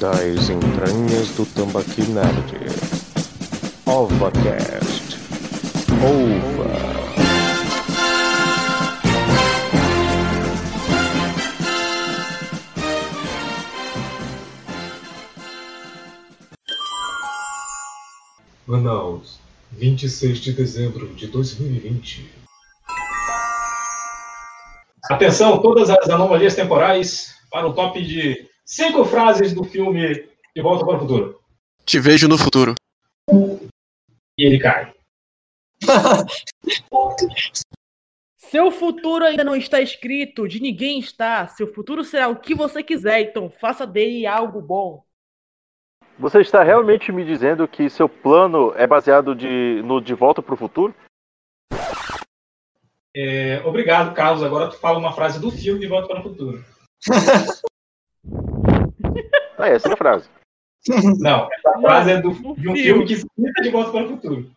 das entranhas do Tambaqui Nerd. OvaCast. Ova. Manaus, 26 de dezembro de 2020. Atenção, todas as anomalias temporais para o top de cinco frases do filme De Volta para o Futuro. Te vejo no futuro. E ele cai. Seu futuro ainda não está escrito, de ninguém está. Seu futuro será o que você quiser, então faça dele algo bom. Você está realmente me dizendo que seu plano é baseado de, no De Volta para o Futuro? É, obrigado, Carlos. Agora tu fala uma frase do filme De Volta para o Futuro. Ah, essa é a frase. Não, essa frase é do, de um filme. que cita De Volta para o Futuro.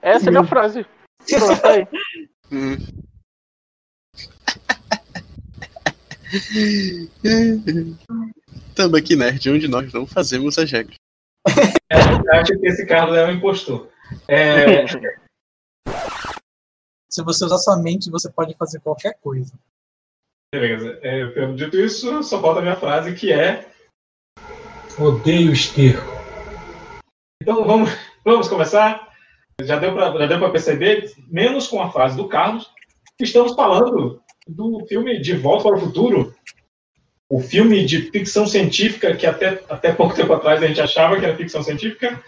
Essa é a minha frase. Pronto, tá aí. Tambaqui Nerd, onde nós não fazemos as regras. Eu acho que esse Carlos é um impostor. É, Se você usar sua mente, você pode fazer qualquer coisa. beleza. É, dito isso, só falta a minha frase que é. Odeio esterco. Então vamos, vamos começar. Já deu para perceber, menos com a frase do Carlos, que estamos falando do filme De Volta para o Futuro. O filme de ficção científica que até, até pouco tempo atrás a gente achava que era ficção científica,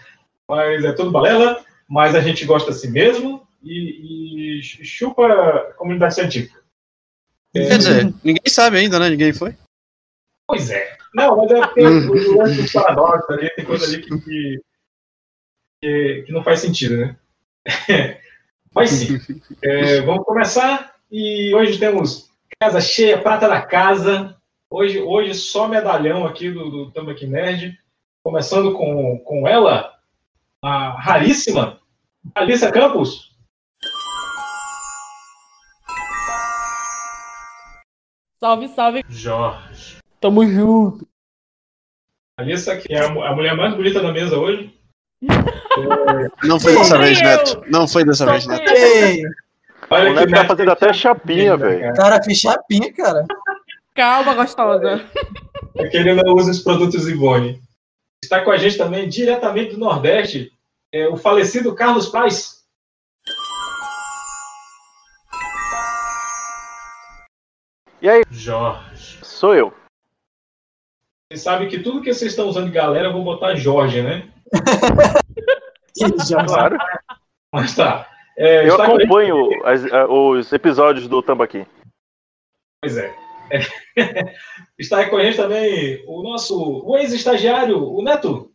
mas é tudo balela, mas a gente gosta assim mesmo e, e chupa a comunidade científica. Quer dizer, ninguém sabe ainda, né? Ninguém foi. Pois é. Não, mas é tem o o lance dos paradoxos ali, tem coisa ali que, que, que, que não faz sentido, né? Mas sim. É, vamos começar. E hoje temos casa cheia, prata da casa. Hoje, hoje só medalhão aqui do, do Tambaqui Nerd. Começando com, com ela, a raríssima, Alissa Campos. Salve, salve. Jorge. Tamo junto. Alissa, que é a, mu- a mulher mais bonita da mesa hoje. Não foi dessa vez. Neto. Não foi dessa vez, Neto. Ei, Olha O Neto tá fazendo até chapinha, velho. cara, fiz chapinha, cara. Calma, gostosa. É que ele não usa os produtos Ivone. Está com a gente também, diretamente do Nordeste, é, o falecido Carlos Paz. E aí? Jorge. Sou eu. Você sabe que tudo que vocês estão usando de galera, eu vou botar Jorge, né? Claro. Mas tá. É, Eu com acompanho as- a- os episódios do Tambaqui. Pois é. É. Está com a gente também o nosso o ex-estagiário, o Neto.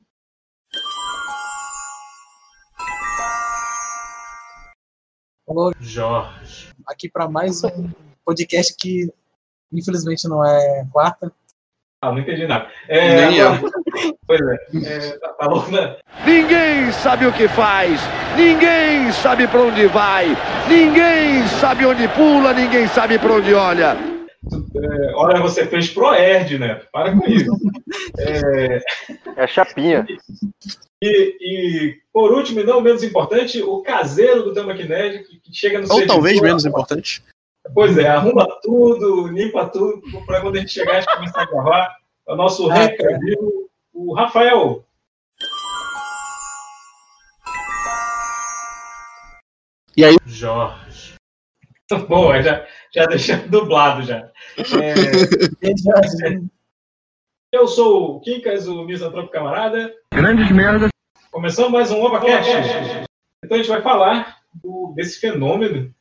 Falou Jorge. aqui para mais um podcast que infelizmente não é quarta. Ah, não entendi nada. É, Nem agora- Pois é. é tá, tá bom, né? Ninguém sabe o que faz, ninguém sabe para onde vai, ninguém sabe onde pula, ninguém sabe para onde olha. É, olha, você fez Proerd, né? Para com isso. É, É chapinha. E, e, por último, e não menos importante, o caseiro do Tambaqui Nerd, que, chega no Ou talvez menos importante. Pois é, arruma tudo, limpa tudo, para quando a gente chegar, a gente começar a gravar. É o nosso É, rei vivo, o Rafael. E aí? Jorge. Boa, já, já deixando dublado já. É, Gente, já- eu sou o Quincas, o misantropo camarada. Grandes merdas. Começamos mais um OvaCast. Então a gente vai falar do- desse fenômeno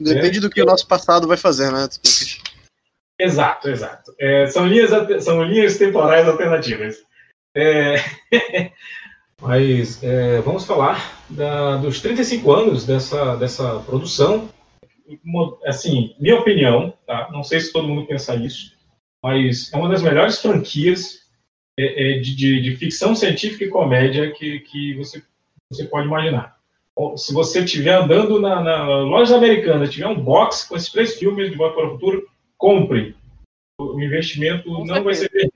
Depende do que o nosso passado vai fazer, né? Exato, exato. É, são, linhas, são linhas temporais alternativas. É, Mas é, vamos falar da- dos 35 anos dessa, dessa produção. Assim, minha opinião, tá? não sei se todo mundo pensa isso, mas é uma das melhores franquias é, é, de, de- de ficção científica e comédia que, que você, você pode imaginar. Se você estiver andando na, na loja americana, tiver um box com esses três filmes de Volta para o Futuro, compre. O investimento Com não vai ser perdido.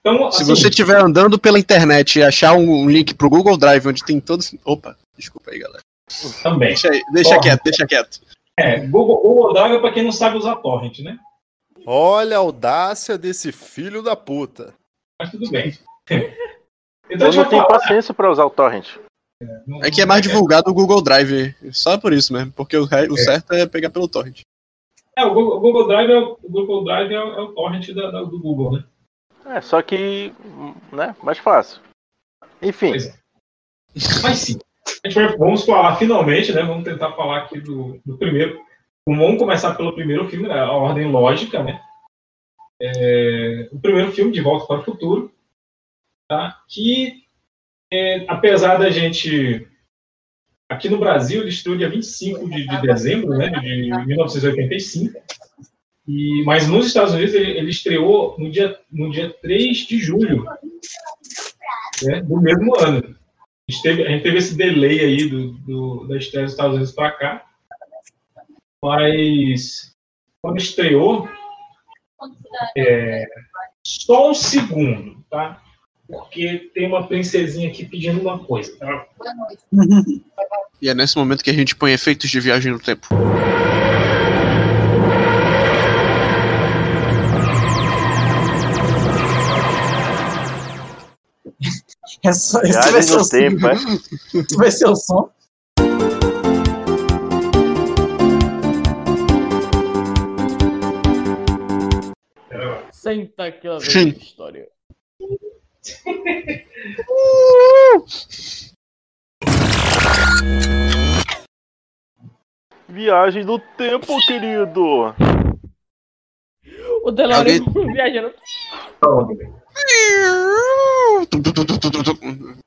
Então, Se assim, você estiver andando pela internet e achar um link pro Google Drive onde tem todos. Opa, desculpa aí, galera. também. Deixa, aí, deixa quieto, deixa quieto. É, Google, Google Drive é pra quem não sabe usar torrent, né? Olha a audácia desse filho da puta. Mas tudo bem. Eu Então, gente não tenho paciência pra usar o torrent. É que é mais divulgado o Google Drive. Só por isso mesmo. Porque o, o certo é pegar pelo torrent. É, o Google, o Google Drive é o, o Google Drive é o, é o torrent da- da- do Google, né? É, só que, né, mais fácil. Enfim, é. Mas sim. A gente vai, vamos falar finalmente, né? Vamos tentar falar aqui do, do primeiro. Vamos começar pelo primeiro filme, né, a ordem lógica, né? É, o primeiro filme, De Volta para o Futuro, tá? que, é, apesar da gente. Aqui no Brasil, ele estreou dia 25 de, de dezembro né, de 1985. E, mas nos Estados Unidos ele, ele estreou no dia, no dia 3 de julho né, do mesmo ano. A gente, teve, a gente teve esse delay aí do, do, da estreia dos Estados Unidos para cá. Mas quando estreou, é, só um segundo, tá? Porque tem uma princesinha aqui pedindo uma coisa. Tá? E é nesse momento que a gente põe efeitos de viagem no tempo. É só, esse vai ser o tempo, é. vai ser o som. Senta aqui, Sim. a história. Viagem no tempo, querido. O DeLorean Alguém- viajando.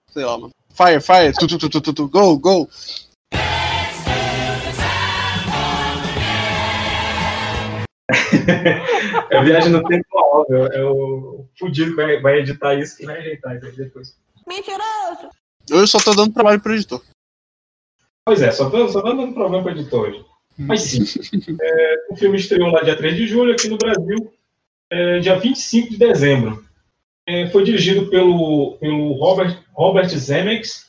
Sei lá, mano. Fire, fire, tu, tu, tu, tu, tu, tu, go, go. É viagem no tempo óbvio. É o fudido que vai, editar isso que vai ajeitar isso aí depois. Mentiroso! Eu só tô dando trabalho pro editor. Pois é, só tô, só tô dando problema com o editor hoje. Mas sim, é, o filme estreou lá dia 3 de julho, aqui no Brasil, é, dia 25 de dezembro. É, foi dirigido pelo, pelo Robert, Robert Zemeckis,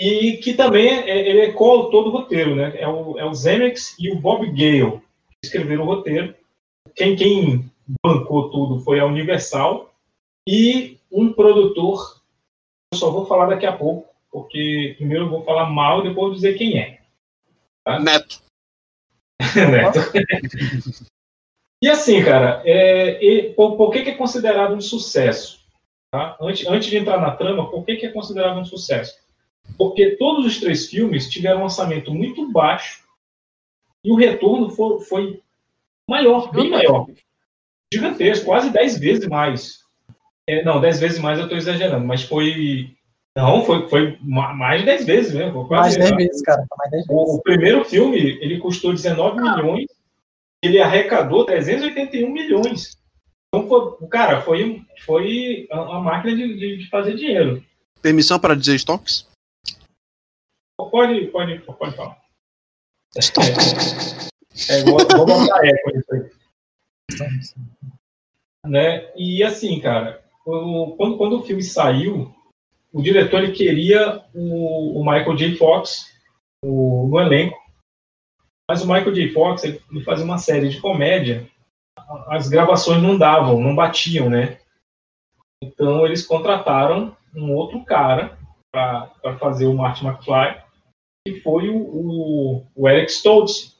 e que também é, ele é coautor do roteiro, né? É o, é o Zemeckis e o Bob Gale que escreveram o roteiro. Quem, quem bancou tudo foi a Universal e um produtor, eu só vou falar daqui a pouco, porque primeiro eu vou falar mal e depois vou dizer quem é. Neto. Neto. e assim, cara, é, e por, por que, que é considerado um sucesso? Tá? Antes, antes de entrar na trama, por que, que é considerado um sucesso? Porque todos os três filmes tiveram um orçamento muito baixo e o retorno foi, foi maior, bem maior. Gigantesco, quase 10 vezes mais. É, não, 10 vezes mais eu estou exagerando, mas foi. Não, foi, foi ma- mais de 10 vezes mesmo. Mais quase- 10 vezes, cara. Mais 10 vezes. o primeiro filme, ele custou 19 milhões, ele arrecadou 381 milhões. Então, foi, cara, foi, foi uma máquina de, de- de fazer dinheiro. Permissão para dizer estoques? Pode, pode, pode falar. É, é, vou, vou botar eco nisso aí. Né? E assim, cara, o- quando, quando o filme saiu, o diretor ele queria o, o Michael J. Fox o- no elenco. Mas o Michael J. Fox ele, ele fazia uma série de comédia, as gravações não davam, não batiam, né? Então eles contrataram um outro cara para fazer o Martin McFly, que foi o, o, o Eric Stoltz.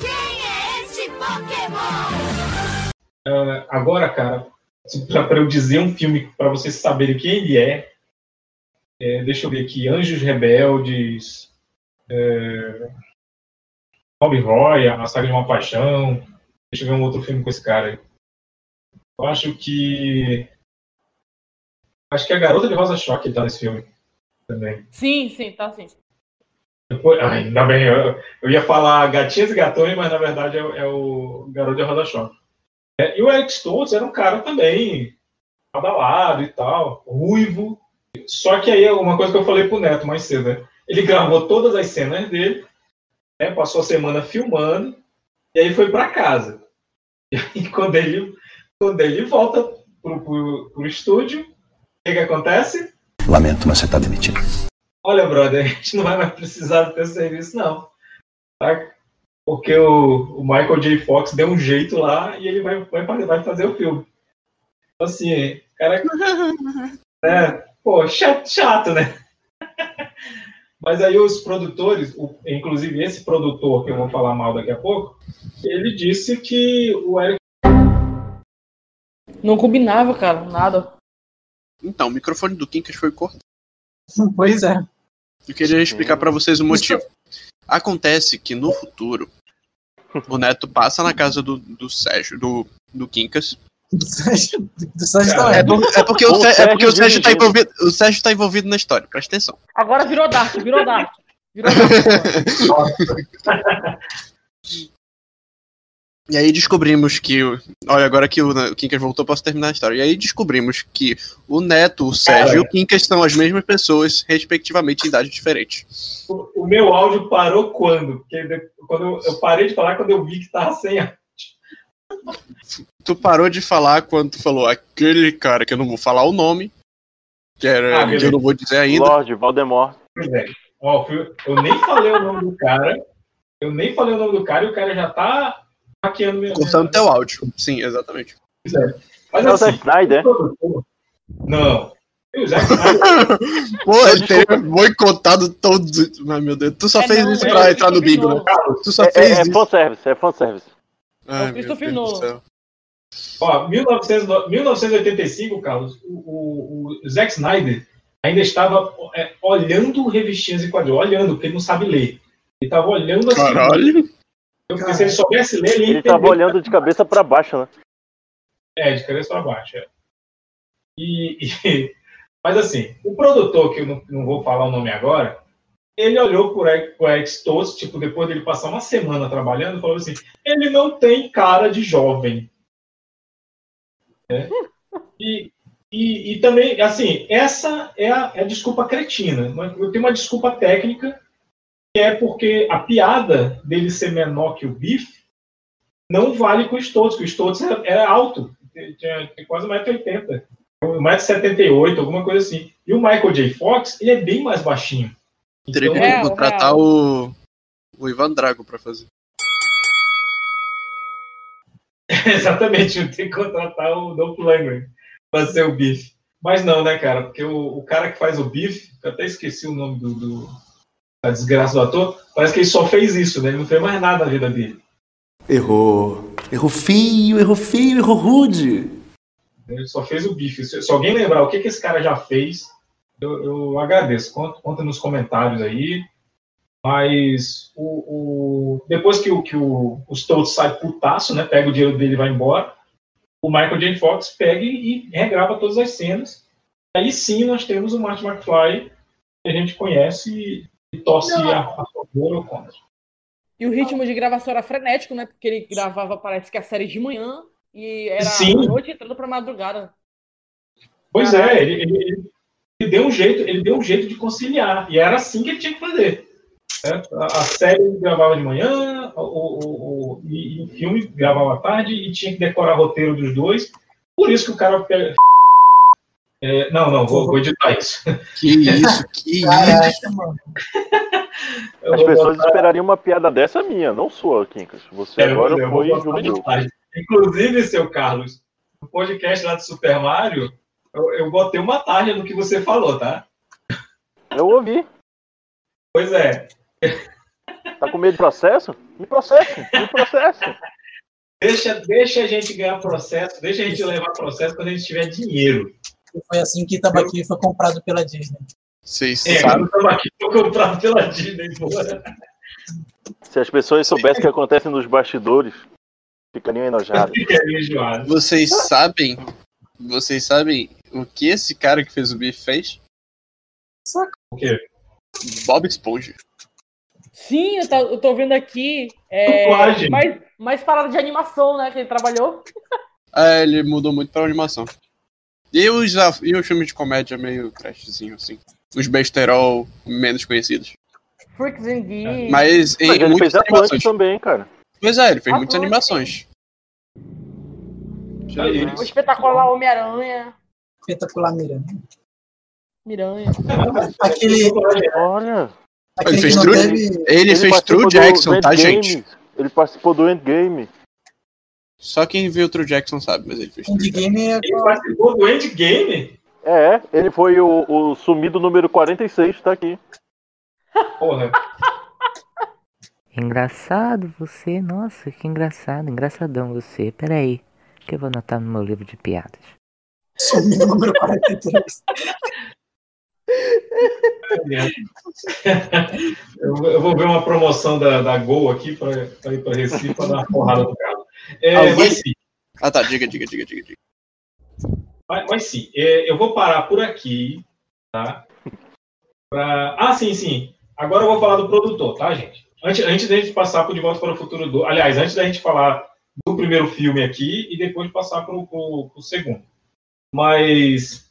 Quem é esse Pokémon? Ah, agora, cara, para eu dizer um filme para vocês saberem quem ele é, é, deixa eu ver aqui, Anjos Rebeldes, é, Roy, A Saga de uma Paixão, deixa eu ver um outro filme com esse cara aí. Eu acho que acho que a Garota de Rosa Choque tá nesse filme também. Sim, sim, tá sim. Ah, ainda bem, eu, eu ia falar Gatinhas e Gatões, mas na verdade é, é o Garoto de Rosa Choque. É, e o Eric Stoltz era um cara também badalado e tal, ruivo. Só que aí uma coisa que eu falei pro Neto mais cedo, né? Ele gravou todas as cenas dele, né? passou a semana filmando, e aí foi para casa. E quando ele, quando ele volta pro, pro, pro estúdio. O que, que acontece? Lamento, mas você tá demitido. Olha, brother, a gente não vai mais precisar do teu serviço, não. Tá? Porque o, o Michael J. Fox deu um jeito lá e ele vai, vai, fazer- vai fazer o filme. Então, assim, cara. É, pô, chato, chato, né? Mas aí os produtores, o- inclusive esse produtor que eu vou falar mal daqui a pouco, ele disse que o Eric Não combinava, cara, nada. Então, o microfone do Kinkas foi cortado. Pois é. Eu queria explicar pra vocês o motivo. Acontece que no futuro, o Neto passa na casa do, do Sérgio, do, do Quincas. Do Sérgio, do Sérgio Cara, É, por- é porque, o, O Sé- é porque o Sérgio Sérgio tá dirigindo. envolvido. O Sérgio tá envolvido na história, presta atenção. Agora virou Dark, virou Dark. Virou Dark. E aí descobrimos que. Olha, agora que o, o Quincas voltou, posso terminar a história. E aí descobrimos que o Neto, o Sérgio e o Quincas são as mesmas pessoas, respectivamente, em idades diferentes. O, o meu áudio parou quando? Porque de- quando eu, eu parei de falar quando eu vi que tava sem áudio. Tu parou de falar quando tu falou aquele cara que eu não vou falar o nome, que, era, Ah, que eu não vou dizer ainda. Lorde Voldemort. Pois é. Ó, eu nem falei o nome do cara. Eu nem falei o nome do cara e o cara já tá hackeando meu. Cortando teu áudio. Sim, exatamente. Mas É o Zack assim, Snyder? o produtor- Não. O Zack Snyder, Pô, ele teria boicotado todos. Ai, meu Deus. Tu só É, fez não, isso é pra o entrar no Christopher bingo, né? Tu só É, fez é, é isso. fanservice, é fanservice. Ai, meu Christopher Deus do Nolan. ó, 1900 1985, Carlos, o, o, o Zack Snyder ainda estava é, olhando revistinhas em quadrinhos, olhando, porque ele não sabe ler. Ele estava olhando assim. Caralho. Porque se ele soubesse ler, ele ia Ele tava olhando de cabeça pra baixo, né? É, de cabeça para baixo. É. E, e- mas assim, o produtor, que eu não, não vou falar o nome agora, ele olhou por Eric Stoltz, tipo, depois dele passar uma semana trabalhando, falou assim: ele não tem cara de jovem. É. E, e, e também, assim, essa é a, é a desculpa cretina. Eu tenho uma desculpa técnica, é porque a piada dele ser menor que o Biff não vale com o Stoltz, porque o Stoltz era, era alto, tinha, tinha quase 1,80m, 1,78m, alguma coisa assim. E o Michael J. Fox, ele é bem mais baixinho. Teria que Então, É, contratar o. O Ivan Drago pra fazer. Exatamente, eu tenho que contratar o Dolph Lundgren para ser o Biff. Mas não, né, cara? Porque o, o cara que faz o Biff, eu até esqueci o nome do, do- da desgraça do ator, parece que ele só fez isso, né? Ele não fez mais nada na vida dele. Errou. Errou feio, errou feio, errou rude. Ele só fez o Biff. Se, alguém lembrar o que, que esse cara já fez, eu, eu agradeço. Conta, conta nos comentários aí. Mas o, o- depois que, o, que o, o Stoltz sai putaço, né? Pega o dinheiro dele e vai embora. O Michael J. Fox pega e, e regrava todas as cenas. Aí sim nós temos o Martin McFly, que a gente conhece e, torce a, a favor ou contra. E o ritmo de gravação era frenético, né? Porque ele gravava, parece que a série de manhã e era Sim. a noite entrando pra madrugada. Pois é, ele, ele- ele- deu um jeito, ele deu um jeito de conciliar. E era assim que ele tinha que fazer. né? A, a série gravava de manhã, o, o- o- e, e o filme gravava à tarde e tinha que decorar roteiro dos dois. Por isso que o cara. É, não, não, vou, vou editar isso. Que isso, que isso. Caraca, mano. Eu As pessoas botar- esperariam uma piada dessa minha, não sua, Kinkas. Você é, agora eu vou foi slide. Inclusive, seu Carlos, no podcast lá do Super Mario, eu, eu botei uma tarja no que você falou, tá? Eu ouvi. Pois é, Tá com medo de processo? Me processe, me processe. deixa, deixa a gente ganhar processo, deixa a gente levar processo quando a gente tiver dinheiro. Foi assim que Tambaqui foi comprado pela Disney. Vocês É, sabem. quando estamos aqui, tô comprado pela Disney, porra. Se as pessoas soubessem o que acontece nos bastidores, ficariam enojadas. Enjoado. Vocês sabem. Vocês sabem o que esse cara que fez o Biff fez? O quê? Bob Esponja. Sim, eu tô, eu tô vendo aqui. É, mais, mais parada de animação, né? Que ele trabalhou. É, ele mudou muito pra animação. E os, e os filmes de comédia meio trashzinho, assim. Os besterol menos conhecidos. Freaks and Geeks. Mas em Mas ele muitas fez animações. também, cara. Pois é, ele fez muitas animações. É. O espetacular Homem-Aranha. Espetacular Miranha. Miranha. Aquele, Olha. aquele Ele fez True, teve. ele fez True Jackson, tá, gente? Ele participou do Endgame. Só quem viu o True Jackson sabe, mas ele fez. Endgame é. Ele participou do Endgame? É, ele foi o, o sumido número 46, tá aqui. Porra. Engraçado você, nossa, que engraçado, engraçadão você. Peraí, que eu vou anotar no meu livro de piadas. Sumiu o número 43. Eu, vou- eu vou ver uma promoção da, da Gol aqui pra, pra ir pra Recife pra dar uma porrada no carro. É, Alguém- mas sim, Ah tá, diga, diga, diga, diga. diga. mas, mas sim, é, eu vou parar por aqui, tá? Pra... Ah, sim, sim. Agora eu vou falar do produtor, tá, gente? Antes, antes da gente passar pro De Volta para o Futuro 2, aliás, antes da gente falar do primeiro filme aqui e depois passar pro, pro segundo. Mas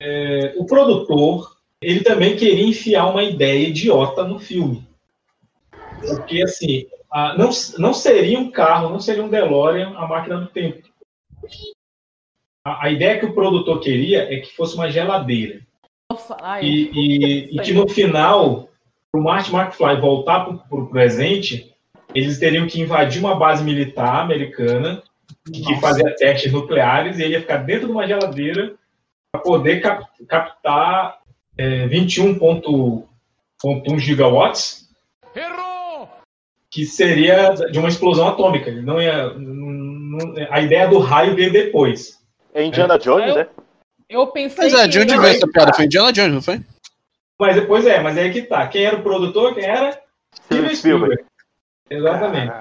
é, o produtor, ele também queria enfiar uma ideia idiota no filme. Porque, assim, a- não, não seria um carro, não seria um DeLorean a máquina do tempo. A, a ideia que o produtor queria é que fosse uma geladeira. Nossa, ai. E, e- e que no final, para o Marty McFly voltar para o presente, eles teriam que invadir uma base militar americana que Nossa. fazia testes nucleares e ele ia ficar dentro de uma geladeira para poder cap- captar é, 21,1 gigawatts, que seria de uma explosão atômica. Ele não ia, não- a ideia do raio veio depois. É Indiana Jones, Eu- né? Eu pensei Mas é, que... de onde veio essa piada? Foi Indiana Jones, não foi? Mas depois é, mas aí que tá. Quem era o produtor? Quem era? Steven Spielberg. Exatamente.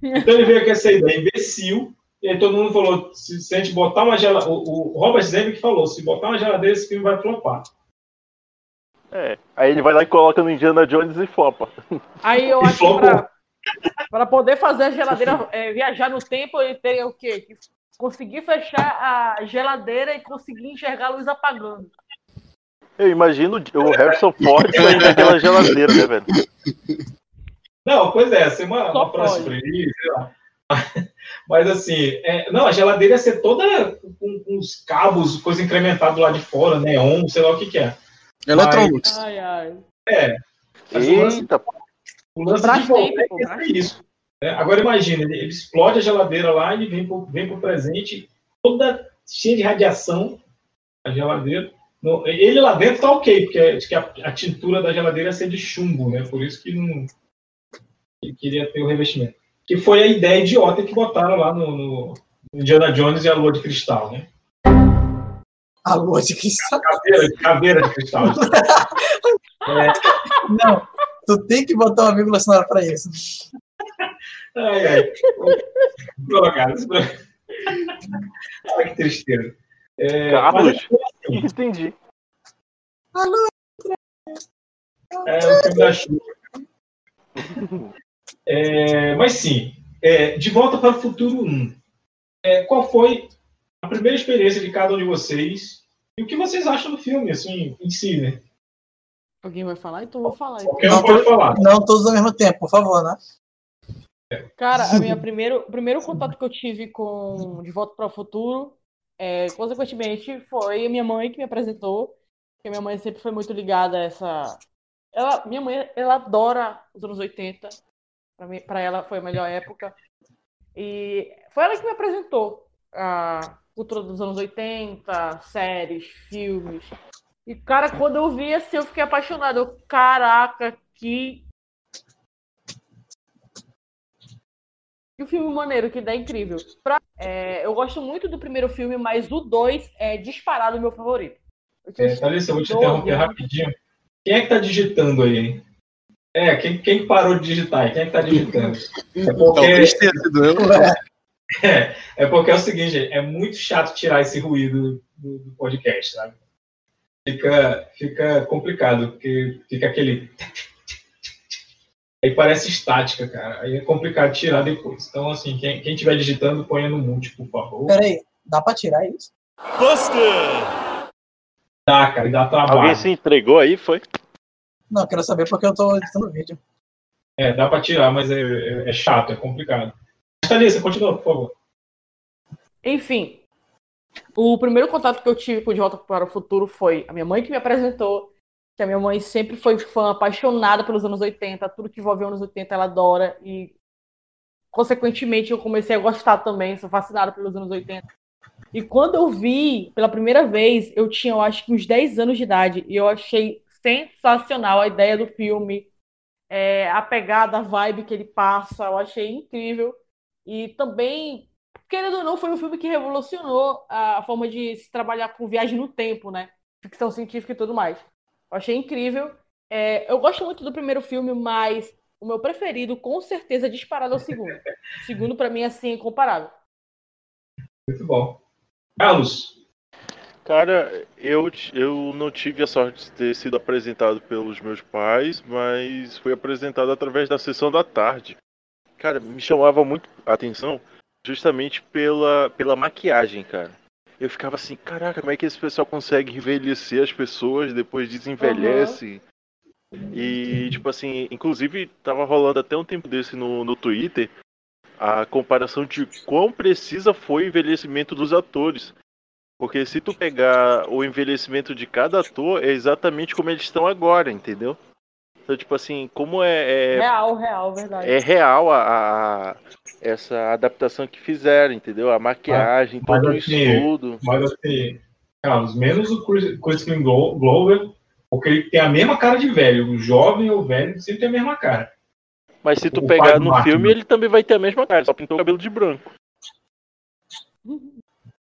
Então ele veio com essa ideia imbecil, e aí todo mundo falou: se, se a gente botar uma geladeira. O, o Robert Zemeckis falou: se botar uma geladeira, esse filme vai flopar. É. Aí ele vai lá e coloca no Indiana Jones e flopa. Aí eu E acho que pra, pra poder fazer a geladeira é, viajar no tempo, ele teria o quê? Que conseguir fechar a geladeira e conseguir enxergar a luz apagando. Eu imagino o Harrison Ford saindo daquela geladeira, né, velho? Não, pois é, ser uma, Só uma próxima pode. release, sei lá. Mas assim, é, não, a geladeira ia ser toda com, com os cabos, coisa incrementada do lado de fora, neon, sei lá o que, que é. Eletrolux. Ai, ai. É. Lance- Eita, O lance Pra de volta sempre, é é isso. né? Agora imagina, ele, ele explode a geladeira lá e vem pro, vem pro presente, toda cheia de radiação, a geladeira. No- ele lá dentro tá ok, porque acho que a, a tintura da geladeira ia ser de chumbo, né? Por isso que não que queria ter o revestimento. Que foi a ideia idiota que botaram lá no, no Indiana Jones e a Lua de Cristal, né? A lua de cristal. Caveira, caveira de cristal. Não, tu tem que botar uma vírgula sonora pra isso. Ai, ai. Drogado. Olha que tristeza. É, Carlos. mas entendi. É o filme da Xuxa. É, mas sim, é, de volta para o futuro 1. É, qual foi a primeira experiência de cada um de vocês e o que vocês acham do filme, assim, em si, né? Alguém vai falar? Então eu vou falar. então. Qualquer um pode falar. Não todos ao mesmo tempo, por favor, né? Cara, a minha primeiro, o primeiro contato que eu tive com De Volta para o Futuro, é, consequentemente, foi a minha mãe que me apresentou. Porque minha mãe sempre foi muito ligada a essa. Ela, minha mãe, ela adora os anos 80. Pra, mim, pra ela foi a melhor época. E foi ela que me apresentou a cultura dos anos 80, séries, filmes. E, cara, quando eu vi assim, eu fiquei apaixonado. Eu, caraca, que E o filme maneiro, que dá incrível. Pra- é, eu gosto muito do primeiro filme, mas o 2 é disparado o meu favorito. É, Thalissa, eu vou te 12 interromper rapidinho. Quem é que tá digitando aí, hein? É, quem, quem que parou de digitar? aí? Quem é que tá digitando? É porque, sido eu. é, é porque é o seguinte, gente, é muito chato tirar esse ruído do, do podcast, sabe? Fica, fica complicado, porque fica aquele. Aí parece estática, cara. Aí é complicado tirar depois. Então, assim, quem, quem tiver digitando, ponha no mute, por favor. Peraí, dá pra tirar isso? Dá, cara, e dá trabalho. Alguém se entregou aí, foi? Não, quero saber porque eu tô editando o vídeo. É, dá pra tirar, mas é, é- é chato, é complicado. Thalissa, continua, por favor. Enfim, o primeiro contato que eu tive com De Volta para o Futuro foi a minha mãe que me apresentou, que a minha mãe sempre foi fã, apaixonada pelos anos 80, tudo que envolve anos 80 ela adora e consequentemente eu comecei a gostar também, sou fascinada pelos anos 80. E quando eu vi pela primeira vez, eu tinha, eu acho que uns 10 anos de idade, e eu achei sensacional a ideia do filme, é, a pegada, a vibe que ele passa, eu achei incrível. E também, querendo ou não, foi um filme que revolucionou a forma de se trabalhar com viagem no tempo, né? Ficção científica e tudo mais. Eu achei incrível. É, eu gosto muito do primeiro filme, mas o meu preferido, com certeza, disparado é o segundo. O segundo, para mim, assim, é incomparável. Muito bom. Carlos. Cara, eu, eu não tive a sorte de ter sido apresentado pelos meus pais, mas fui apresentado através da sessão da tarde. Cara, me chamava muito a atenção justamente pela, pela maquiagem, cara. Eu ficava assim, caraca, como é que esse pessoal consegue envelhecer as pessoas, depois desenvelhece? Uhum. E, tipo assim, inclusive tava rolando até um tempo desse no, no Twitter a comparação de quão precisa foi o envelhecimento dos atores. Porque se tu pegar o envelhecimento de cada ator, é exatamente como eles estão agora, entendeu? Então, tipo assim, como é. é real, real, verdade. É real a, a, essa adaptação que fizeram, entendeu? A maquiagem, mas, todo o assim, estudo. Mas assim, Carlos, menos o Crispin Glover, porque ele tem a mesma cara de velho. O jovem ou o velho sempre tem a mesma cara. Mas se tu o pegar no filme, ele também vai ter a mesma cara, só pintou o cabelo de branco.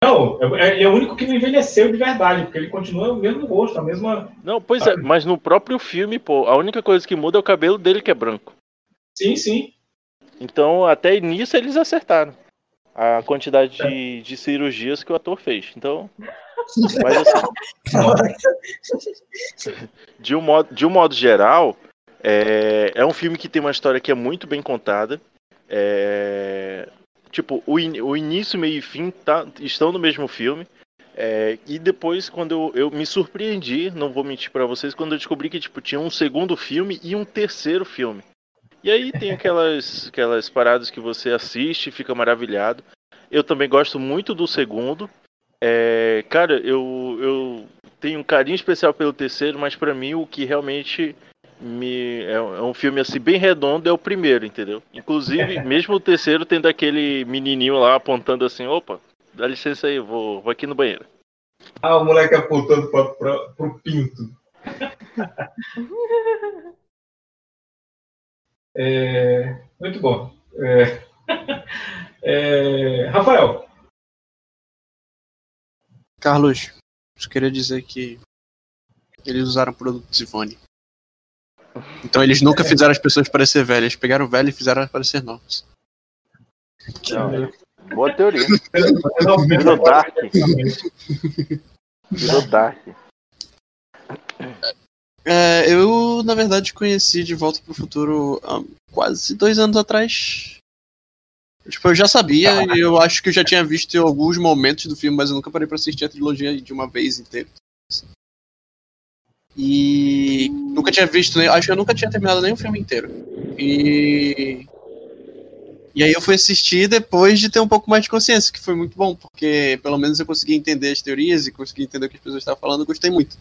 Não, é, é, o único que não envelheceu de verdade, porque ele continua o mesmo rosto, a mesma. Não, pois é, mas no próprio filme, pô, a única coisa que muda é o cabelo dele que é branco. Sim, sim. Então, até nisso eles acertaram. A quantidade de, de cirurgias que o ator fez. Então. Mas assim. de, um modo, de um modo geral, é, é um filme que tem uma história que é muito bem contada. É, tipo, o, in, o início, meio e fim tá, estão no mesmo filme. É, e depois, quando eu, eu me surpreendi, não vou mentir para vocês, quando eu descobri que tipo, tinha um segundo filme e um terceiro filme. E aí tem aquelas, aquelas paradas que você assiste e fica maravilhado. Eu também gosto muito do segundo. É, cara, eu, eu tenho um carinho especial pelo terceiro, mas para mim o que realmente me é, é, um filme assim bem redondo é o primeiro, entendeu? Inclusive, mesmo o terceiro tendo aquele menininho lá apontando assim, opa, dá licença aí, vou, vou aqui no banheiro. Ah, o moleque apontando pra, pra, pro pinto. é, muito bom. É, é, Rafael. Carlos, eu queria dizer que eles usaram produtos Ivone. Então eles nunca fizeram as pessoas parecer velhas, eles pegaram velho e fizeram elas parecer novas. Não, boa teoria. Virou Dark. Virou Dark. É, eu, na verdade, conheci De Volta para o Futuro há quase dois anos atrás. Tipo, eu já sabia e eu acho que eu já tinha visto alguns momentos do filme, mas eu nunca parei para assistir a trilogia de uma vez inteira. E nunca tinha visto, acho que eu nunca tinha terminado nem o filme inteiro. E e aí eu fui assistir depois de ter um pouco mais de consciência, que foi muito bom, porque pelo menos eu consegui entender as teorias e consegui entender o que as pessoas estavam falando, eu gostei muito.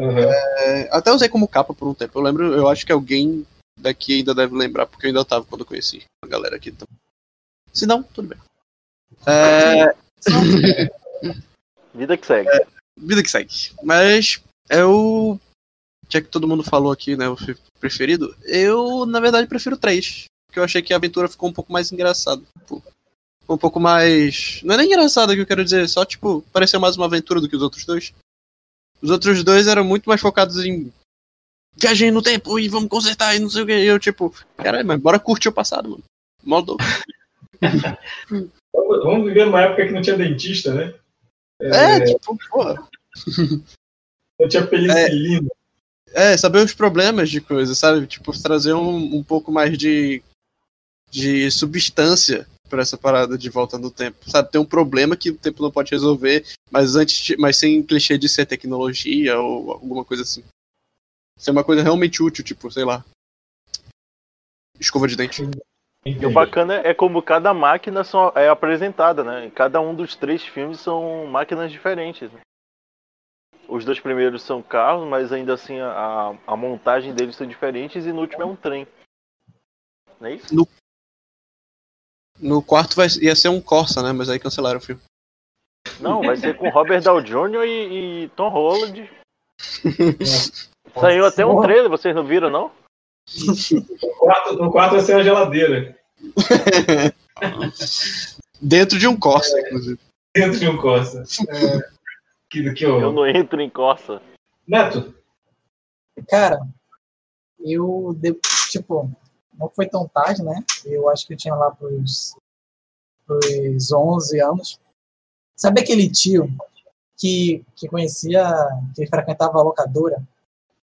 Uhum. É, até usei como capa por um tempo. Eu lembro, eu acho que alguém daqui ainda deve lembrar, porque eu ainda tava quando eu conheci a galera aqui. Então. Se não, tudo bem. É... vida que segue. É, vida que segue. Mas eu. Já que todo mundo falou aqui, né? O preferido, eu, na verdade, prefiro três. Porque eu achei que a aventura ficou um pouco mais engraçada. Tipo, um pouco mais. Não é nem engraçada que eu quero dizer, só, tipo, pareceu mais uma aventura do que os outros dois. Os outros dois eram muito mais focados em viagem no tempo e vamos consertar e não sei o que. E eu, tipo, caralho, mas bora curtir o passado, mano. Modo. vamos viver numa época que não tinha dentista, né? É, é tipo, porra. Eu tinha penicilina. É, é, saber os problemas de coisas, sabe? Tipo, trazer um, um pouco mais de, de substância para essa parada de volta no tempo. Sabe, tem um problema que o tempo não pode resolver, mas antes, mas sem clichê de ser tecnologia ou alguma coisa assim. Ser uma coisa realmente útil, tipo, sei lá. Escova de dente. E o bacana é como cada máquina são, é apresentada, né? Cada um dos três filmes são máquinas diferentes. né? Os dois primeiros são carros, mas ainda assim a, a montagem deles são diferentes e no último é um trem. Não é isso? No, no quarto vai, ia ser um Corsa, né? Mas aí cancelaram o filme. Não, vai ser com Robert Downey Jr. e, e Tom Holland. Saiu até um trailer, vocês não viram, não? No quarto, no quarto vai ser a geladeira. Dentro de um Corsa, inclusive. Dentro de um Corsa. É, que, que eu... Eu não entro em Corsa. Neto, Cara, eu, de- tipo, não foi tão tarde, né? Eu acho que eu tinha lá pros, pros 11 anos. Sabe aquele tio que, que conhecia, que frequentava a locadora?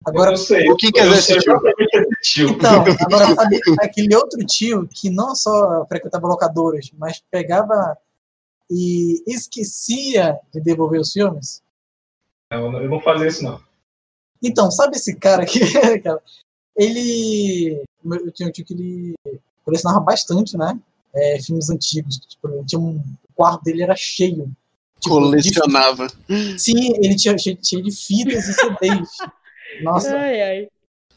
Agora, eu sei. o que quer dizer exatamente esse tio. Então, agora sabe aquele outro tio que não só frequentava locadoras, mas pegava e esquecia de devolver os filmes? Não, eu não vou fazer isso, não. Então, sabe esse cara aqui? cara? ele. Eu tinha um tio que ele colecionava bastante, né? É, filmes antigos. Tipo, tinha um, o quarto dele era cheio. Tipo, Colecionava. de- sim, ele tinha cheio, cheio de fitas e CDs. Nossa. Ai, ai.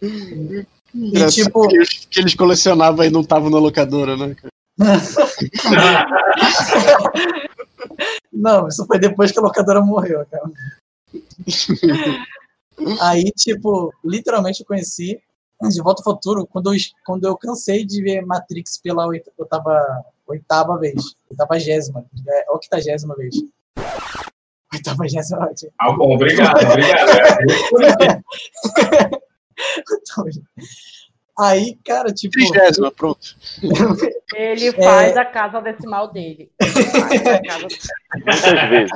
E tipo. que, eles, que eles colecionavam e não estavam na locadora, né? Não, isso foi depois que a locadora morreu, cara. Aí, tipo, literalmente eu conheci De Volta ao Futuro quando eu, quando eu cansei de ver Matrix pela oit- oitava, oitava vez. Oitavagésima. É, octagésima vez. Oitavagésima. ótimo. Ah, bom, obrigado, obrigado. É, Aí, cara, tipo. Trigésima, pronto. Ele É. faz a casa decimal dele. Ele faz a casa Muitas vezes.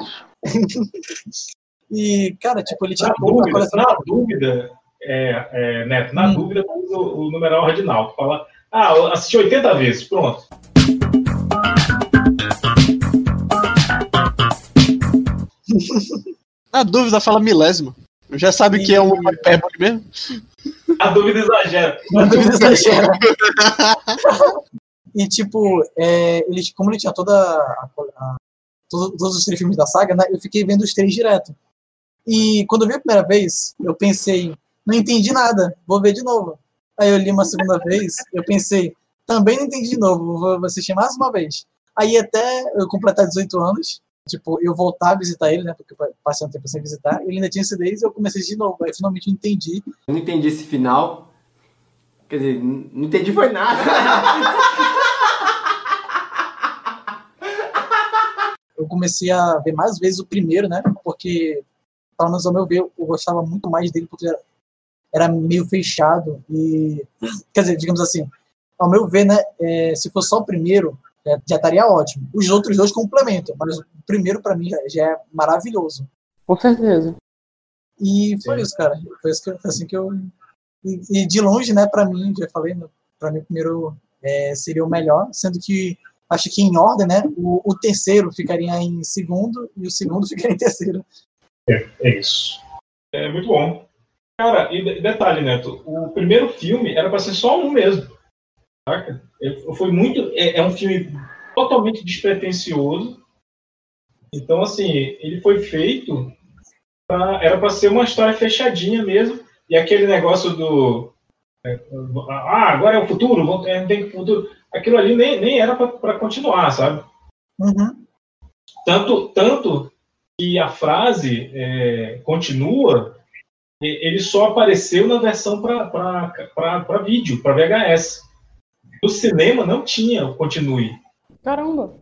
E, cara, tipo, ele tinha Na dúvida, colecionar. na dúvida, é, é, Neto, na dúvida, usa o, o numeral ordinal. Fala, ah, eu assisti 80 vezes, pronto. Na dúvida, fala milésima. Já sabe que é uma hipérbole mesmo? A dúvida exagera. Na dúvida exagera. E, tipo, é, ele, como ele tinha toda a- a- todos, todos os três filmes da saga, né, eu fiquei vendo os três direto. E quando eu vi a primeira vez, eu pensei, não entendi nada, vou ver de novo. Aí eu li uma segunda vez, eu pensei, também não entendi de novo, vou assistir mais uma vez. Aí até eu completar 18 anos, tipo, eu voltar a visitar ele, né, porque passei um tempo sem visitar, ele ainda tinha CDs e eu comecei de novo. Aí finalmente eu entendi. Eu não entendi esse final. Quer dizer, não entendi foi nada. eu comecei a ver mais vezes o primeiro, né? Porque, pelo menos ao meu ver, eu gostava muito mais dele porque era, era meio fechado e, quer dizer, digamos assim, ao meu ver, né? é, se fosse só o primeiro, é, já estaria ótimo. Os outros dois complementam, mas o primeiro para mim já, já é maravilhoso. Com certeza. E foi isso, cara. Foi, isso que, eu- foi assim que eu e, e de longe, né? Para mim, já falei, né, para mim o primeiro é, seria o melhor, sendo que acho que em ordem, né? O, o terceiro ficaria em segundo e o segundo ficaria em terceiro. É, é isso. É muito bom. Cara, e de- detalhe, Neto, o primeiro filme era pra ser só um mesmo. Saca? Foi muito. É, é um filme totalmente despretensioso. Então, assim, ele foi feito. Pra, era pra ser uma história fechadinha mesmo. E aquele negócio do. é, ah, agora é o futuro, é, tem futuro. Aquilo ali nem, nem era pra continuar, sabe? Uhum. Tanto, tanto que a frase é, continua, ele só apareceu na versão para vídeo, para VHS. No cinema não tinha o continue. Caramba.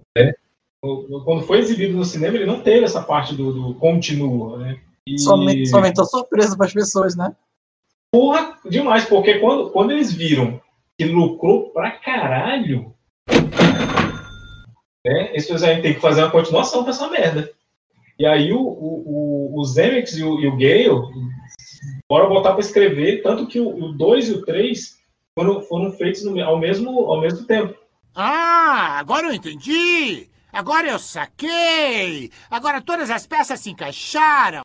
O- Quando foi exibido no cinema, ele não teve essa parte do, do continua. Né? E- Somente, só aumentou surpresa para as pessoas, né? Porra, demais, porque quando, quando eles viram que lucrou pra caralho, né, eles fizeram, tem que fazer uma continuação pra essa merda. E aí o, o, o, o Zemeckis e o, e o Gale, bora voltar pra escrever, tanto que o 2 e o 3 foram, foram feitos no- ao, mesmo, ao mesmo tempo. Ah, agora eu entendi! Agora eu saquei! Agora todas as peças se encaixaram!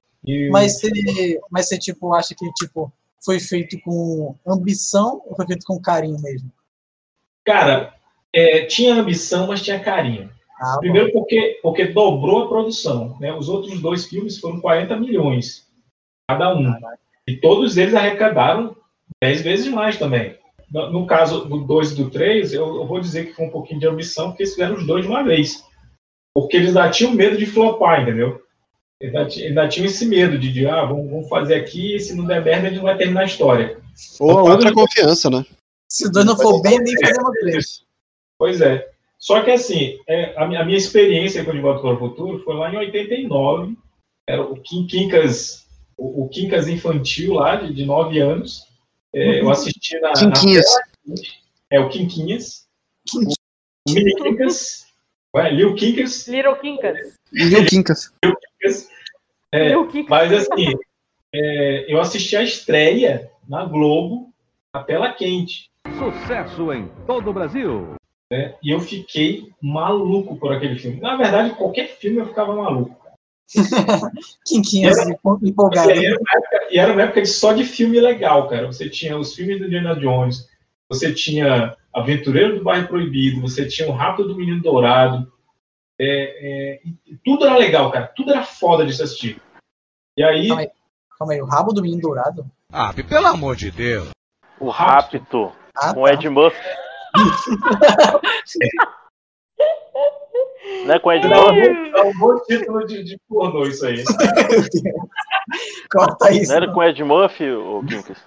Mas você, mas você tipo, acha que tipo, foi feito com ambição ou foi feito com carinho mesmo? Cara, é, tinha ambição, mas tinha carinho. Ah, Primeiro porque, porque dobrou a produção. Né? Os outros dois filmes foram 40 milhões cada um. E todos eles arrecadaram 10 vezes mais também. No, caso do 2 e do 3, eu, eu vou dizer que foi um pouquinho de ambição, porque eles fizeram os dois de uma vez. Porque eles ainda tinham medo de flopar, entendeu? Eles ainda, ainda tinham esse medo de, de ah, vamos, vamos fazer aqui, e se não der merda, a gente não vai terminar a história. Ou a outra quando- confiança, né? Se os dois não for bem, nem fazemos três. Pois é. Só que assim, é, a, minha, a minha experiência com De Volta para o Futuro foi lá em 89. Era o Quincas, o, o Quincas infantil lá, de, de 9 anos. É, eu assisti na. na Quinquinhas. tela. é o Quinquinhas. O Mini Quincas. Ué, Lil Quincas. Little Kinkas. Viu, Quincas? É, Lil Quincas. mas assim, é, eu assisti a estreia na Globo, na tela quente. Sucesso em todo o Brasil. né? E eu fiquei maluco por aquele filme. Na verdade, qualquer filme eu ficava maluco. Quinquinhas empolgado. E era, uma época, e era uma época de- só de filme legal, cara. Você tinha os filmes do Indiana Jones, você tinha Aventureiro do Bairro Proibido, você tinha o Rápido do Menino Dourado. É, é, e tudo era legal, cara. Tudo era foda de se assistir. E aí. Calma aí, calma aí, o rabo do menino dourado? Ah, pelo amor de Deus. O Rapto, Ah, com Ed Murphy. Não é com Ed É um Murphy? bom- é um bom título de, de pornô isso aí. Corta isso. Não era com Ed Murphy, o Quincas?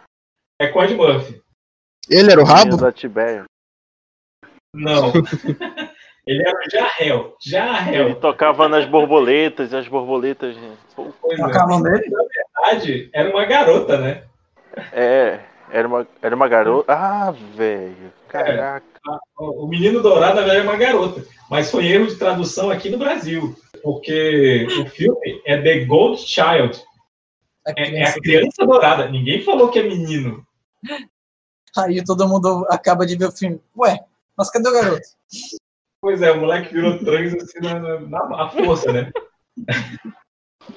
É com Ed Murphy. Ele era o rabo? Da Tibério. Não. Ele era o Jarrel. Jarrel. Ele tocava nas borboletas, e as borboletas. é. Tocava nele? Na verdade, era uma garota, né? É, era uma, era uma garota. Ah, velho. Caraca. O menino dourado, verdade, é uma garota. Mas foi erro de tradução aqui no Brasil. Porque o filme é The Gold Child. É, é a criança dourada. Ninguém falou que é menino. Aí todo mundo acaba de ver o filme. Ué, mas cadê o garoto? Pois é, o moleque virou trans assim na, na, na- força, né?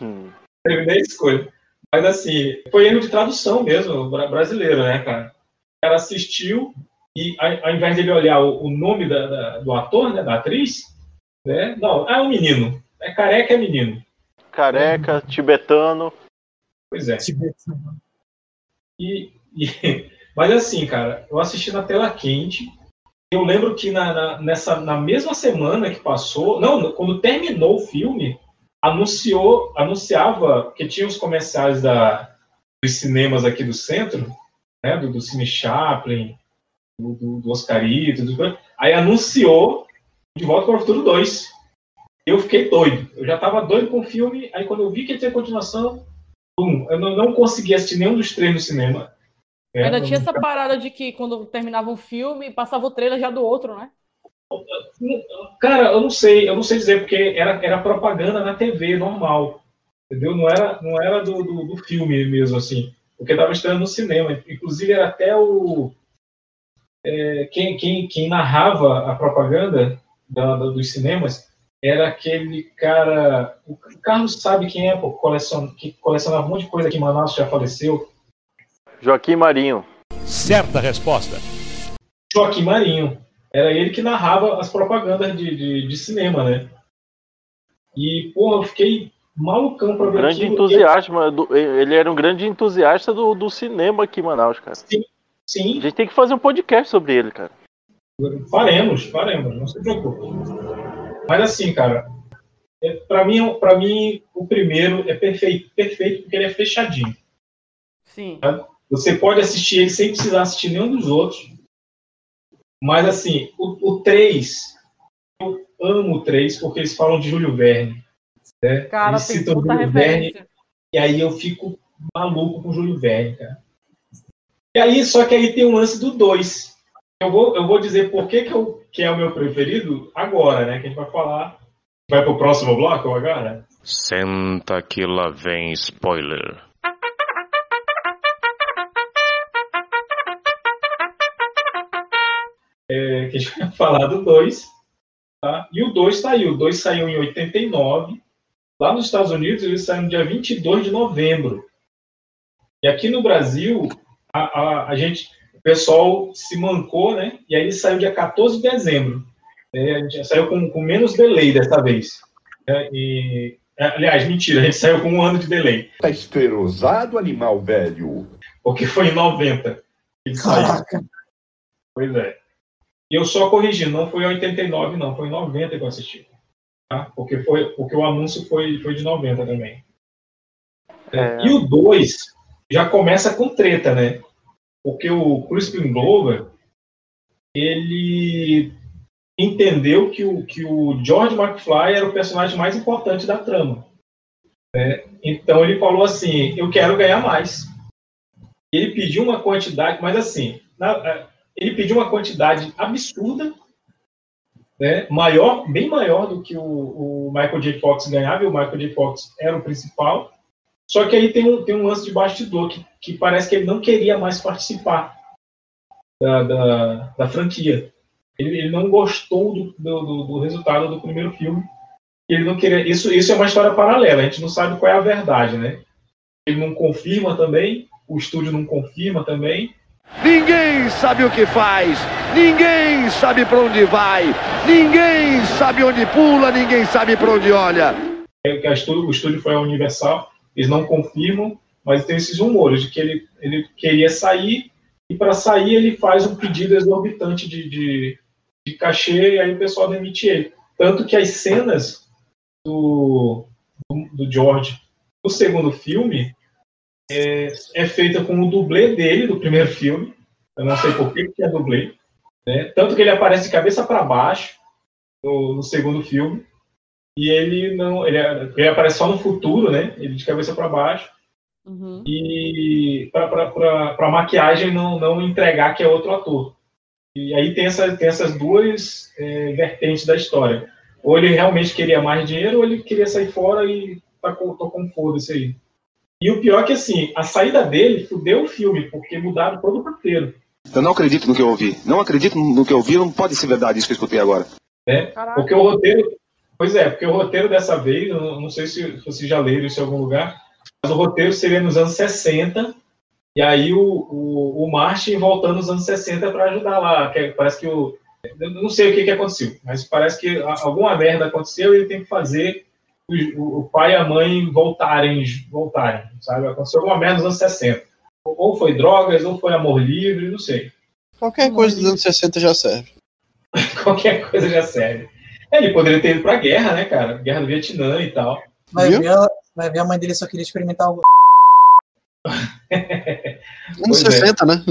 Hum. Teve nem escolha. Mas assim, foi erro de tradução mesmo, bra- brasileiro, né, cara? O cara assistiu e ao, invés de ele olhar o, nome da- da- do ator, né, da atriz, né? Não, é um menino. É careca, é menino. Careca, tibetano. Pois é. E, e- mas assim, cara, eu assisti na tela quente. Eu lembro que na, na- nessa, na mesma semana que passou, não, quando terminou o filme, anunciou, anunciava que tinha os comerciais da, dos cinemas aqui do centro, né, do, do Cine Chaplin, do, do, do Oscarito, do- aí anunciou De Volta para o Futuro 2. Eu fiquei doido. Eu já estava doido com o filme, aí quando eu vi que ia ter continuação, eu não, não consegui assistir nenhum dos três no cinema. É, Ainda não- tinha essa parada de que quando terminava um filme, passava o trailer já do outro, né? Cara, eu não sei, eu não sei dizer, porque era, era propaganda na TV normal. Entendeu? Não era, não era do, do, do filme mesmo, assim. Porque estava estreando no cinema. Inclusive, era até o. é, quem, quem, quem narrava a propaganda da- da- dos cinemas era aquele cara. O Carlos sabe quem é, pô, colecion, que colecionava um monte de coisa aqui em Manaus, já faleceu. Joaquim Marinho. Certa resposta. Joaquim Marinho. Era ele que narrava as propagandas de, de, de cinema, né? E, porra, eu fiquei malucão pra ver Grande aquilo. entusiasmo. do- Ele era um grande entusiasta do, do cinema aqui em Manaus, cara. Sim, sim. A gente tem que fazer um podcast sobre ele, cara. Faremos, faremos, não se preocupe. Mas assim, cara, é, para mim, para mim o primeiro é perfeito, perfeito porque ele é fechadinho. Sim. tá? Você pode assistir ele sem precisar assistir nenhum dos outros. Mas assim, o, o 3, eu amo o 3 porque eles falam de Júlio Verne. Né? Cara, eles citam Júlio Verne referência. e aí eu fico maluco com Júlio Verne, cara. E aí, só que aí tem o lance do 2. Eu vou, eu vou dizer por que, que, eu, que é o meu preferido agora, né? Que a gente vai falar. Vai pro próximo bloco agora? Senta que lá vem spoiler. Que a gente vai falar do 2. Tá? E o 2 saiu. O 2 saiu em 89. Lá nos Estados Unidos, ele saiu no dia 22 de novembro. E aqui no Brasil, a, a, a gente. pessoal se mancou, né? E aí ele saiu dia 14 de dezembro. É, a gente saiu com, com menos delay dessa vez. É, e, é, aliás, mentira, a gente saiu com um ano de delay. Tá esterosado, animal velho. Porque foi em 90. Ele saiu. Caraca. Pois é. E eu só corrigindo, não foi em 89, não, foi em 90 que eu assisti. Tá? Porque, foi, porque o anúncio foi, foi de 90 também. É. E o 2 já começa com treta, né? Porque o Crispin Glover, ele entendeu que o, que o George McFly era o personagem mais importante da trama. né? Então ele falou assim: eu quero ganhar mais. Ele pediu uma quantidade, mas assim, na- ele pediu uma quantidade absurda, né? maior, bem maior do que o, o Michael J. Fox ganhava, e o Michael J. Fox era o principal. Só que aí tem um, tem um lance de bastidor que, que parece que ele não queria mais participar da, da, da franquia. Ele, ele não gostou do, do, do- do resultado do primeiro filme. Ele não queria. Isso, isso é uma história paralela. A gente não sabe qual é a verdade, né? Ele não confirma também. O estúdio não confirma também. Ninguém sabe o que faz, ninguém sabe pra onde vai, ninguém sabe onde pula, ninguém sabe pra onde olha. É estúdio, o estúdio foi a Universal. Eles não confirmam, mas tem esses rumores de que ele, ele queria sair e para sair ele faz um pedido exorbitante de, de, de cachê e aí o pessoal demite ele. Tanto que as cenas do, do, do George no segundo filme é, é feita com o dublê dele do primeiro filme. Eu não sei por que que é dublê. Né? Tanto que ele aparece de cabeça para baixo no, no segundo filme. E ele não. Ele, ele aparece só no futuro, né? Ele de cabeça para baixo. E para a maquiagem não, não entregar que é outro ator. E aí tem, essa, tem essas duas é, vertentes da história. Ou ele realmente queria mais dinheiro, ou ele queria sair fora e tá com, tô com foda-se aí. E o pior é que, assim, a saída dele fudeu o filme, porque mudaram todo o roteiro. Eu não acredito no que eu ouvi. Não acredito no que eu ouvi. Não pode ser verdade isso que eu escutei agora. né? Porque o roteiro. Pois é, porque o roteiro dessa vez, eu não sei se vocês já leram isso em algum lugar, mas o roteiro seria nos anos 60, e aí o, o, o Martin voltando nos anos 60 para ajudar lá. que é- parece que o. Eu não sei o que, que aconteceu, mas parece que alguma merda aconteceu e ele tem que fazer o, pai e a mãe voltarem, voltarem, sabe? Aconteceu alguma merda nos anos 60. Ou foi drogas, ou foi amor livre, não sei. Qualquer coisa dos anos 60 já serve. Qualquer coisa já serve. Ele poderia ter ido pra guerra, né, cara? Guerra do Vietnã e tal. Vai Viu? ver, a- vai ver a mãe dele só queria experimentar o. Anos Pois é. 60, né?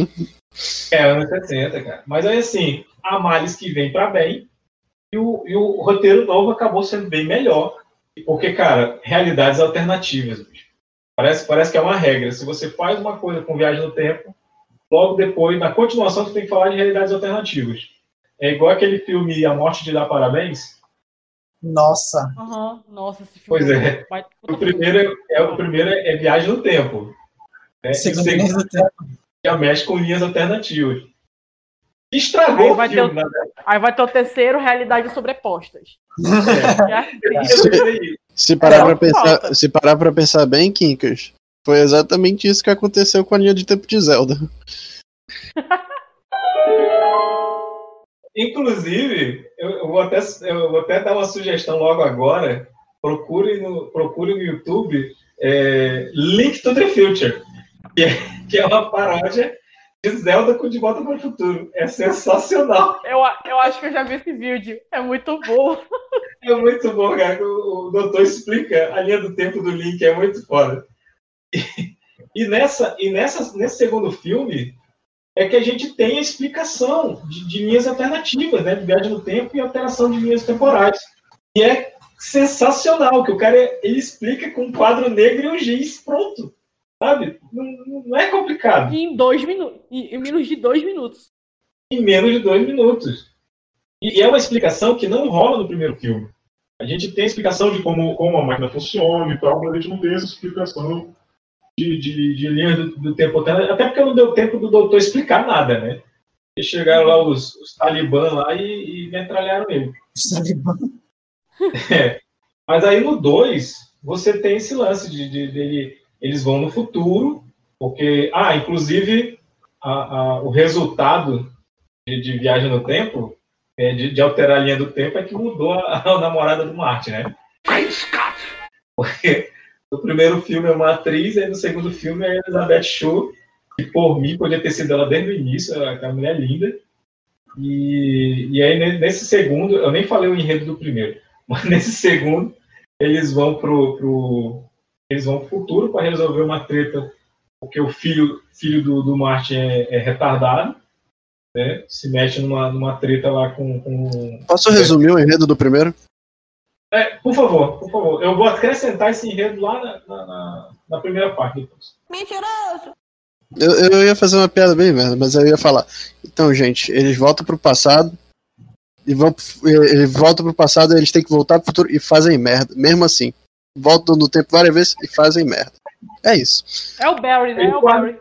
É, anos 60, cara. Mas aí, assim, há males que vem pra bem e o, e o roteiro novo acabou sendo bem melhor. Porque, cara, realidades alternativas, bicho. Parece, parece que é uma regra. Se você faz uma coisa com viagem no tempo, logo depois, na continuação, você tem que falar de realidades alternativas. É igual aquele filme A Morte de Dar Parabéns. Nossa. Aham, Nossa, esse filme Pois é. vai- O primeiro é, o primeiro é viagem no tempo. Né? Segundo E o linhas do tempo. já mexe com linhas alternativas. Estragou Aí o vai, ter filme, o, na verdade. aí vai ter o terceiro, realidades sobrepostas. É Se, se parar pra pensar, se parar para pensar bem, Kinkers, foi exatamente isso que aconteceu com a linha de tempo de Zelda. Inclusive, eu, eu vou até, eu vou até dar uma sugestão logo agora. Procure no, procure no YouTube é, Link to the Future, que é, que é uma paródia de Zelda com De Volta para o Futuro. É sensacional. Eu, eu acho que eu já vi esse vídeo. É muito bom. É muito bom, cara. O, o doutor explica a linha do tempo do Link, é muito foda. E, e nessa, e nessa, nesse segundo filme é que a gente tem a explicação de, de linhas alternativas, né? De viagem no tempo e alteração de linhas temporais. E é sensacional, que o cara ele explica com um quadro negro e um giz, pronto. Sabe? Não, não é complicado. E em dois minutos. Em menos de dois minutos. Em menos de dois minutos. E, e é uma explicação que não rola no primeiro filme. A gente tem a explicação de como, como a máquina funciona e tal, mas a gente não tem essa explicação de, de, de linhas do, do tempo. Até porque não deu tempo do doutor explicar nada, né? E chegaram lá os, os talibã lá e, e metralharam ele. É. Mas aí no 2, você tem esse lance de, de, dele- eles vão no futuro, porque, ah, inclusive, a- a- o resultado de, de viagem no tempo, é, de, de alterar a linha do tempo, é que mudou a, a namorada do Martin, né? Porque no primeiro filme é uma atriz, e no segundo filme é a Elizabeth Shue, que por mim podia ter sido ela desde o início, aquela mulher linda. E, e aí ne- nesse segundo, eu nem falei o enredo do primeiro, mas nesse segundo eles vão pro, pro eles vão pro futuro para resolver uma treta, porque o filho filho do, do Martin é, é retardado, né? Se mexe numa, numa treta lá com, com Posso resumir o enredo do primeiro? é, por favor, por favor. Eu vou acrescentar esse enredo lá na, na, na- na primeira parte depois. Mentiroso! Eu, eu ia fazer uma piada bem merda, mas eu ia falar. Então, gente, eles voltam pro passado. E vão, eles voltam pro passado, eles têm que voltar pro futuro e fazem merda. Mesmo assim. Voltam no tempo várias vezes e fazem merda. É isso. É o Barry, né? É o Barry.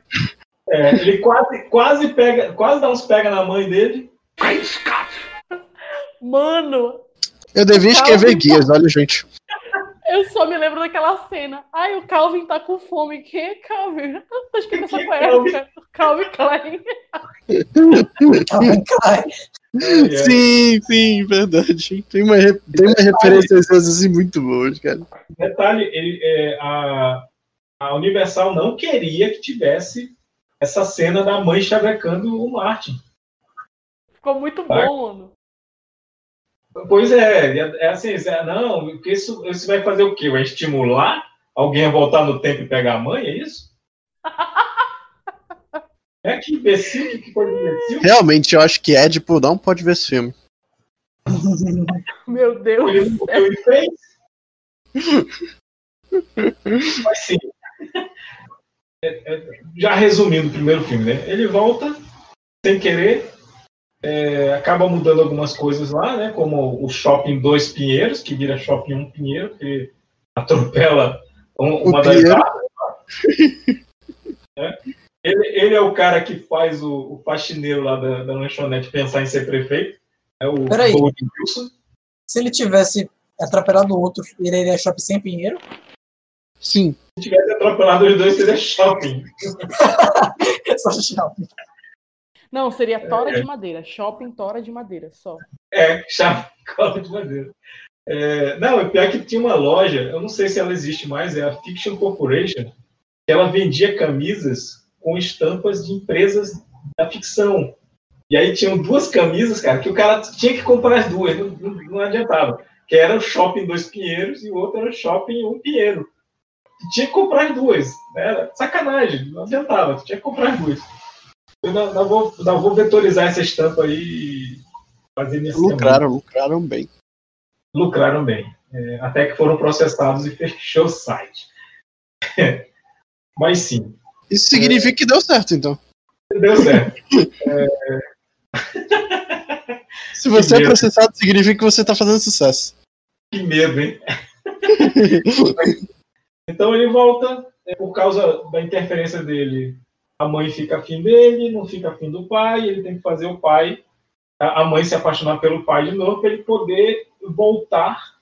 É, ele quase, quase pega, quase dá uns pega na mãe dele. Mano, Eu devia escrever então. guias, olha, gente. eu só me lembro daquela cena. Ai, o Calvin tá com fome. Quem é Calvin? Tá escrito essa cueca. Calvin Klein. Calvin Klein. Sim, sim, verdade. Tem uma, tem uma referências assim muito boas, cara. Detalhe, ele, é, a, a Universal não queria que tivesse essa cena da mãe chavecando o Martin. Ficou muito Tá. bom, mano. Pois é, é, é assim, é, não, isso, isso vai fazer o quê? Vai estimular alguém a voltar no tempo e pegar a mãe, é isso? É que imbecil, que, coisa imbecil. Realmente, eu acho que Edipo não pode ver esse filme. Meu Deus. Ele ele fez. Mas sim. É, é, já resumindo o primeiro filme, né? Ele volta sem querer, é, acaba mudando algumas coisas lá, né? Como o Shopping Dois Pinheiros, que vira Shopping Um Pinheiro, que atropela um- uma das árvores. né? Ele, ele é o cara que faz o, o faxineiro lá da, da lanchonete pensar em ser prefeito. É o Peraí. Wilson. Se ele tivesse atropelado o outro, ele iria shopping sem Pinheiro? Sim. Se tivesse atropelado os dois, seria shopping. Só shopping. Não, seria Tora É. de Madeira. Shopping Tora de Madeira, só. É, chave cola de madeira. É, não, o pior é que tinha uma loja, eu não sei se ela existe mais, é a Fiction Corporation, que ela vendia camisas com estampas de empresas da ficção. E aí tinham duas camisas, cara, que o cara tinha que comprar as duas, não, não, adiantava. Que era o Shopping Dois Pinheiros e o outro era o Shopping Um Pinheiro. Tinha que comprar as duas. né? Era sacanagem, não adiantava, tinha que comprar as duas. Eu não, não vou, não vou vetorizar essa estampa aí e fazer minha Lucraram, lucraram bem. lucraram bem. É, até que foram processados e fechou o site. Mas sim, Isso significa que deu certo, então. deu certo. Se você é processado, significa que você tá fazendo sucesso. Que medo, hein? então ele volta, é, por causa da interferência dele, a mãe fica afim dele, não fica afim do pai, ele tem que fazer o pai, a a mãe se apaixonar pelo pai de novo, para ele poder voltar.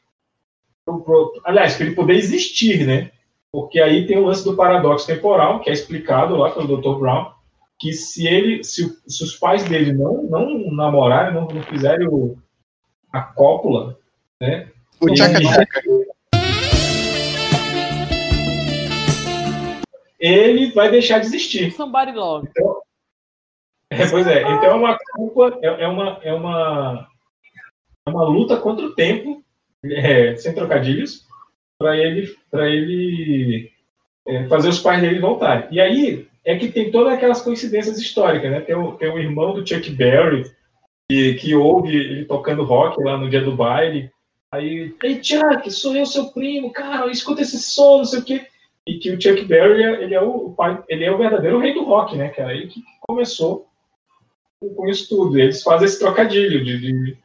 pro- pro- aliás, para ele poder existir, né? Porque aí tem o lance do paradoxo temporal, que é explicado lá pelo Dr. Brown, que se ele, se, se os pais dele não, não namorarem, não, não fizerem o, a cópula, né? O não tchaca ele vai deixar de existir. Somebody love. É, pois é, então é uma culpa, é, é uma, é uma, é uma luta contra o tempo, é, sem trocadilhos, para ele, para ele é, fazer os pais dele voltarem. E aí é que tem todas aquelas coincidências históricas, né? Tem o, tem o irmão do Chuck Berry que, que ouve ele tocando rock lá no dia do baile. Aí, ei, Chuck, sou eu, seu primo, cara, escuta esse som, não sei o quê. E que o Chuck Berry, ele é o pai, ele é o verdadeiro rei do rock, né, cara? Ele que começou com- com isso tudo. Eles fazem esse trocadilho de, de-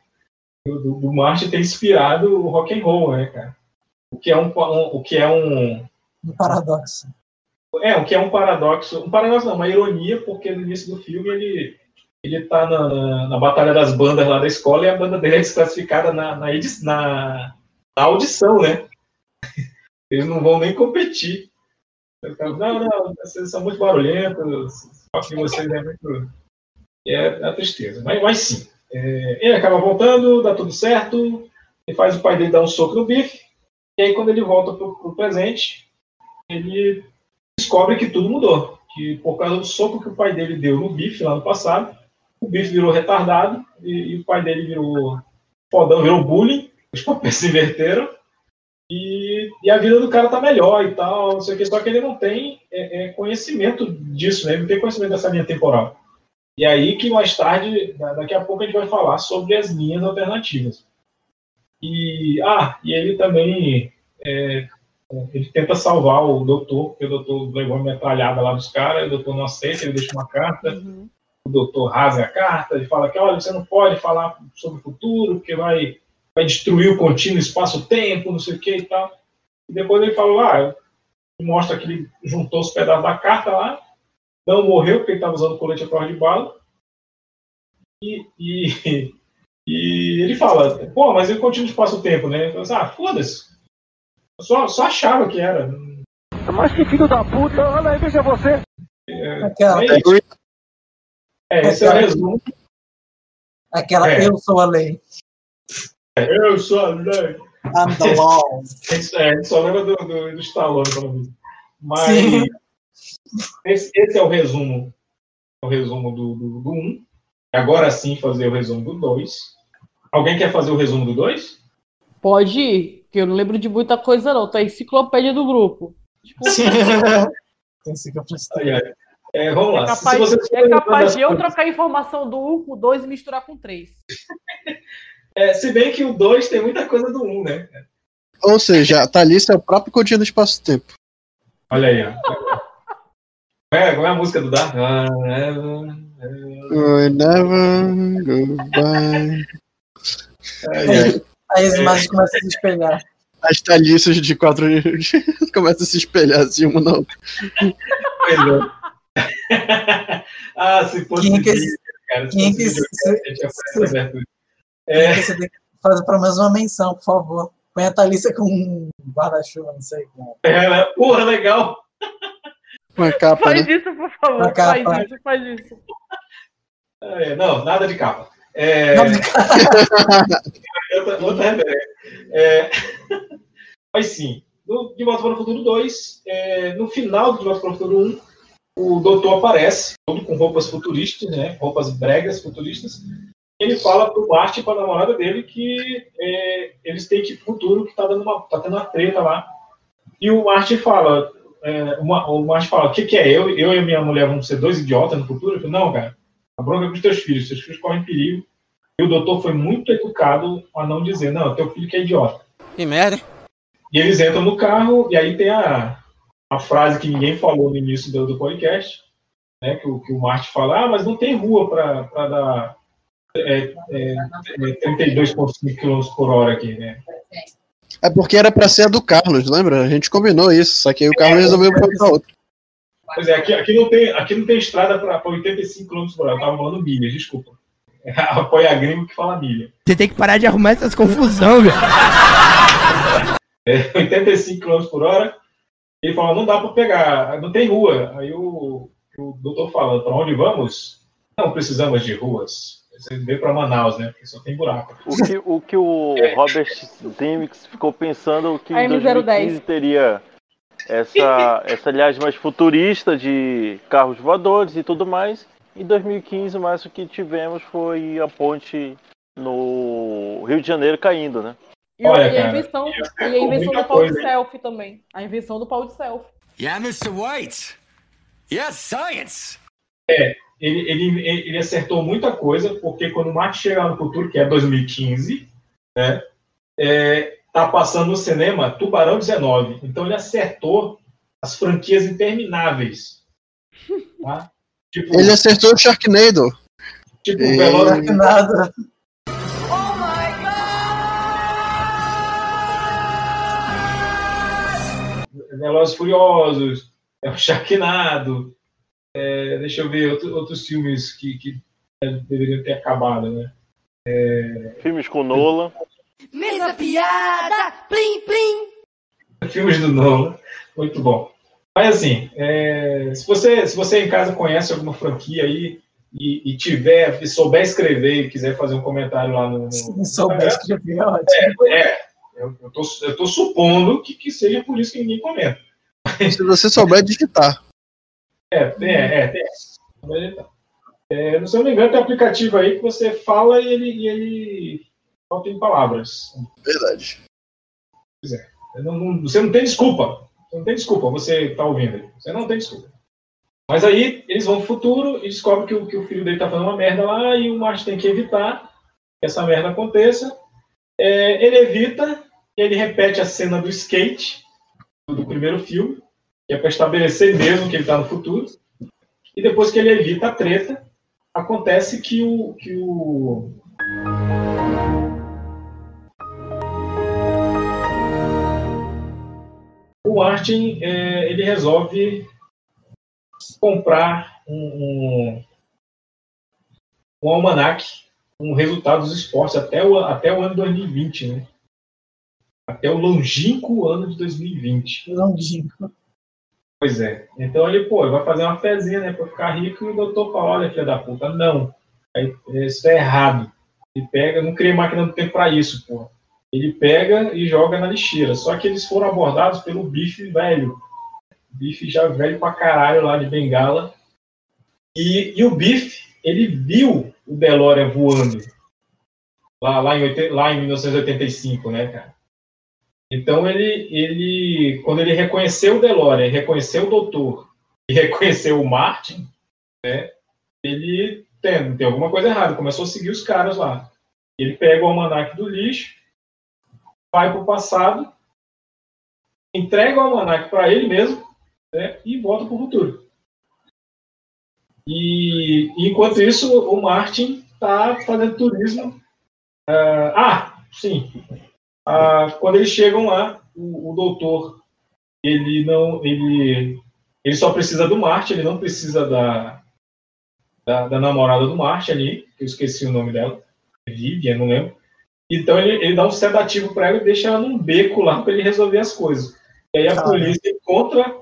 do, do Martin ter inspirado o rock and roll, né, cara? O que é um, um- o que é um Um paradoxo. é, o que é um paradoxo, um paradoxo não, uma ironia, porque no início do filme ele ele tá na, na, na batalha das bandas lá da escola e a banda dele é desclassificada na, na, na, na audição, né? Eles não vão nem competir. Falo, Não, não, vocês são muito barulhentos, só que vocês é muito. E é a tristeza. Mas, mas sim. É, ele acaba voltando, dá tudo certo, ele faz o pai dele dar um soco no bife, e aí quando ele volta pro, pro presente, ele descobre que tudo mudou. Que por causa do soco que o pai dele deu no bife lá no passado, o bife virou retardado e, e o pai dele virou fodão, virou bullying, os papéis se inverteram. E, e a vida do cara tá melhor e tal, não sei o que, só que ele não tem é, é, conhecimento disso, né? Ele não tem conhecimento dessa linha temporal. E aí que mais tarde, da- daqui a pouco a gente vai falar sobre as linhas alternativas. E, ah, e ele também, é, ele tenta salvar o doutor, porque o doutor levou uma metralhada lá dos caras, o doutor não aceita, ele deixa uma carta, o doutor rasga a carta, ele fala que, olha, você não pode falar sobre o futuro, porque vai, vai destruir o contínuo espaço-tempo, não sei o que e tal. E depois ele fala, ah, mostra que ele juntou os pedaços da carta lá, não morreu porque ele estava usando colete à prova de bala. E, e, e ele fala, pô, mas eu continuo espaço-tempo, né? Ele fala assim, ah, foda-se. Eu só, só achava que era. Mas que filho da puta, olha aí, veja você. É, Aquela, é isso. É, esse é o resumo. aquela É. eu sou a lei. Eu sou a lei. I'm the law. É, só lembra do, do, do Stallone quando vi. Mas Sim. esse, esse é o resumo. O resumo do 1. Do, do um. E Agora sim fazer o resumo do 2. Alguém quer fazer o resumo do 2? Pode ir, que eu não lembro de muita coisa, não. Tá a enciclopédia do grupo. Tipo, ai. É, vamos lá. é capaz, Se você é capaz de eu coisas- trocar a informação do 1 com 2 e misturar com 3. É, se bem que o 2 tem muita coisa do 1, um, né? Ou seja, a Thalissa é o próprio contínuo do espaço-tempo. Olha aí, ó. É, qual é a música do Dark? Ah, é, I never go by. Ai, ai. Aí as imagens começam a se espelhar. As Thalissas de quatro começam a se espelhar assim, uma na outra. Pois é. ah, se fosse Quem que vídeo, esse- cara, se quem fosse que. É, Você tem que fazer pelo menos uma menção, por favor. Põe a Thalissa com um guarda-chuva, não sei. Com... é, né? porra, legal. Uma capa, Faz né? isso, por favor. Uma capa. Faz isso, faz isso. É, não, nada de capa. É, outra, outra referência. É, mas sim, no De Volta para o Futuro 2, é, no final do De Volta para o Futuro 1, o doutor aparece, todo com roupas futuristas, né, roupas bregas futuristas. Ele fala pro Marty e para a namorada dele que é, eles têm que futuro, que tá, dando uma, tá tendo uma treta lá. E o Marty fala, é, uma- o Marty fala, o que, que é? Eu, eu e a minha mulher vamos ser dois idiotas no futuro? Eu falo, não, cara, a bronca é com os teus filhos, seus filhos correm perigo. E o doutor foi muito educado a não dizer, não, teu filho que é idiota. Que merda. E eles entram no carro, e aí tem a, a frase que ninguém falou no início do, do podcast, né, que, o, que o Marty fala, ah, mas não tem rua para dar é, é, é, 32,5 km por hora aqui, né? É porque era pra ser a do Carlos, lembra? A gente combinou isso, só que aí o Carlos resolveu ir pra outra. Pois é, aqui, aqui, não, tem, aqui não tem estrada para 85 km por hora, eu tava falando milhas, desculpa. Apoia gringo que fala milha. Você tem que parar de arrumar essas confusão, velho. É, 85 km por hora. Ele fala, não dá para pegar, não tem rua. Aí o, o doutor fala, para onde vamos? Não precisamos de ruas. Você veio para Manaus, né? Porque só tem buraco. O que o, que o Robert Zemeckis ficou pensando que em M010. 2015 teria essa, essa aliás mais futurista de carros voadores e tudo mais. Em 2015, o máximo que tivemos foi a ponte no Rio de Janeiro caindo, né? E, Olha, e a invenção, e a invenção do pau de coisa, hein? selfie também. A invenção do pau de selfie. Yeah, Mr. White. Yes, science. É, ele, ele, ele acertou muita coisa, porque quando o Mark chegar no futuro, que é 2015, né? É, tá passando no cinema Tubarão 19. Então ele acertou as franquias intermináveis. Tá? Tipo, Ele acertou o Sharknado. tipo E- Velozes Nada. Velozes e Furiosos, é o Sharknado, é, deixa eu ver outro- outros filmes que, que deveriam ter acabado, né? Filmes com Nolan. Mesa piada, plim plim. Filmes do Nolan, muito bom. Mas assim, é, se, você, se você em casa conhece alguma franquia aí e, e tiver, e souber escrever e quiser fazer um comentário lá no. no Se souber escrever, é ótimo. É, é. Eu, eu, tô, eu tô supondo que, que seja por isso que ninguém comenta. Se você souber digitar. É, tem, é, é, tem. É, se eu não me engano, tem um aplicativo aí que você fala e ele, e ele falta em palavras. Verdade. Pois é. Não, não, você não tem desculpa. Você não tem desculpa, você tá ouvindo aí. Você não tem desculpa. Mas aí eles vão pro futuro e descobrem que o, que o filho dele tá fazendo uma merda lá e o Martin tem que evitar que essa merda aconteça. É, ele evita e ele repete a cena do skate do primeiro filme, que é para estabelecer mesmo que ele está no futuro. E depois que ele evita a treta, acontece que o, que o o Martin é, ele resolve comprar um, um, um almanac com resultados dos esportes até o, até o ano 2020, né? Até o longínquo ano de 2020. Longínquo. Pois é. Então ele, pô, ele vai fazer uma fezinha, né, pra ficar rico, e o doutor fala, olha, filha da puta, não. Aí, isso é errado. Ele pega, não cria máquina do tempo pra isso, pô. Ele pega e joga na lixeira. Só que eles foram abordados pelo bife velho. Bife já velho pra caralho lá de Bengala. E, e o bife, ele viu o DeLorean voando. Lá, lá, em, lá em 1985, né, cara? Então ele, ele, quando ele reconheceu o DeLorean, reconheceu o Doutor e reconheceu o Martin, né, ele tem, tem alguma coisa errada, começou a seguir os caras lá. Ele pega o almanac do lixo, vai para o passado, entrega o almanac para ele mesmo né, e volta para o futuro. E enquanto isso, o Martin está fazendo turismo. ah, ah, sim. Ah, quando eles chegam lá, o, o doutor ele não ele ele só precisa do Martin, ele não precisa da, da, da namorada do Martin ali, que eu esqueci o nome dela, Vivian, não lembro. Então ele, ele dá um sedativo para ela e deixa ela num beco lá para ele resolver as coisas. E aí a Cara. polícia encontra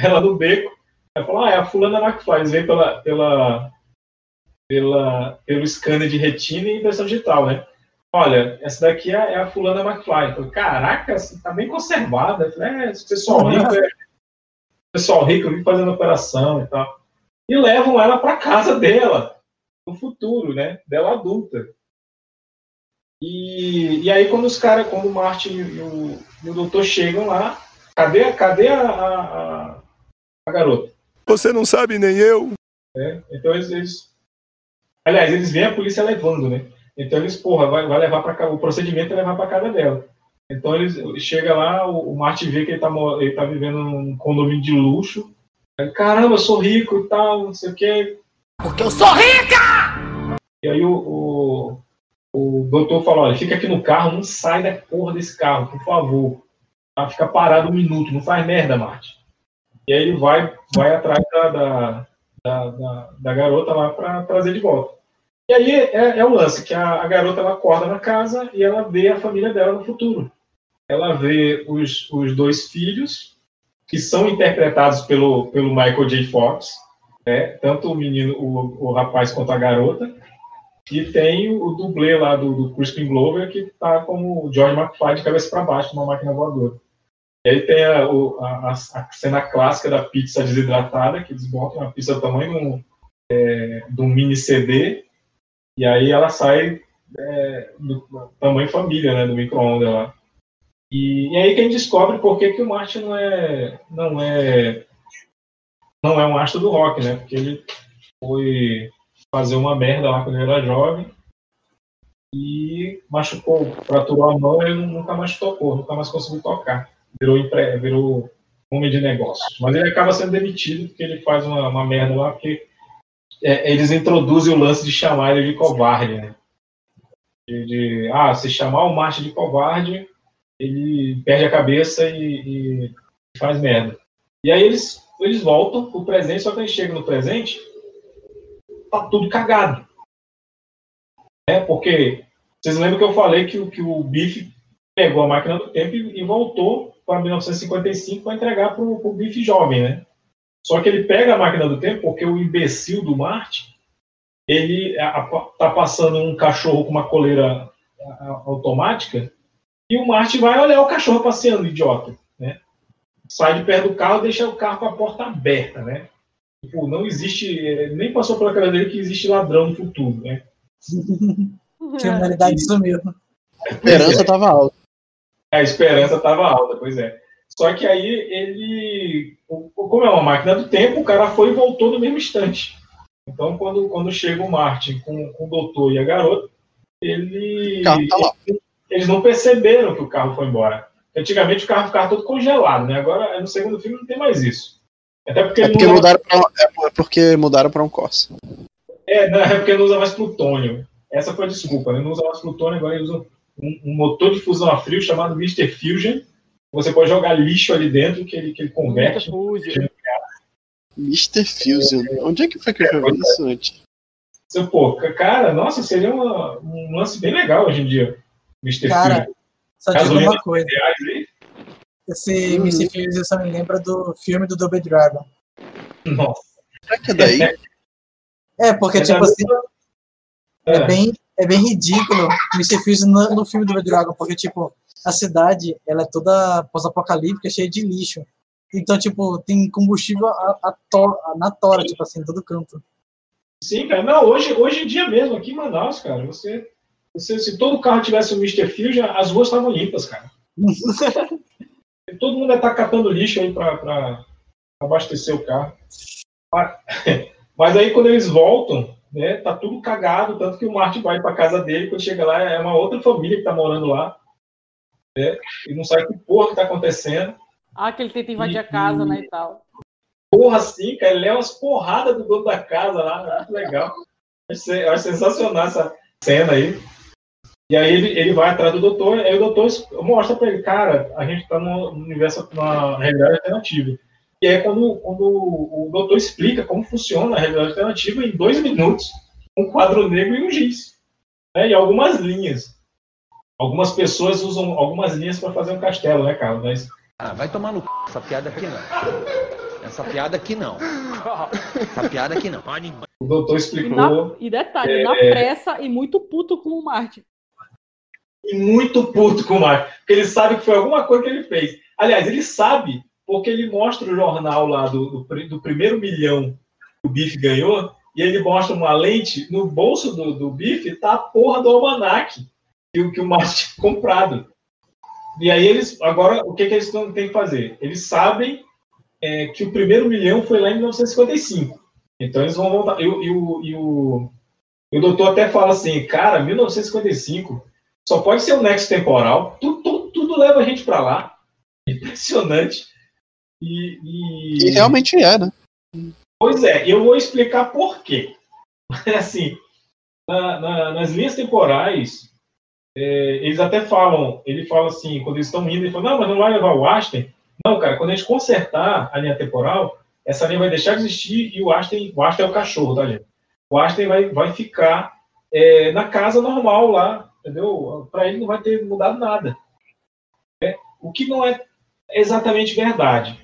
ela no beco, vai falar, ah, é a fulana McFly, eles vêm pela, pela, pela, pelo scanner de retina e impressão digital, né? Olha, essa daqui é, é a fulana McFly. Eu falei, Caraca, você tá bem conservada. Eu falei, é, esse pessoal rico, é, pessoal rico vive fazendo operação e tal. E levam ela para casa dela, no futuro, né? Dela adulta. E, e aí quando os caras, quando o Martin e o, e o doutor chegam lá, cadê, cadê a, a, a- a garota? Você não sabe nem eu. né? Então eles, eles- Aliás, eles veem a polícia levando, né? Então eles, porra, vai, vai levar para O procedimento é levar para casa dela. Então eles chega lá, o, o Martin vê que ele tá, ele tá vivendo num condomínio de luxo. Aí, Caramba, eu sou rico e tal, não sei o quê. Porque eu sou rica! E aí o, o, o doutor fala, olha, fica aqui no carro, não sai da porra desse carro, por favor. Tá? Fica parado um minuto, não faz merda, Martin. E aí ele vai, vai atrás da, da, da, da- da garota lá para trazer de volta. E aí é, é o lance, que a, a garota ela acorda na casa e ela vê a família dela no futuro. Ela vê os, os dois filhos, que são interpretados pelo, pelo Michael J. Fox, né? tanto o menino, o, o rapaz quanto a garota. E tem o, dublê lá do, do Crispin Glover, que tá como o George McFly de cabeça para baixo, numa máquina voadora. E aí tem a, a- a- cena clássica da pizza desidratada, que eles botam uma pizza do tamanho de um, é, de um mini CD, e aí ela sai é, do tamanho família, né, do micro-ondas lá. E, e aí que a gente descobre por que, que o Martin não é, não é não é um astro do rock, né? Porque ele foi fazer uma merda lá quando ele era jovem e machucou, fraturou a mão e nunca mais tocou, nunca mais conseguiu tocar. Virou, empre... virou homem de negócios. Mas ele acaba sendo demitido porque ele faz uma, uma merda lá, porque é, eles introduzem o lance de chamar ele de covarde, né? De, de, ah, se chamar o Martin de covarde, ele perde a cabeça e, e faz merda. E aí eles, eles voltam pro presente, só que eles chegam no presente, tá tudo cagado. É, porque vocês lembram que eu falei que, o- que o Biff pegou a máquina do tempo e, e voltou para 1955 para entregar para o Biff jovem, né? Só que ele pega a máquina do tempo porque o imbecil do Marte ele a- a- tá passando um cachorro com uma coleira a- automática e o Marte vai olhar o cachorro passeando, idiota, né? Sai de perto do carro deixa o carro com a porta aberta, né? Tipo, não existe, eh, nem passou pela cabeça dele que existe ladrão no futuro, né? Criminalidade sumiu. A esperança tava alta. A esperança estava alta, pois é. Só que aí ele, como é uma máquina do tempo, o cara foi e voltou no mesmo instante. Então, quando, quando chega o Martin com, com o doutor e a garota, ele, tá lá. eles não perceberam que o carro foi embora. Antigamente o carro ficava todo congelado, né? Agora, no segundo filme, não tem mais isso. Até porque É ele porque usa- mudaram pra, é porque mudaram pra um Corsa. é, não, é porque não usa mais plutônio. Essa foi a desculpa, né? Não usa mais plutônio, agora ele usa um, um motor de fusão a frio chamado Mr. Fusion. Você pode jogar lixo ali dentro que ele, que ele converte. Mr. Fusion. Onde é que foi que eu vi isso antes? Pô, ca- cara, nossa, seria uma- um lance bem legal hoje em dia. Mr. Cara, Fusion. só digo uma coisa. reais? Esse Uhum. Mr. Fuse só me lembra do filme do Double Dragon. Nossa. Será que é daí? É, porque, É tipo assim, é É. bem, é bem ridículo Mr. Fuse no, no filme do Double Dragon, porque, tipo, a cidade, ela é toda pós-apocalíptica, cheia de lixo. Então, tipo, tem combustível a, a to- na tora, tipo assim, em todo canto. Sim, cara. Não, hoje, hoje em dia mesmo, aqui em Manaus, cara, você, você se todo carro tivesse o Mr. Fusion, as ruas estavam limpas, cara. todo mundo estar catando lixo aí pra, pra abastecer o carro. Mas- Mas aí quando eles voltam, né, tá tudo cagado, tanto que o Martin vai pra casa dele, quando chega lá é uma outra família que tá morando lá, né, e não sabe que porra que tá acontecendo. Ah, que ele tenta invadir a casa, né, e tal. Porra assim, cara, ele leva umas porradas do dono da casa lá, muito legal. Acho sensacional essa cena aí. E aí ele, ele vai atrás do doutor, aí o doutor mostra pra ele, cara, a gente tá num universo, numa realidade alternativa. E aí quando, quando o doutor explica como funciona a realidade alternativa em dois minutos, um quadro negro e um giz. Né? E algumas linhas. Algumas pessoas usam algumas linhas para fazer um castelo, né, Carlos? Mas Ah, vai tomar no c... essa piada aqui não. Essa piada aqui não. Essa piada aqui não. o doutor E, explicou. na- e detalhe, É. na pressa e muito puto com o Martin. E muito puto com o Marco, porque ele sabe que foi alguma coisa que ele fez. Aliás, ele sabe porque ele mostra o jornal lá do, do, do primeiro milhão que o Biff ganhou, e ele mostra uma lente, no bolso do, do Biff tá a porra do almanac que, o- que o Martin tinha comprado. E aí eles, agora, o que, que eles têm que fazer? Eles sabem é, que o primeiro milhão foi lá em 1955. Então eles vão voltar. E, e o, e, o, e o doutor até fala assim, cara, 1955 só pode ser um nexo temporal. Tudo, tudo, tudo leva a gente para lá. Impressionante. E, e- E realmente é, né? Pois é, eu vou explicar por quê. Assim, na- na- nas linhas temporais, é, eles até falam, ele fala assim, quando eles estão indo, ele fala, não, mas não vai levar o Einstein. Não, cara, quando a gente consertar a linha temporal, essa linha vai deixar de existir e o Einstein, o Einstein é o cachorro, tá, gente? O Einstein vai, vai ficar é, na casa normal lá, entendeu? Para ele não vai ter mudado nada. É, o que não é exatamente verdade.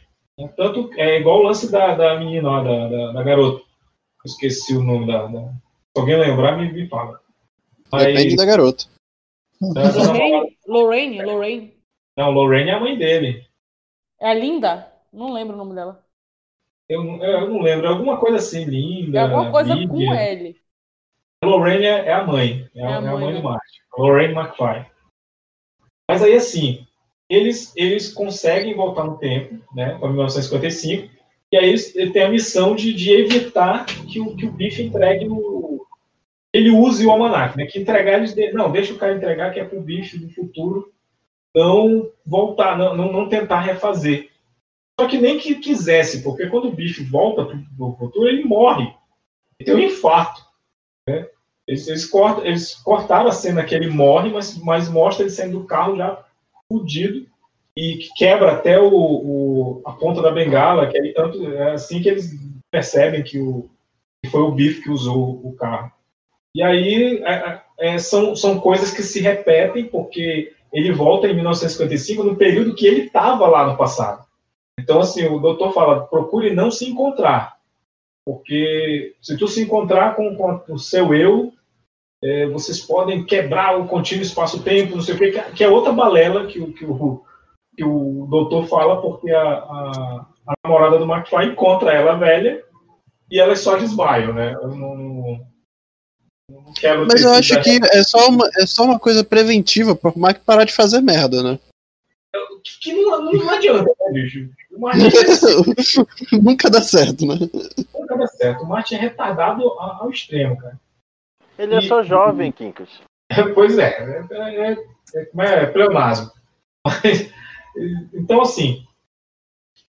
Tanto é igual o lance da, da menina lá, da, da, da garota. Eu esqueci o nome da. da- Se alguém lembrar, me, me fala. Mas- Depende da garota. da- da namorada. Lorraine, Lorraine, Lorraine. Não, Lorraine é a mãe dele. É a Linda? Não lembro o nome dela. Eu, não- eu não lembro, é alguma coisa assim, linda. É alguma coisa Lídia. com L. Lorraine é é a mãe, é, a, é a mãe do Martin. Lorraine McFly. Mas aí, assim, eles, eles conseguem voltar no tempo, né, para 1955, e aí eles, ele tem a missão de, de evitar que o, que o Biff entregue o. Ele use o almanac, né? Que entregar eles. de- Não, deixa o cara entregar, que é pro Biff do futuro não voltar, não, não, não tentar refazer. Só que nem que quisesse, porque quando o Biff volta pro, pro futuro, ele morre. Ele tem um infarto. Né? Eles, eles, cortam, eles cortaram a cena que ele morre, mas, mas mostra ele saindo do carro já fudido e que quebra até o, o- a ponta da bengala, que aí tanto é assim que eles percebem que, o, que foi o Biff que usou o carro. E aí é, é, são, são coisas que se repetem, porque ele volta em 1955 no período que ele estava lá no passado. Então, assim, o doutor fala, procure não se encontrar, porque se tu se encontrar com, com o seu eu, é, vocês podem quebrar o contínuo espaço-tempo, não sei o quê, que, que é outra balela que, o- que, o, que o doutor fala, porque a, a, a namorada do McFly encontra ela velha e elas só desmaiam, né? Eu não, não, não quero Mas eu acho que é só, uma, é só uma coisa preventiva pro Mark parar de fazer merda, né? Que não, não adianta, né, bicho? O Martin Nunca dá certo, né? nunca dá certo. O Martin é retardado ao, ao extremo, cara. Ele é só jovem, Quincas. Pois é, é, é, é, é, é pleonasmo. Mas, então, assim,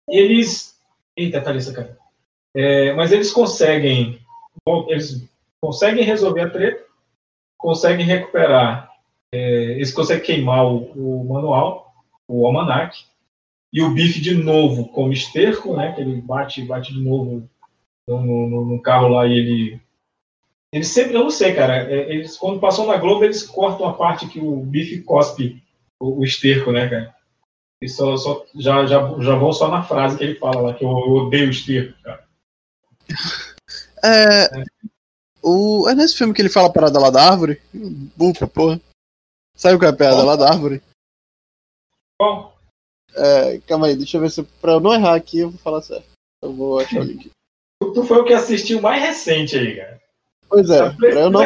eles. Eita, Thalissa, cara. É, mas eles conseguem. Eles conseguem resolver a treta, conseguem recuperar. é, eles conseguem queimar o, o manual, o almanac, e o bife de novo como esterco, né? Que ele bate, bate de novo no, no- no carro lá e ele eles sempre, eu não sei, cara. é, Eles, quando passam na Globo, eles cortam a parte que o bife cospe o, o esterco, né, cara? E só, só- já, já, já vão só na frase que ele fala lá, que eu, eu odeio o esterco, cara. É, o, é nesse filme que ele fala a parada lá da árvore? Bupa, porra. Sabe qual é a piada lá da árvore? Qual? É, calma aí, deixa eu ver se. Pra eu não errar aqui, eu vou falar certo. Eu vou achar o link. Tu, foi o que assistiu mais recente aí, cara. Pois é, Tá pra eu, não,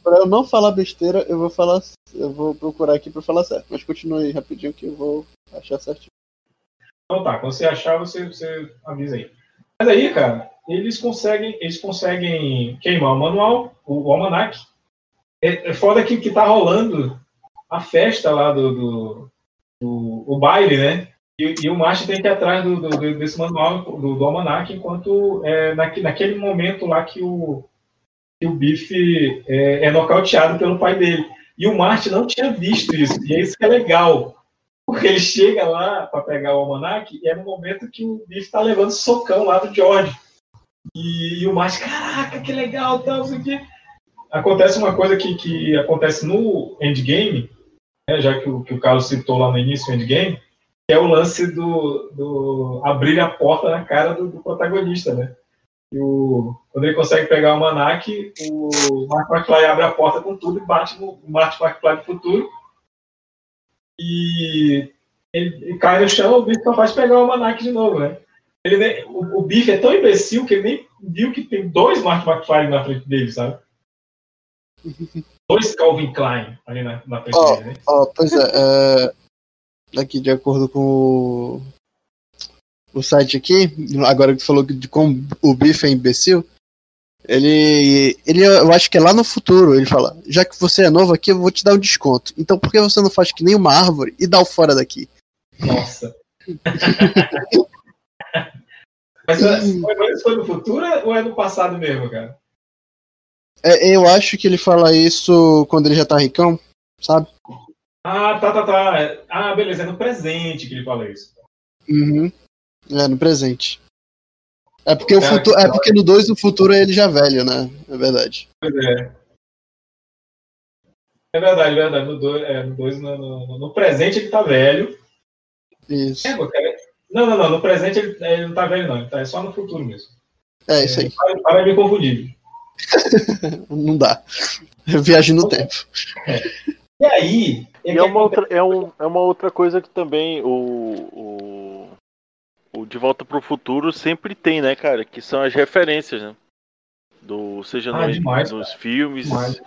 pra eu não falar besteira, eu vou falar. Eu vou procurar aqui pra falar certo. Mas continue aí rapidinho que eu vou achar certinho. Então tá, quando você achar, você, você avisa aí. Mas aí, cara, eles conseguem, eles conseguem queimar o manual, o, o almanac. É, é foda que, que tá rolando a festa lá do, do, baile, né? E, e o Martin tem que ir atrás do, do- desse manual, do, do almanac, enquanto é, naque- naquele momento lá que o, que o Biff é, é nocauteado pelo pai dele. E o Martin não tinha visto isso, e é isso que é legal. Porque ele chega lá para pegar o almanac e é no momento que o Biff tá levando socão lá do George. E, e o Martin, caraca, que legal, tal, não sei o quê. Acontece uma coisa que, que acontece no Endgame, né, já que o, que o Carlos citou lá no início, o Endgame, que é o lance do, do abrir a porta na cara do, do protagonista, né? E o, quando ele consegue pegar o almanac, o Mark McFly abre a porta com tudo e bate no Mark McFly do futuro. E ele, ele cai no chão, o Biff só faz pegar o almanac de novo, né? Ele nem- o, o Biff é tão imbecil que ele nem viu que tem dois Mark McFly na frente dele, sabe? Dois Calvin Klein ali na, na Ó, dele, né? ó, pois é, é, aqui de acordo com o, o site aqui, agora que tu falou de como o Biff é imbecil, ele, ele, eu acho que é lá no futuro, ele fala, já que você é novo aqui, eu vou te dar um desconto. Então por que você não faz que nem uma árvore e dá o fora daqui? Nossa. Mas isso foi no futuro ou é no passado mesmo, cara? É, eu acho que ele fala isso quando ele já tá ricão, sabe? Ah, tá, tá, tá. É- Ah, beleza, é no presente que ele fala isso. Uhum. É, no presente. É porque, o Cara, futuro, é porque no 2 do futuro é ele já velho, né? É verdade. Pois é. É verdade, é verdade. No 2, é, no, dois, no, no- no presente ele tá velho. Isso. É. Não, não, não. No presente ele, ele não tá velho, não. Ele tá é só no futuro mesmo. É isso aí. Para, para de me confundir. Não dá. Viagem no tempo. E aí. E é uma, outra, é, um, é uma outra coisa que também o, o, o De Volta pro Futuro sempre tem, né, cara? Que são as referências, né? Do, seja Ah, no- demais, nos filmes, Demais.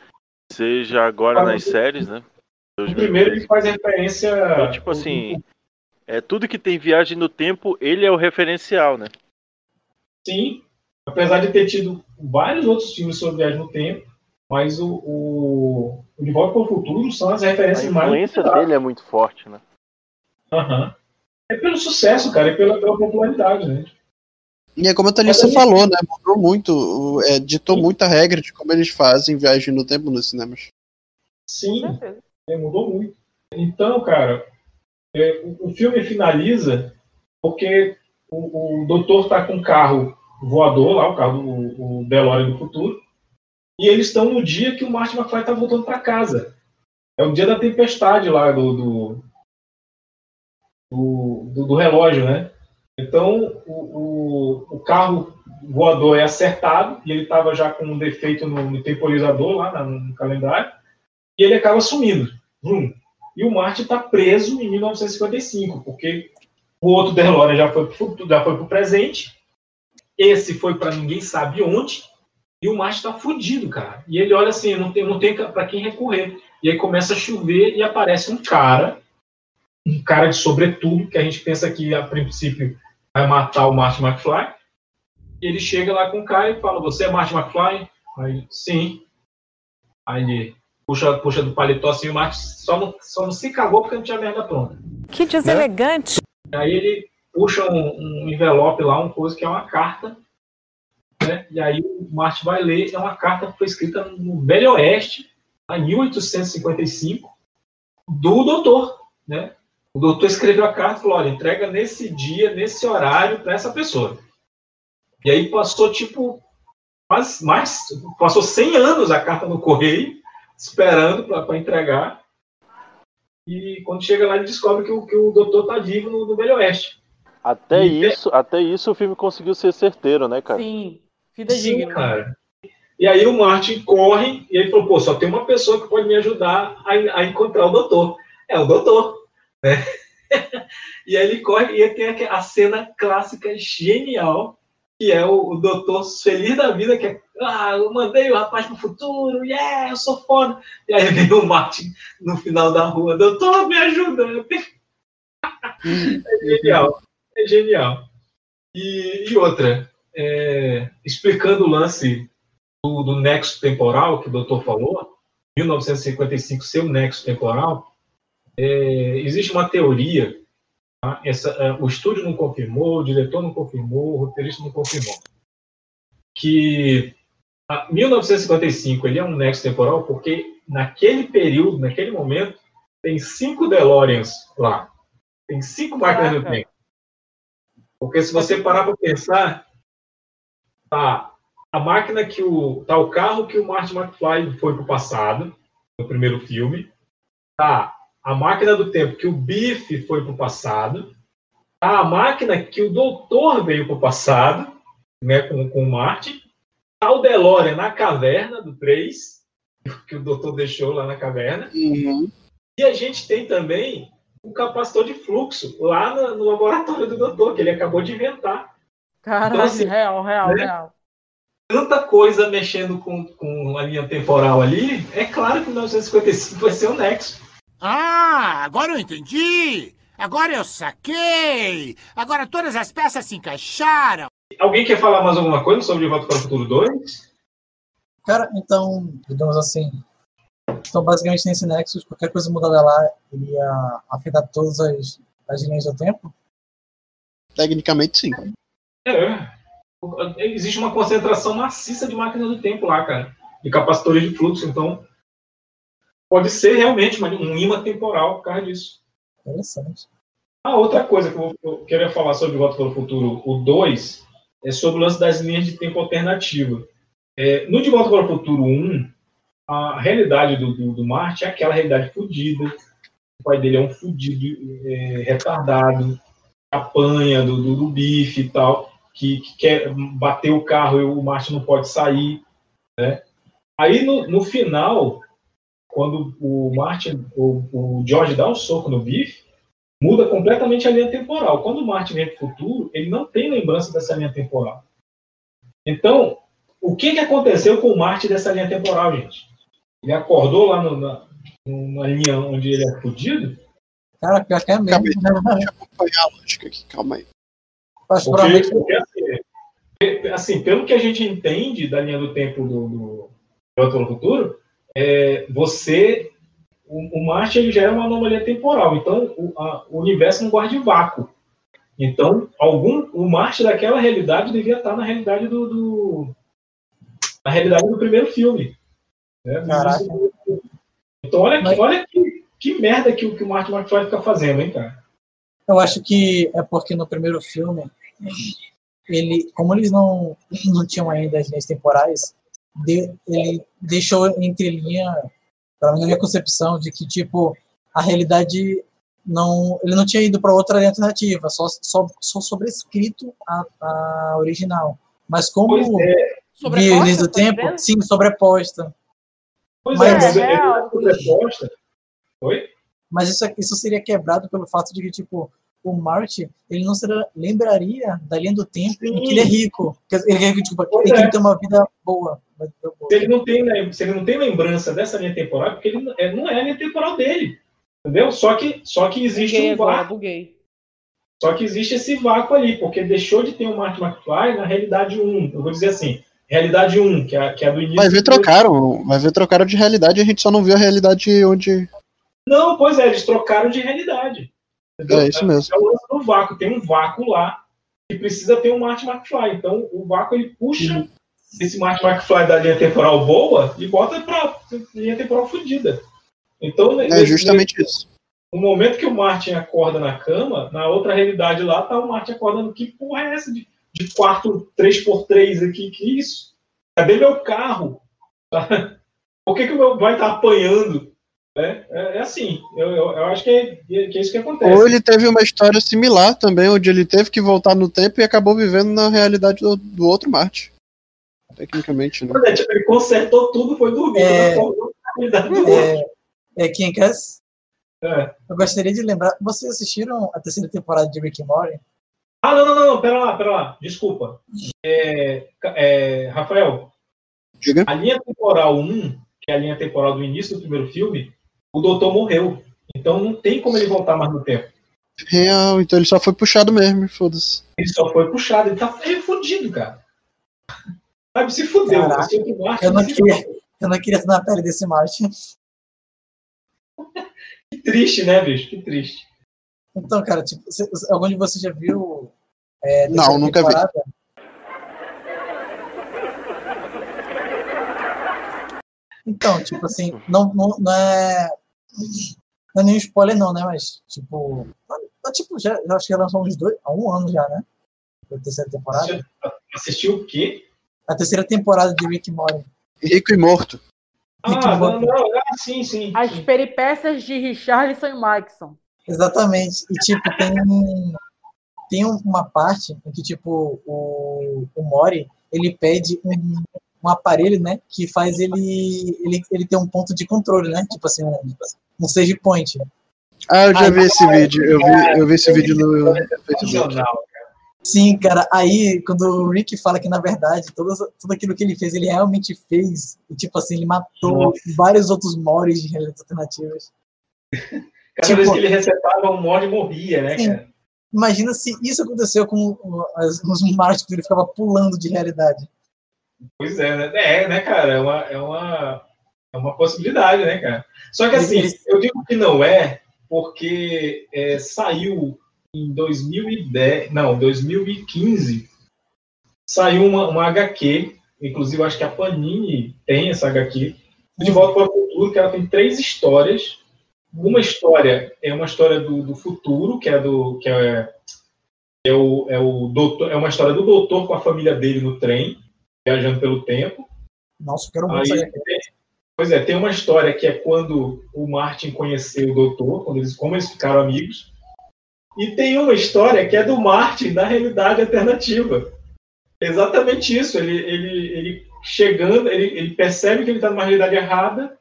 seja agora Ah, nas no- séries, né? O primeiro ele faz referência. Então, tipo assim, é, tudo que tem viagem no tempo, ele é o referencial, né? Sim, apesar de ter tido vários outros filmes sobre viagem no tempo, mas o, o, o De Volta para o Futuro são as A referências mais. influência dele é muito forte, né? Aham. É pelo sucesso, cara, é pela, pela popularidade, né? E é como a Thalissa falou, né? Mudou muito, é, ditou muita regra de como eles fazem viagem no tempo nos cinemas. Sim, é, mudou muito. Então, cara, é, o, o filme finaliza porque o, o doutor tá com um carro voador lá, o carro do o do futuro, e eles estão no dia que o Martin McFly tá voltando para casa. É o dia da tempestade lá do, do, do, do- relógio, né? Então, o, o, o carro voador é acertado e ele estava já com um defeito no, no temporizador lá na- no calendário e ele acaba sumindo. E o Marte está preso em 1955, porque o outro DeLorean já foi para já foi pro presente, esse foi para ninguém sabe onde, e o Marte está fudido, cara. E ele olha assim, não tem, não tem para quem recorrer. E aí começa a chover e aparece um cara, um cara de sobretudo, que a gente pensa que a princípio vai matar o Marty McFly. E ele chega lá com o cara e fala: Você é Marty McFly? Aí, sim. Aí ele puxa, puxa do paletó assim, o Marty só não, só não se cagou porque não tinha merda pronta. Que deselegante. Aí ele puxa um, um envelope lá, um coisa que é uma carta. Né? E aí o Marty vai ler, é uma carta que foi escrita no Velho Oeste, em 1855, do doutor. Né? O doutor escreveu a carta e falou: olha, entrega nesse dia, nesse horário, para essa pessoa. E aí passou tipo quase mais, passou 100 anos a carta no correio, esperando para entregar. E quando chega lá, ele descobre que o, que o doutor tá vivo no, no Velho Oeste. Até E- isso, até isso o filme conseguiu ser certeiro, né, cara? Sim, vida Sim, digna. cara. E aí o Martin corre e ele falou, pô, só tem uma pessoa que pode me ajudar a, a encontrar o doutor. É o doutor, né? e aí ele corre e tem a cena clássica genial, que é o, o doutor feliz da vida, que é, ah, eu mandei o rapaz pro futuro, yeah, eu sou foda. E aí vem o Martin no final da rua, doutor, me ajuda. eu tenho-" é genial, é genial. E, e outra, é, explicando o lance do, do nexo temporal que o doutor falou, 1955 ser o nexo temporal, é, existe uma teoria, tá? Essa, é, o estúdio não confirmou, o diretor não confirmou, o roteirista não confirmou, que a 1955 ele é um nexo temporal porque naquele período, naquele momento, tem cinco DeLoreans lá, tem cinco máquinas do tempo. Porque se você parar para pensar, tá a máquina que o tá o carro que o Marty McFly foi pro passado no primeiro filme, tá a máquina do tempo que o Biff foi pro passado, tá a máquina que o Doutor veio pro passado, né, com, com o Marty, tá o DeLorean na caverna do 3, que o Doutor deixou lá na caverna, e a gente tem também o capacitor de fluxo lá no, no laboratório do Doutor, que ele acabou de inventar. Caralho, Então, assim, real, real, né? real. tanta coisa mexendo com, com a linha temporal ali, é claro que 1955 vai ser o Nexo. Ah, agora eu entendi! Agora eu saquei! Agora todas as peças se encaixaram! Alguém quer falar mais alguma coisa sobre De Volta para o Futuro 2? Cara, então, digamos assim. Então, basicamente, nesse Nexus, qualquer coisa mudada lá iria afetar todas as, as linhas do tempo? Tecnicamente, sim. É. Existe uma concentração maciça de máquinas do tempo lá, cara. De capacitores de fluxo, então pode ser realmente uma- um imã temporal por causa disso. Interessante. A outra coisa que eu, eu queria falar sobre De Volta para o Futuro, o 2, é sobre o lance das linhas de tempo alternativa. É, no De Volta para o Futuro 1, a realidade do, do, do Marte é aquela realidade fodida. O pai dele é um fudido, é, retardado, apanha do, do, do bife e tal, que, que quer bater o carro e o Marte não pode sair. Né? Aí no, no final, quando o Martin, o, o George dá um soco no bife, muda completamente a linha temporal. Quando o Martin vem para o futuro, ele não tem lembrança dessa linha temporal. Então, o que, que aconteceu com o Martin dessa linha temporal, gente? Ele acordou lá no, na, numa linha onde ele é fudido? Cara, pior que é mesmo. Deixa eu acompanhar a lógica aqui, calma aí. Acho Porque, provavelmente- porque, assim, pe- assim, pelo que a gente entende da linha do tempo do, do De Volta para o Futuro, é, você, o, o Marte ele já é uma anomalia temporal, então o, a- o universo não guarda em vácuo. Então, algum, o Marte daquela realidade devia estar na realidade do, do- na realidade do primeiro filme. Né? Caraca. Então, olha, que, olha que, que merda que, o- que o Martin McFly fica fazendo, hein, cara? Eu acho que é porque no primeiro filme, ele, como eles não, não tinham ainda as linhas temporais, de- ele deixou entre linha Pra mim, na minha concepção de que, tipo, a realidade não. Ele não tinha ido para outra linha alternativa, só, só, só sobrescrito a, a original. Mas como Pois é. do tá tempo, sim, sobreposta. Pois Mas- é, mas É. Oi? Mas isso, isso seria quebrado pelo fato de que, tipo, o Marty, ele não se lembraria da linha do tempo em que ele é rico. Ele, quer que, tipo, ele é. quer ter uma vida boa. uma vida boa. Se ele não tem, né, se ele não tem lembrança dessa linha temporal, é porque ele não é, não é a linha temporal dele. Entendeu? Só que, só que existe Buguei um agora, vácuo. buguei. Só que existe esse vácuo ali, porque deixou de ter o Marty McFly na realidade 1. Eu vou dizer assim, realidade 1, que é, que é do início. Vai ver trocaram, vai ver trocaram de realidade e a gente só não viu a realidade onde. Não, pois é, eles trocaram de realidade. Entendeu? É isso mesmo. É o lance do vácuo. Tem um vácuo lá que precisa ter um Marty McFly. Então, o vácuo ele puxa Uhum. esse Marty McFly da linha temporal boa e bota pra linha temporal fodida. Então, É justamente isso. No momento que o Martin acorda na cama, na outra realidade lá, tá o Martin acordando. Que porra é essa de, de quarto 3x3 aqui? Que isso? Cadê meu carro? Por que, que o meu vai estar apanhando? É, é, é assim. Eu, eu, eu acho que é, que é isso que acontece. Ou ele teve uma história similar também, onde ele teve que voltar no tempo e acabou vivendo na realidade do, do outro Marte. Tecnicamente, né? Pois é, tipo, ele consertou tudo, foi dormir. É. outro. É, é quem quer? É. Eu gostaria de lembrar. Vocês assistiram a terceira temporada de Rick and Morty? Ah, não, não, não, não, pera lá, pera lá. Desculpa. É, é, Rafael, Diga. a linha temporal 1, que é a linha temporal do início do primeiro filme, o doutor morreu. Então não tem como ele voltar mais no tempo. Real, então ele só foi puxado mesmo, foda-se. Ele só foi puxado, ele tá ele é fudido, cara. Sabe, se fudeu. Caraca, Martin Eu não queria, fudeu. eu não queria estar na pele desse Martin. Que triste, né, bicho? Que triste. Então, cara, tipo, algum de vocês já viu. É, Não, nunca vi. Então, tipo assim, não, não, não é. Não é nenhum spoiler, não, né? Mas, tipo. tipo, já, já acho que lançou uns dois. Há um ano já, né? Da terceira temporada. Assistiu o quê? A terceira temporada de Rick Morty. Rico e morto. Ah, não, não, ah, sim, sim. As peripécias de Richarlison e Maxson. Exatamente. E, tipo, tem, tem um- uma parte em que, tipo, o, o Mori, ele pede um, um aparelho, né, que faz ele, ele, ele ter um ponto de controle, né? Tipo assim, um, um save point. Ah, eu já Aí- vi esse vídeo. Eu vi, eu vi esse vídeo no Facebook. Sim, cara. Aí, quando o Rick fala que, na verdade, tudo, tudo aquilo que ele fez, ele realmente fez. E, tipo assim, ele matou vários outros Moris de realidades alternativas. Cada vez que ele resetava um mod, morria, né, Sim. cara? Imagina se isso aconteceu com os que ele ficava pulando de realidade. Pois é, né? É, né, cara? É uma, é uma, é uma possibilidade, né, cara? Só que assim, eu digo que não é, porque é, saiu em 2010, não, 2015, saiu uma, uma HQ, inclusive acho que a Panini tem essa HQ, de Volta para o Futuro, que ela tem três histórias. Uma história é uma história do, do futuro, que é do que é, é o, é o doutor, é uma história do doutor com a família dele no trem, viajando pelo tempo. Nossa, quero Aí, muito tem- pois é, tem uma história que é quando o Martin conheceu o doutor, quando eles, como eles ficaram amigos. E tem uma história que é do Martin na realidade alternativa. Exatamente isso. Ele, ele, ele chegando, ele, ele percebe que ele está numa realidade errada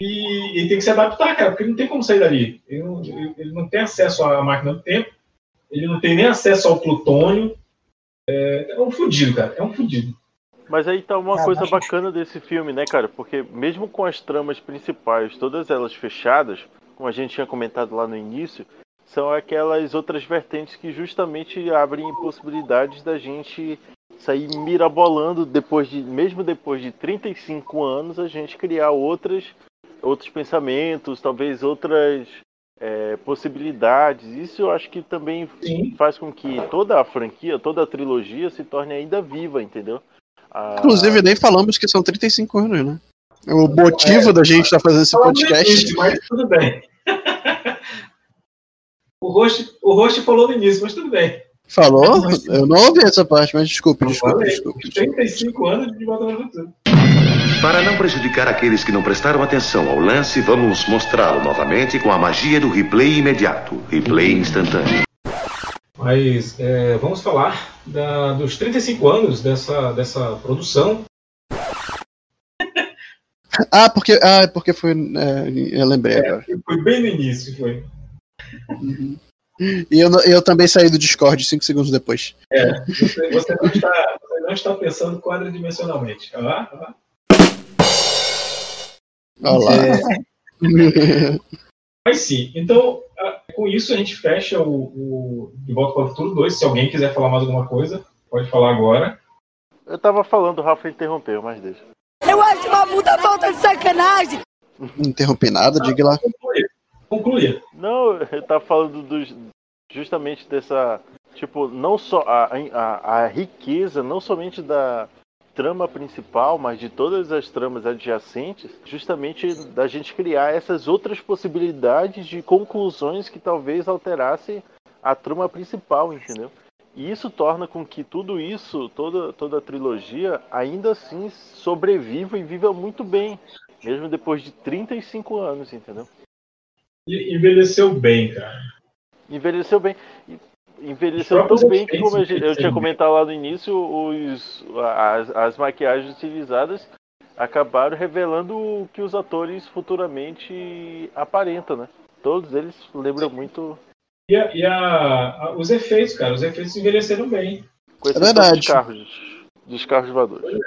e ele tem que se adaptar, cara, porque ele não tem como sair dali. Ele não, ele- não tem acesso à máquina do tempo, ele não tem nem acesso ao plutônio. É, é um fudido, cara. É um fudido. Mas aí tá uma Ah, coisa mas- bacana desse filme, né, cara? Porque mesmo com as tramas principais, todas elas fechadas, como a gente tinha comentado lá no início, são aquelas outras vertentes que justamente abrem possibilidades da gente sair mirabolando depois de, mesmo depois de 35 anos, a gente criar outras, outros pensamentos, talvez outras é, possibilidades. Isso eu acho que também faz com que toda a franquia, toda a trilogia se torne ainda viva, entendeu? A- Inclusive, nem falamos que são 35 anos, né? O motivo da gente estar fazendo esse podcast. início, mas tudo bem. o host, o host falou no início, mas tudo bem. Falou? Eu não ouvi essa parte, mas desculpe, desculpe, desculpe. 35 anos de volta futuro. Para não prejudicar aqueles que não prestaram atenção ao lance, vamos mostrá-lo novamente com a magia do replay imediato replay instantâneo. Mas é, vamos falar da- dos 35 anos dessa, dessa produção. Ah, porque, ah, porque foi. é, eu lembrei agora. Foi bem no início, foi. E eu, eu também saí do Discord cinco segundos depois. É, você, você não, está, você não está pensando quadridimensionalmente. Olha lá. Olá. É. Mas sim, então com isso a gente fecha o, o De Volta para o Futuro 2. Se alguém quiser falar mais alguma coisa, pode falar agora. Eu tava falando, o Rafa interrompeu, mas deixa. Eu acho uma puta falta de sacanagem. Não interrompi nada, diga lá. Concluía. Não, eu tava falando dos, justamente dessa. Tipo, não só a, a, a riqueza, não somente da trama principal, mas de todas as tramas adjacentes, justamente da gente criar essas outras possibilidades de conclusões que talvez alterassem a trama principal, entendeu? E isso torna com que tudo isso, toda, toda a trilogia, ainda assim sobreviva e viva muito bem, mesmo depois de 35 anos, entendeu? E envelheceu bem, cara. Envelheceu bem. Envelheceu tão bem que, como eu, eu tinha comentado lá no início, os, as, as maquiagens utilizadas acabaram revelando o que os atores futuramente aparentam, né? Todos eles lembram muito. E, a- e a- a- os efeitos, cara, os efeitos envelheceram bem. Com exceção Dos carros, dos carros voadores.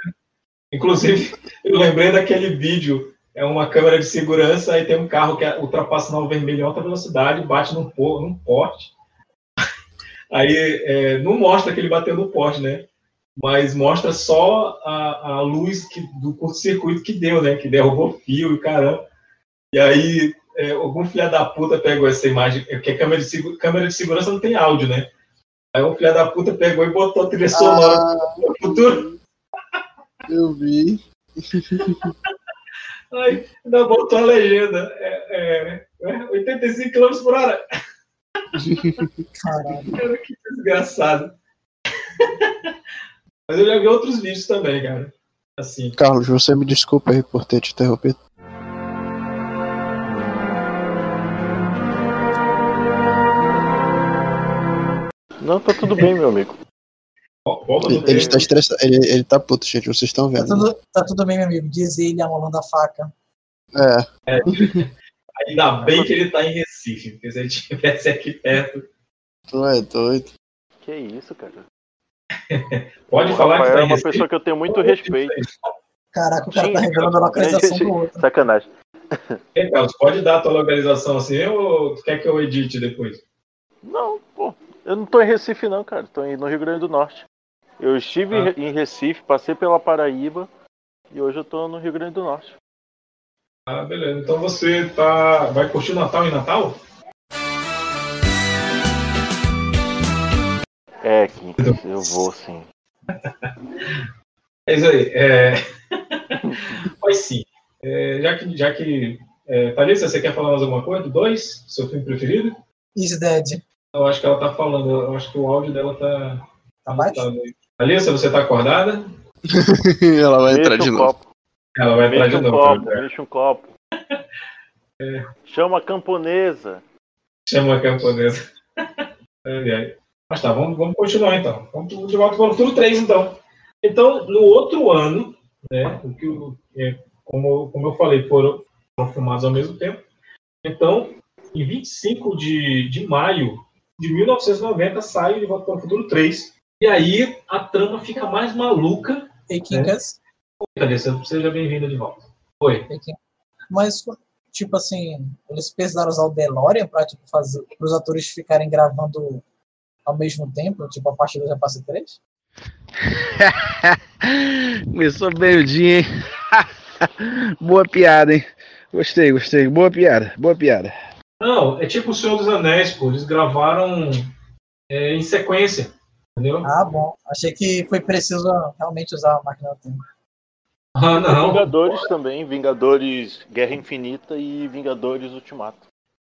Inclusive, eu lembrei daquele vídeo. É uma câmera de segurança e tem um carro que ultrapassa no vermelho em alta velocidade, bate num, num poste. Aí é, não mostra que ele bateu no poste, né? Mas mostra só a, a luz que, do curto-circuito que deu, né? Que derrubou fio e caramba. E aí é, algum filho da puta pegou essa imagem, porque a câmera de, câmera de segurança não tem áudio, né? Aí um filho da puta pegou e botou a trilha sonora no futuro. Eu vi. Aí ainda botou a legenda. É, é, é, 85 km por hora. Caralho. Cara, que desgraçado. Mas eu já vi outros vídeos também, cara. Assim. Carlos, você me desculpa aí por ter te interrompido. Não, tá tudo bem, meu amigo. Ele, ele está estressado, ele, ele tá puto, gente, vocês estão Tá vendo. né? tudo, tá tudo bem, meu amigo. Diz ele amolando a faca. É. Ainda bem que ele tá em Recife, porque se ele estivesse aqui perto. Tu é doido. Que isso, cara. Pode O falar que Rafael tá é uma Recife? pessoa que eu tenho muito respeito. Caraca, o cara tá Sim, revelando a localização do outro. Sacanagem. Ei, Carlos, pode dar a tua localização assim ou tu quer que eu edite depois? Não, pô. Eu não tô em Recife, não, cara. Tô no Rio Grande do Norte. Eu estive Ah. em Recife, passei pela Paraíba e hoje eu tô no Rio Grande do Norte. Ah, beleza. Então você tá. Vai curtir o Natal em Natal? É, Kim, eu vou sim. É isso aí. É... Mas sim. É, já que. Já que é, Thalissa, você quer falar mais alguma coisa? Do 2? Seu filme preferido? Is Dead. Eu acho que ela tá falando. Eu acho que o áudio dela tá. Tá baixo? Tá... Thalissa, você tá acordada? Ela vai entrar de novo. copo. Ela vai Mexa de um copo, cara. mexa um copo. É, Chama a camponesa. chama a camponesa. Ai, ai. Mas tá, vamos, vamos continuar então. Vamos de volta para o futuro 3, então. Então, no outro ano, né, o que, é, como, como eu falei, foram, foram filmados ao mesmo tempo. Então, em 25 de, de maio de 1990, sai De Volta para o Futuro 3. E aí a trama fica mais maluca. Kinkas. Thalissa, seja bem-vinda de volta. Oi. Mas, tipo assim, eles precisaram usar o DeLorean pra, tipo, fazer os atores ficarem gravando ao mesmo tempo, tipo, a partir do Já Passe 3? Começou bem o dia, hein? Boa piada, hein? Gostei, gostei. Boa piada, boa piada. Não, é tipo o Senhor dos Anéis, pô. Eles gravaram é, em sequência. Entendeu? Ah, bom. Achei que foi preciso realmente usar a máquina do tempo. Ah, não. Vingadores também, Vingadores Guerra Infinita e Vingadores Ultimato.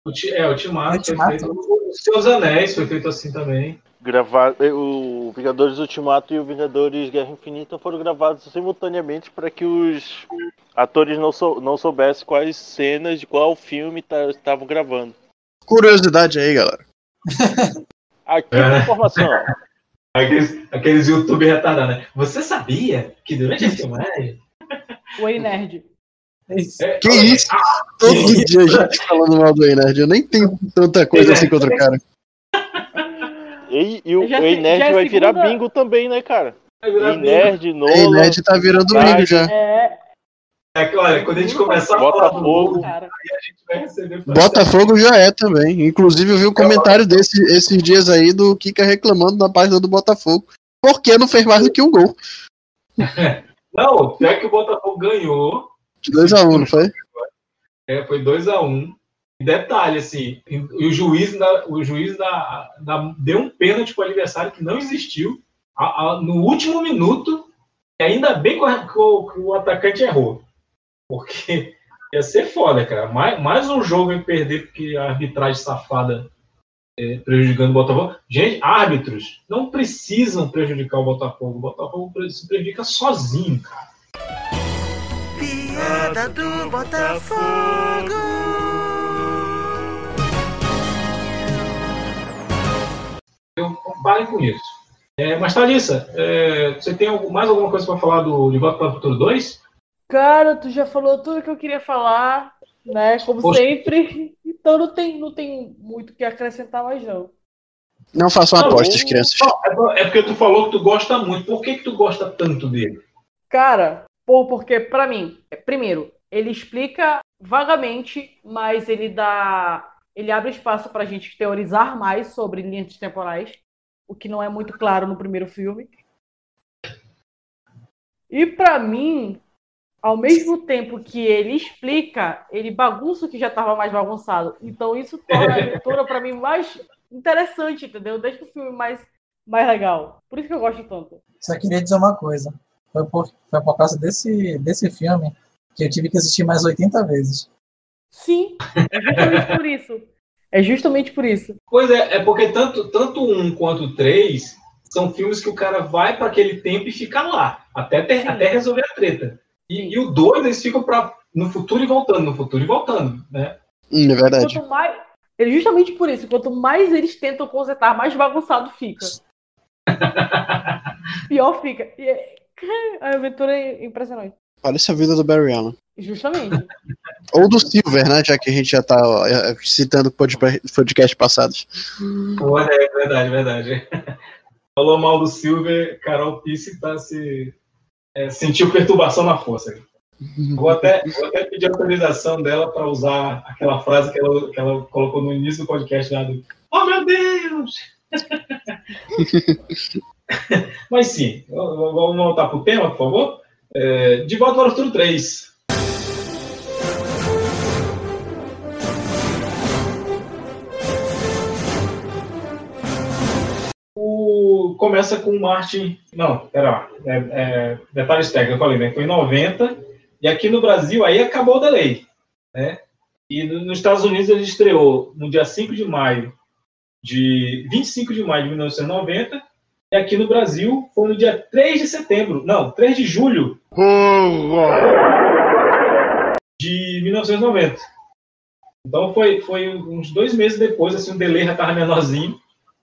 O ti- é, o Ultimato, Ultimato? foi feito. Dos Anéis foi feito assim também. Gravar, eh, o Vingadores Ultimato e o Vingadores Guerra Infinita foram gravados simultaneamente para que os atores não, sou, não soubessem quais cenas de qual filme tá- estavam gravando. Curiosidade aí, galera. Aqui É. informação. Aqueles, aqueles YouTube retardados, né? Você sabia que durante a filmagem. O Ei Nerd. Que isso? Todo dia a gente falando mal do Nerd. Eu nem tenho tanta coisa assim contra o cara. E, e o Ei Nerd é vai virar segunda- bingo também, né, cara? virar Ei Nerd, Ei, Nolan. Nerd tá virando Vai. bingo já. É. É que, olha, quando a gente começar a falar do Botafogo. Aí a gente vai receber. Botafogo já é também. Inclusive, eu vi um comentário desse, esses dias aí do Kika reclamando na página do Botafogo. Porque não fez mais do que um gol. Não, pior que o Botafogo ganhou. De 2x1, não foi? É, foi 2x1. E detalhe, assim, e o juiz, da, o juiz da, da- deu um pênalti para o adversário que não existiu a- a- no último minuto. Ainda bem que o, que o- que o atacante errou. Porque ia ser foda, cara. Mais, mais um jogo em perder porque a arbitragem safada é, prejudicando o Botafogo. Gente, árbitros não precisam prejudicar o Botafogo. O Botafogo se prejudica sozinho, cara. Piada do Botafogo. Parem com isso. É, mas, Thalissa, é, você tem mais alguma coisa para falar do De Volta para o Futuro 2? Cara, tu já falou tudo que eu queria falar, né? Como Poxa. sempre. Então não tem, não tem muito o que acrescentar mais, não. Não façam Não, apostas, crianças. Não, é por- é porque tu falou que tu gosta muito. Por que, que tu gosta tanto dele? Cara, pô, porque pra mim, primeiro, ele explica vagamente, mas ele dá. Ele abre espaço pra gente teorizar mais sobre linhas temporais, o que não é muito claro no primeiro filme. E pra mim, ao mesmo tempo que ele explica, ele bagunça o que já estava mais bagunçado. Então isso torna a aventura pra mim mais interessante, entendeu? Deixa o filme mais, mais legal. Por isso que eu gosto tanto. Só queria dizer uma coisa. Foi por, foi por causa desse, desse filme que eu tive que assistir mais 80 vezes. Sim, é justamente por isso. É justamente por isso. Pois é, é porque tanto, tanto um quanto o três são filmes que o cara vai para aquele tempo e fica lá, até, ter- até resolver a treta. E, e o dois, eles ficam pra, no futuro e voltando, no futuro e voltando, né? Hum, é verdade. Quanto mais. É justamente por isso. Quanto mais eles tentam consertar, mais bagunçado fica. Pior fica. E é- A aventura é impressionante. Parece a vida do Barry Allen. Justamente. Ou do Silver, né? Já que a gente já tá ó, é, citando pod- podcast passados. Pô, é verdade, verdade. Falou mal do Silver, Carol Pisse tá se. É, sentiu perturbação na força. Vou até, vou até pedir autorização dela para usar aquela frase que ela, que ela colocou no início do podcast lá do Oh meu Deus! Mas sim, vamos voltar pro tema, por favor. É, de volta para o futuro 3. Começa com o Martin. Não, pera. É, é, detalhes técnicos, falei, né? Foi em 90. E aqui no Brasil, aí acabou o delay. Né? E no- nos Estados Unidos ele estreou no dia 5 de maio de 25 de maio de 1990. E aqui no Brasil foi no dia 3 de setembro. Não, 3 de julho de 1990. Então foi, foi uns dois meses depois, assim, o delay já estava menorzinho.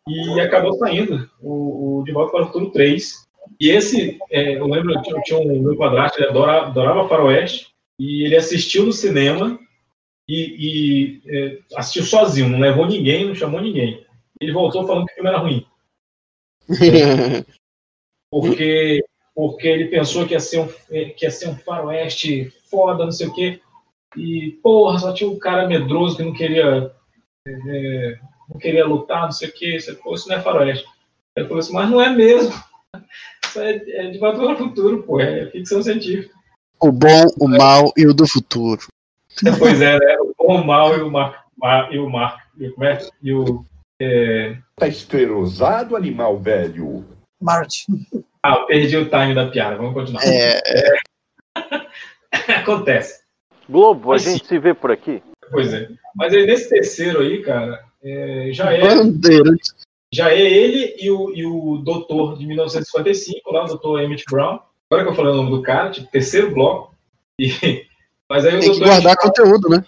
E acabou saindo o, o De Volta para o Futuro 3. E esse, é, eu lembro, eu tinha, eu tinha um meu padrasto, ele adora, adorava Faroeste, e ele assistiu no cinema e, e, é, assistiu sozinho, não levou ninguém, não chamou ninguém. Ele voltou falando que o filme era ruim. Porque, porque ele pensou que ia, ser um, que ia ser um faroeste foda, não sei o quê. E, porra, só tinha um cara medroso que não queria é, não queria lutar, não sei o que, isso, pô, isso não é faroeste. Ele falou assim, mas não é mesmo. Isso é, é de o futuro, pô, é ficção científica. O bom, o mal e o do futuro. Pois é, né? O mal e o mar, mar- e o mar, e, como é? e o é... Tá esclerosado, animal velho. Marte. Ah, eu perdi o time da piada, vamos continuar. É, Acontece. Globo, a Mas gente se vê por aqui? Pois é. Mas aí nesse terceiro aí, cara, é, já é já é ele e o, e o doutor de 1955, lá, o doutor Emmett Brown. Agora que eu falei o nome do cara, tipo, terceiro bloco. E, mas aí o Tem que guardar conteúdo, né?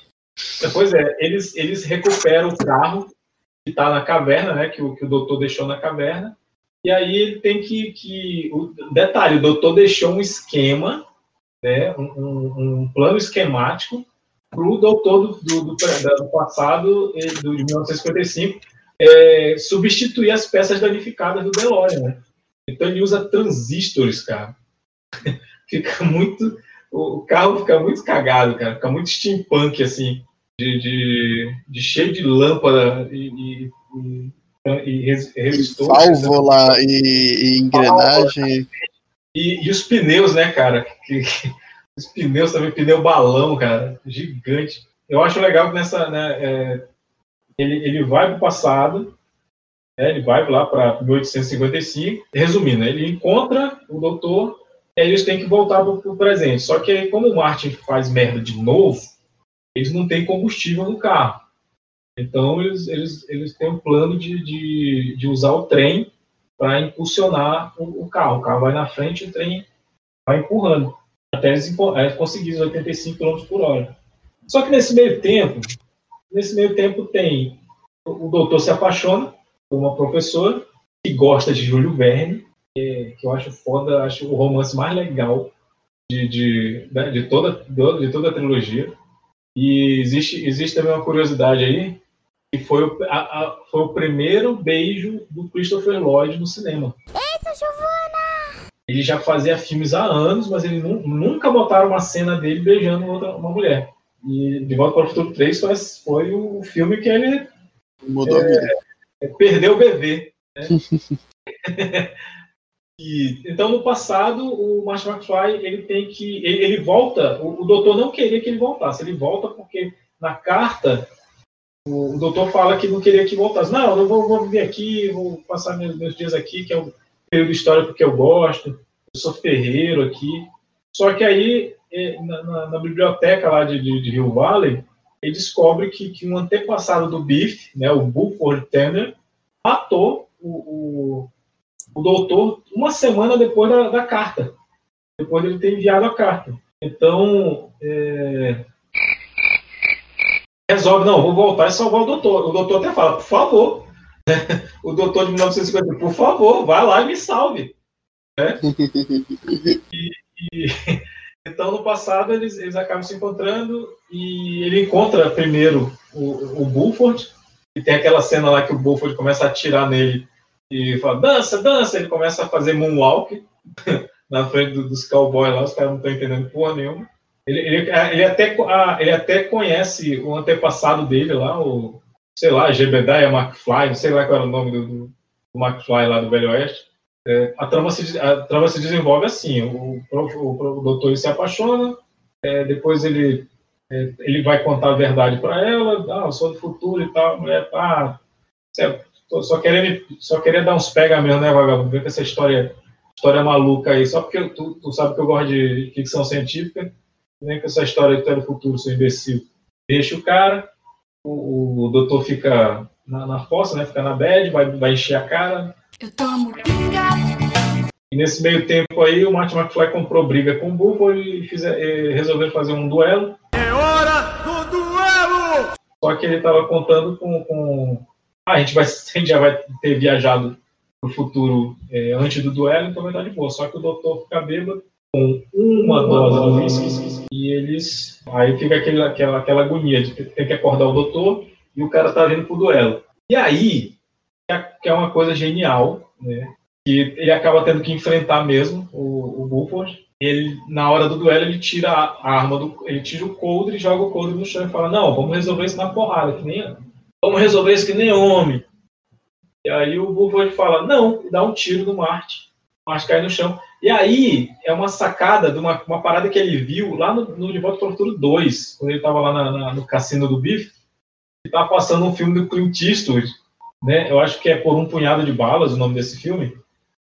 Pois é, eles, eles recuperam o carro que está na caverna, né? Que o, que o doutor deixou na caverna. E aí ele tem que. que o, detalhe, o doutor deixou um esquema, né? Um, um, um plano esquemático para o doutor do, do, do, do passado, do, de 1955, é, substituir as peças danificadas do DeLorean, né? Então ele usa transistores, cara. fica muito. O carro fica muito cagado, cara. Fica muito steampunk, assim. De, de, de cheio de lâmpada e, e, e, res- resistor. Válvula e, e engrenagem. E, e os pneus, né, cara? Que- que- os pneus também, pneu balão, cara. Gigante. Eu acho legal que nessa. Né, é, ele, ele vai para o passado, né, ele vai lá para 1855. Resumindo, ele encontra o doutor e eles têm que voltar para o presente. Só que como o Martin faz merda de novo, eles não têm combustível no carro. Então eles, eles, eles têm um plano de, de, de usar o trem para impulsionar o, o carro. O carro vai na frente o trem vai empurrando. Até é, conseguirem os 85 km por hora. Só que nesse meio tempo, nesse meio tempo tem o, doutor se apaixona por uma professora que gosta de Júlio Verne, que, eu acho foda, acho o romance mais legal de, de, de, toda, de toda a trilogia. E existe, existe também uma curiosidade aí, que foi o, a- a- foi o primeiro beijo do Christopher Lloyd no cinema. Giovana! Ele já fazia filmes há anos, mas ele nu- nunca botaram uma cena dele beijando outra, uma mulher. E De Volta para o Futuro 3 foi, foi o filme que ele Mudou a vida. é, perdeu o bebê. né? E, então, no passado, o Martin McFly ele tem que. Ele, ele volta. O, o doutor não queria que ele voltasse. Ele volta porque na carta o, o doutor fala que não queria que voltasse. Não, eu vou, vou viver aqui, vou passar meus, meus dias aqui, que é o período histórico que eu gosto. Eu sou ferreiro aqui. Só que aí, eh, na, na- na biblioteca lá de, de, de Rio Valley, ele descobre que, que um antepassado do Biff, né, o Buford Tanner, matou o, o, o doutor uma semana depois da, da carta, depois de ele ter enviado a carta. Então, é, resolve, não, vou voltar e salvar o doutor. O doutor até fala, por favor, o doutor de 1950, por favor, vai lá e me salve. né? E- e- então, no passado, eles, eles acabam se encontrando e ele encontra primeiro o, o Bulford, e tem aquela cena lá que o Bulford começa a atirar nele e fala, dança, dança, ele começa a fazer moonwalk na frente do- dos cowboys lá, os caras não estão entendendo porra nenhuma. Ele, ele, ele, até, ah, ele até conhece o antepassado dele lá, o, sei lá, Jebediah McFly, não sei lá qual era o nome do, do, McFly lá do Velho Oeste. É, a, trama se, a trama se desenvolve assim: o, o, o, o doutor se apaixona, é, depois ele, é, ele vai contar a verdade para ela, ah, eu sou do futuro e tal, a mulher, ah, você- tô só querendo só queria dar uns pega mesmo, né, vagabundo? Vem com essa história, história maluca aí, só porque tu, tu sabe que eu gosto de ficção científica, vem com essa história de tu é do futuro, seu imbecil. Deixa o cara, o, o doutor fica na, na fossa, né? Fica na bed, vai, vai encher a cara. Eu tomo pinga. E nesse meio tempo aí, o Martin McFly comprou briga com o Buffalo e fizer, eh, resolveram fazer um duelo. É hora do duelo! Só que ele estava contando com. com... Ah, a, gente vai, a gente já vai ter viajado para o futuro eh, antes do duelo, então vai estar de boa. Só que o doutor fica bêbado com uma dose do whisky e eles. Aí fica aquele, aquela, aquela agonia de tem que acordar o doutor e o cara tá vindo pro duelo. E aí, que é- que é uma coisa genial, né? Que ele acaba tendo que enfrentar mesmo o, o Buford. Ele, na hora do duelo, ele tira a, arma do. Ele tira o coldre e joga o coldre no chão e fala: Não, vamos resolver isso na porrada, que nem. Vamos resolver isso que nem homem. E aí o Buford fala: Não, e dá um tiro no Marte. Marte cai no chão. E aí é uma sacada de uma, uma parada que ele viu lá no, no De Volta para o Futuro 2, quando ele estava lá na- na- no cassino do Biff. Ele tava passando um filme do Clint Eastwood, né? Eu acho que é Por um Punhado de Balas o nome desse filme.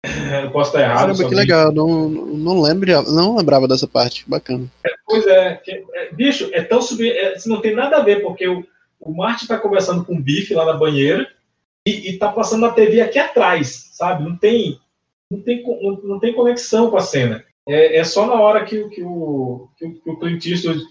Eu posso estar errado. Caramba, que legal. Não, não, lembro, não lembrava dessa parte. Bacana. Pois é, que- é, bicho, é tão sub... é, isso não tem nada a ver, porque o, o Martin tá conversando com o Biff lá na banheira e, e tá passando na TV aqui atrás, sabe? Não tem, não tem, não, tem conexão com a cena. é, é só na hora que, que, o, que, o- que o Clint Eastwood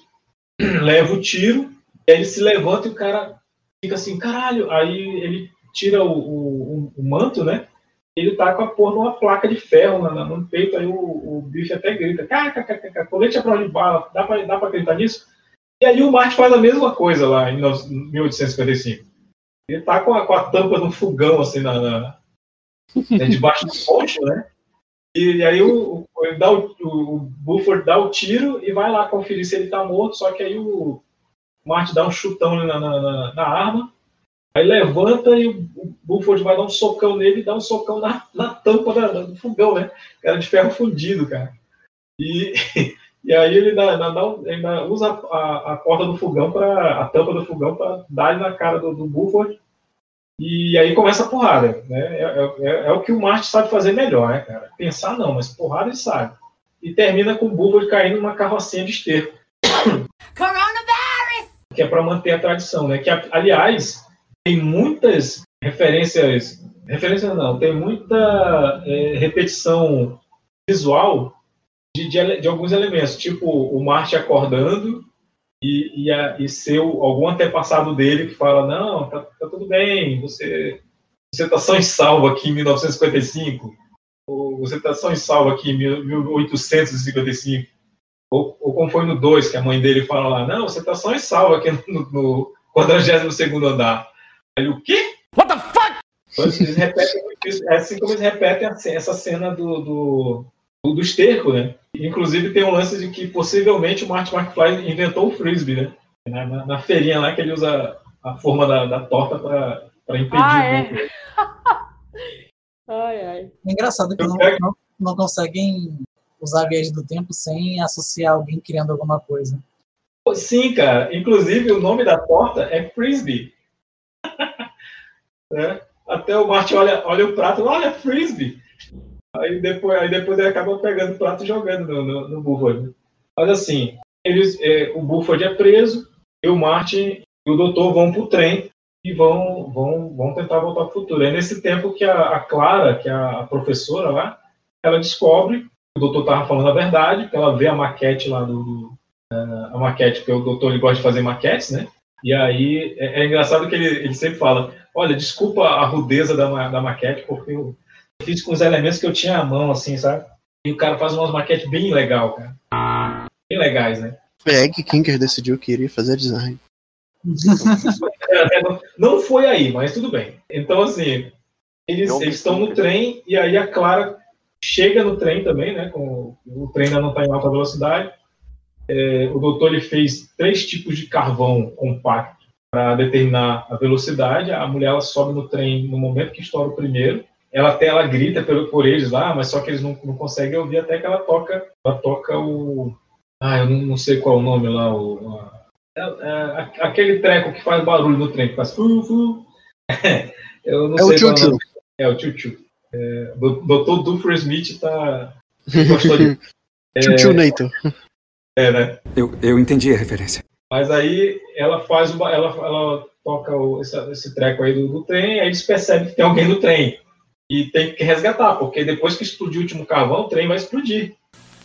leva o tiro, ele se levanta e o cara fica assim, caralho. Aí ele tira o, o, o- manto, né? Ele tá com a porra numa placa de ferro na- no peito, aí o, o bicho até grita, kkkk, colete à prova de bala, dá pra, dá pra acreditar nisso? E aí o Marte faz a mesma coisa lá em 1855. Ele tá com a, com a tampa de um fogão, assim, na, na- né, debaixo do ponte, né? E, e aí o, o, dá o, o, Buford dá o tiro e vai lá conferir se ele tá morto, só que aí o Marte dá um chutão na, na, na- na arma, aí levanta e o, o Buford vai dar um socão nele e dá um socão na, na tampa da- do fogão, né? Cara de ferro fundido, cara. E, e aí ele, dá, dá- dá usa a, a porta do fogão para a tampa do fogão para dar na cara do, do Buford e aí começa a porrada, né? É, é- é- é o que o Marte sabe fazer melhor, né, cara? Pensar não, mas porrada ele sabe. E termina com o Buford caindo numa carrocinha de esterco. Que é para manter a tradição, né? Que, aliás, tem muitas referências. Referências não, tem muita é, repetição visual de, de, de alguns elementos, tipo o Marte acordando e, e, a, e ser algum antepassado dele que fala: Não, tá, tá tudo bem, você você está são e salvo aqui em 1955, ou você está são e salvo aqui em 1855. Ou, ou como foi no 2, que a mãe dele fala lá: Não, você está são e salvo aqui no, no 42 andar. Aí o quê? What the fuck? Então, eles repetem. É assim como eles repetem essa cena do, do, do, do esterco, né? Inclusive tem um lance de que possivelmente o Martin McFly inventou o frisbee, né? Na, na, na feirinha lá que ele usa a forma da, da torta para impedir Ah, o é. Ai, ai. É engraçado que não, não, não conseguem usar a viagem do tempo sem associar alguém criando alguma coisa. Sim, cara. Inclusive o nome da torta é frisbee. Né? Até o Martin olha, olha o prato, olha frisbee. Aí depois, aí depois ele acaba pegando o prato e jogando no, no, no Buford. Mas assim, eles, é, o Buford é preso, e o Martin e o doutor vão pro trem e vão, vão, vão tentar voltar para o futuro. É nesse tempo que a, a Clara, que é a professora lá, ela descobre que o doutor estava falando a verdade, que ela vê a maquete lá do, do a maquete, porque o doutor ele gosta de fazer maquetes, né? E aí é, é engraçado que ele, ele sempre fala: Olha, desculpa a rudeza da, da maquete, porque eu fiz com os elementos que eu tinha à mão, assim, sabe? E o cara faz umas maquetes bem legal, cara. Bem legais, né? Greg Kinker decidiu que iria fazer design. É, não- não foi aí, mas tudo bem. Então, assim, eles eles estão no trem e aí a Clara chega no trem também, né? Com, o trem ainda não está em alta velocidade. É, o doutor ele fez três tipos de carvão compacto para determinar a velocidade. A mulher ela sobe no trem no momento que estoura o primeiro. Ela até ela grita por, por eles lá, mas só que eles não, não conseguem ouvir até que ela toca, ela toca o, ah, eu não, não sei qual é o nome lá, o, a- é- é a- aquele treco que faz barulho no trem, que faz fu, fu. eu não É o sei qual tchu-tchu. É o tchu-tchu. É, o Dr. Duffer Smith tá gostou de Tchu-tchu Nato. é, né? Eu, eu entendi a referência. Mas aí ela faz uma, ela, ela toca o, esse, esse treco aí do, do trem, aí eles percebem que tem alguém no trem. E tem que resgatar, porque depois que explodir o último carvão, o trem vai explodir.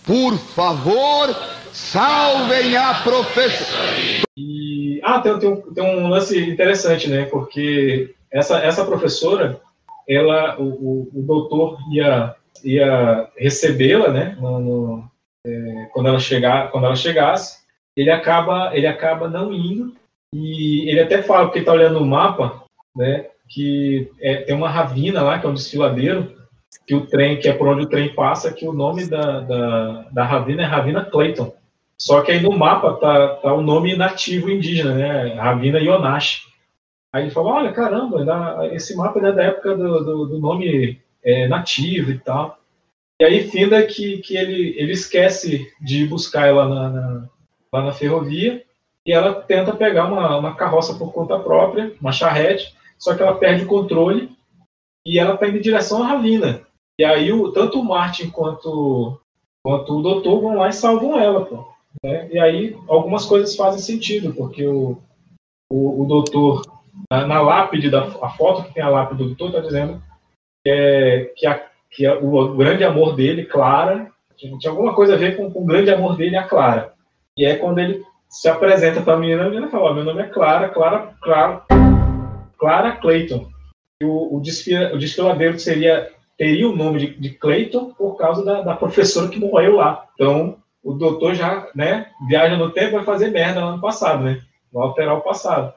Por favor, salvem a professora. E, ah, tem, tem, um, tem um lance interessante, né? Porque essa, essa professora, ela, o, o, o doutor ia, ia recebê-la, né? no- no, é, quando, ela chegar, quando ela chegasse, ele acaba, ele acaba não indo. E ele até fala, porque está olhando no mapa, né? Que é, tem uma ravina lá, que é um desfiladeiro, que o trem, que é por onde o trem passa, que o nome da, da, da ravina é Ravina Clayton. Só que aí no mapa tá, tá o nome nativo indígena, né? Ravina Yonashi. Aí ele fala, olha, caramba, esse mapa é da época do, do, do nome é, nativo e tal. E aí finda que, que ele, ele esquece de buscar ela na, na- lá na ferrovia e ela tenta pegar uma, uma carroça por conta própria, uma charrete, só que ela perde o controle e ela está indo em direção à ravina. E aí o, tanto o Martin quanto, quanto o doutor vão lá e salvam ela, pô. né? E aí algumas coisas fazem sentido, porque o, o, o doutor, na, na lápide, da, a foto que tem a lápide do doutor, está dizendo que, é, que, a, que a- o, o grande amor dele, Clara, Tinha, tinha alguma coisa a ver com, com o grande amor dele, a Clara. E é quando ele se apresenta para a menina, a menina fala: Meu nome é Clara, Clara, Clara, Clara Clayton. O, o, desfila, o desfiladeiro seria, teria o nome de, de Clayton por causa da, da professora que morreu lá. Então, o doutor já né, viaja no tempo e vai fazer merda lá no passado, né? Vai alterar o passado.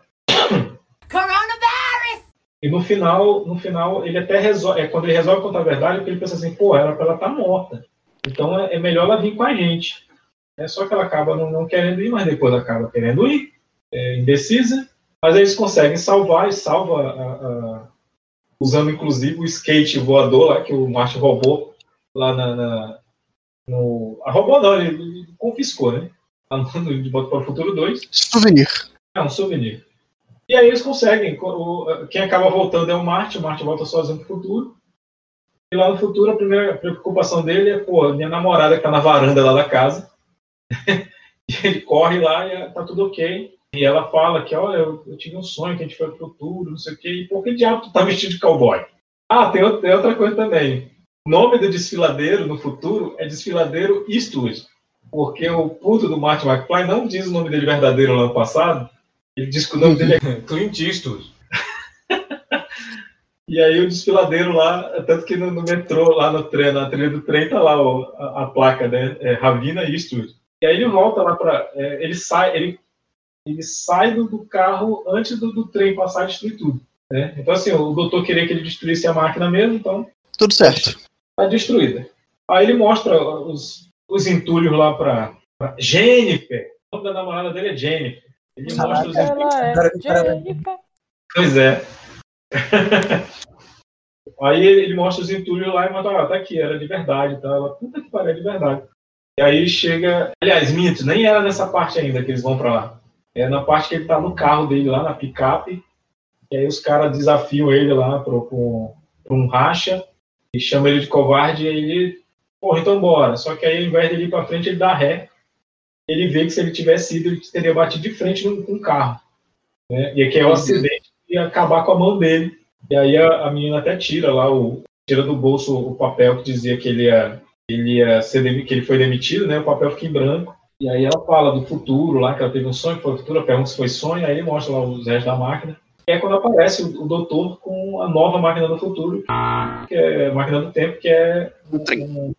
E no final, no final, ele até resolve, é quando ele resolve contar a verdade, porque ele pensa assim, pô, era pra ela estar tá morta. Então é, é, melhor ela vir com a gente. É só que ela acaba não, não querendo ir, mas depois acaba querendo ir, é, indecisa. Mas eles conseguem salvar e salva a, a, usando inclusive o skate voador lá que o Martin roubou lá na, na no, a roubou não, ele, ele confiscou, né? No, de Volta para o Futuro 2. Souvenir. É um souvenir. E aí eles conseguem. Quem acaba voltando é o Marte, o Marte volta sozinho pro futuro. E lá no futuro a primeira preocupação dele é, pô, minha namorada que tá na varanda lá da casa. e ele corre lá e tá tudo ok. E ela fala que, olha, eu, eu tive um sonho que a gente foi pro futuro, não sei o quê. E por que diabo tu tá vestido de cowboy? Ah, tem, outra, tem outra coisa também. O nome do desfiladeiro no futuro é Desfiladeiro Eastwood. Porque o puto do Martin McFly não diz o nome dele verdadeiro lá no passado. Ele diz que o nome dele é Clint Eastwood. e aí o desfiladeiro lá, tanto que no, no metrô, lá no trem, na trilha do trem, tá lá ó, a, a, placa, né? É Ravina Eastwood. E aí ele volta lá para, é, ele sai, ele, ele sai do, do carro antes do, do, trem passar e destruir tudo. Né? Então assim, o doutor queria que ele destruísse a máquina mesmo, então tudo certo. Tá destruída. Aí ele mostra os, os entulhos lá para Jennifer. O nome da namorada dele é Jennifer. Ele mostra os entulhos. É pois é. aí ele mostra os entulhos lá e manda, ah, tá aqui, era de verdade, tá? Ela, puta que pariu, é de verdade. E aí chega. Aliás, minto, nem era nessa parte ainda que eles vão para lá. É na parte que ele tá no carro dele lá, na picape. E aí os caras desafiam ele lá para um racha e chama ele de covarde e ele, porra, então bora. Só que aí ao invés de ir para frente, ele dá ré ele vê que se ele tivesse ido, ele teria batido de frente com um carro. Né? E aqui é o um acidente e acabar com a mão dele. E aí a, a, menina até tira lá o tira do bolso o papel que dizia que ele ia, ele ia ser que ele foi demitido, né? O papel fica em branco. E aí ela fala do futuro lá, que ela teve um sonho, que foi o futuro, pergunta se foi sonho, aí ele mostra lá os restos da máquina. E é quando aparece o, o doutor com a nova máquina do futuro, que é a máquina do tempo, que é um, trem. Um,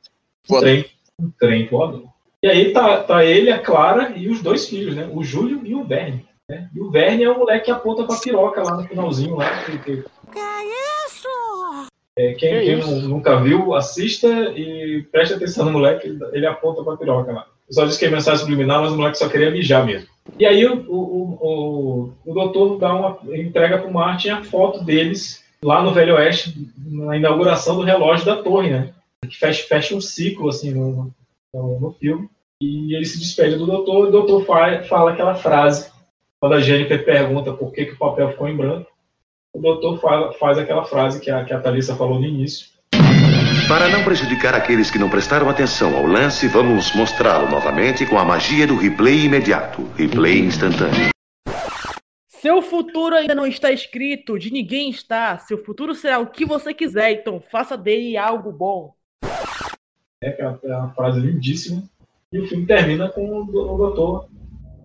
um trem, um trem voador. E aí tá, tá ele, a Clara e os dois filhos, né? O Júlio e o Verne. Né? E o Verne é o moleque que aponta pra piroca lá no finalzinho. Lá, que, que... que é isso? É, quem, que quem isso? nunca viu, assista e preste atenção no moleque, ele aponta pra piroca lá. Só disse que é mensagem subliminar, mas o moleque só queria mijar mesmo. E aí o, o, o, o doutor dá uma, entrega pro Martin a foto deles lá no Velho Oeste, na inauguração do relógio da torre, né? Que fecha, fecha um ciclo, assim, no, no, no filme. E ele se despede do doutor, e o doutor fala, fala aquela frase. Quando a Jennifer pergunta por que, que o papel ficou em branco, o doutor fala, faz aquela frase que a, que a Thalissa falou no início. Para não prejudicar aqueles que não prestaram atenção ao lance, vamos mostrá-lo novamente com a magia do replay imediato replay instantâneo. Seu futuro ainda não está escrito, de ninguém está. Seu futuro será o que você quiser, então faça dele algo bom. É, é uma frase lindíssima. E o filme termina com o doutor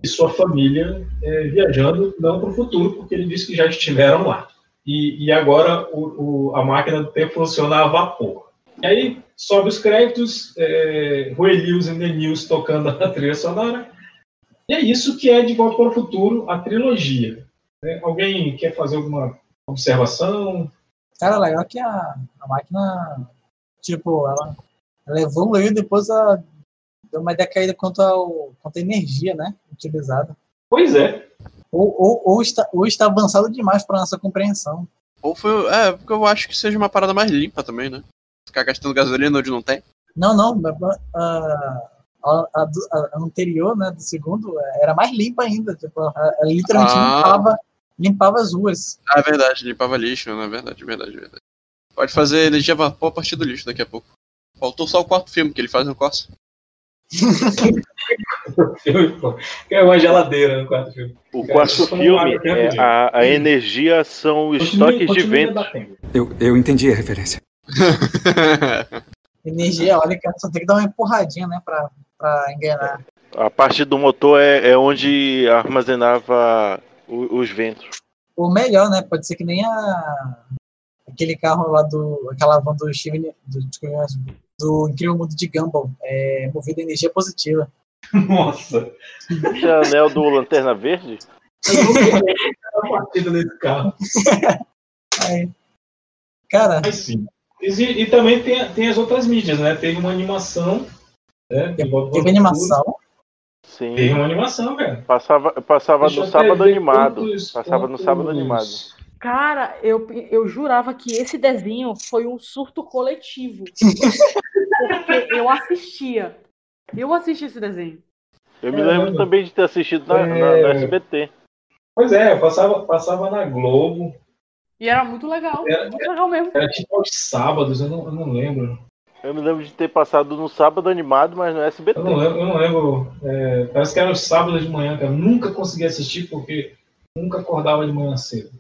e sua família é, viajando, não para o futuro, porque ele disse que já estiveram lá. E, e agora o, o, a máquina do tempo funciona a vapor. E aí sobe os créditos, é, Rui Lewis and the News tocando a trilha sonora. E é isso que é De Volta para o Futuro, a trilogia. É, alguém quer fazer alguma observação? Cara, legal que a, a máquina, tipo, ela, ela evoluiu depois a deu uma decaída quanto, ao, quanto à energia, né? Utilizada. Pois é. Ou, ou, ou, está, ou está avançado demais para nossa compreensão. Ou foi. É, porque eu acho que seja uma parada mais limpa também, né? Ficar gastando gasolina onde não tem. Não, não. A, a, a, a anterior, né? Do segundo, era mais limpa ainda. Tipo, ela literalmente ah. limpava, limpava as ruas. Ah, é verdade, limpava lixo, não é verdade, verdade, verdade. Pode fazer energia vapor a partir do lixo daqui a pouco. Faltou só o quarto filme que ele faz no Corsa. é uma geladeira no quarto filme. O quarto filme, é, a, a energia são os continue, estoques de vento. Eu, eu entendi a referência. Energia eólica, só tem que dar uma empurradinha, né, pra, pra enganar. A parte do motor é, é onde armazenava o- os ventos. Ou melhor, né, pode ser que nem a... aquele carro lá do... aquela van do Steven... do, do Incrível Mundo de Gumball, é movido a energia positiva. Nossa. Esse é anel do Lanterna Verde? a partida desse carro. Aí. Cara. Sim. E, e também tem, tem as outras mídias, né? Teve uma animação. Né? Teve animação? Sim. Teve uma animação, cara. Passava, passava Deixa no sábado animado. quantos- Passava no quantos- sábado animado. Cara, eu, eu jurava que esse desenho foi um surto coletivo. Porque eu assistia. Eu assisti esse desenho. Eu me lembro também de ter assistido na, na- É. na SBT. Pois é, eu passava, passava na Globo. E era muito legal. Era- muito legal mesmo. Era tipo aos sábados, eu não, eu não lembro. Eu me lembro de ter passado no sábado animado, mas no SBT. Eu não lembro, eu não lembro. é, parece que era os sábados de manhã, cara. Eu nunca consegui assistir porque nunca acordava de manhã cedo.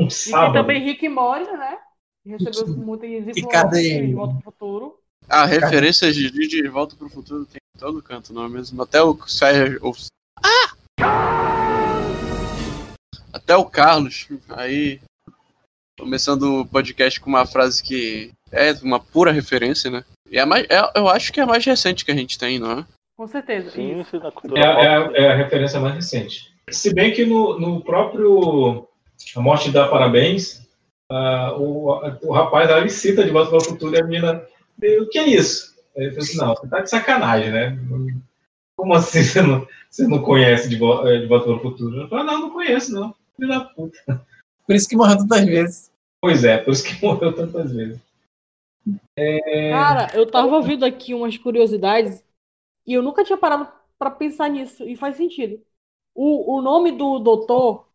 Um E sábado. também Rick e Morty, né? Que Recebeu muitas influências e- de Volta pro Futuro. Ah, referências de de De Volta pro Futuro tem em todo canto, não é mesmo? Até o Sérgio. o- Ah! Até o Carlos. Aí. Começando o podcast com uma frase que é uma pura referência, né? E é mais, é- eu acho que é a mais recente que a gente tem, não é? Com certeza. Sim, Isso. sim, na cultura É, pop. é a- é a referência mais recente. Se bem que no, no próprio A Morte dá Parabéns, ah, o, o rapaz ali cita de volta para o futuro e a menina, o que é isso? Ele falou assim, não, você tá de sacanagem, né? Como assim você não, você não conhece de, eh, de volta para o futuro? Eu falei, não, não conheço, não. Filho da puta. Por isso que morreu tantas vezes. Pois é, por isso que morreu tantas vezes. É, Cara, eu tava vendo aqui umas curiosidades e eu nunca tinha parado pra pensar nisso. E faz sentido. O, o nome do doutor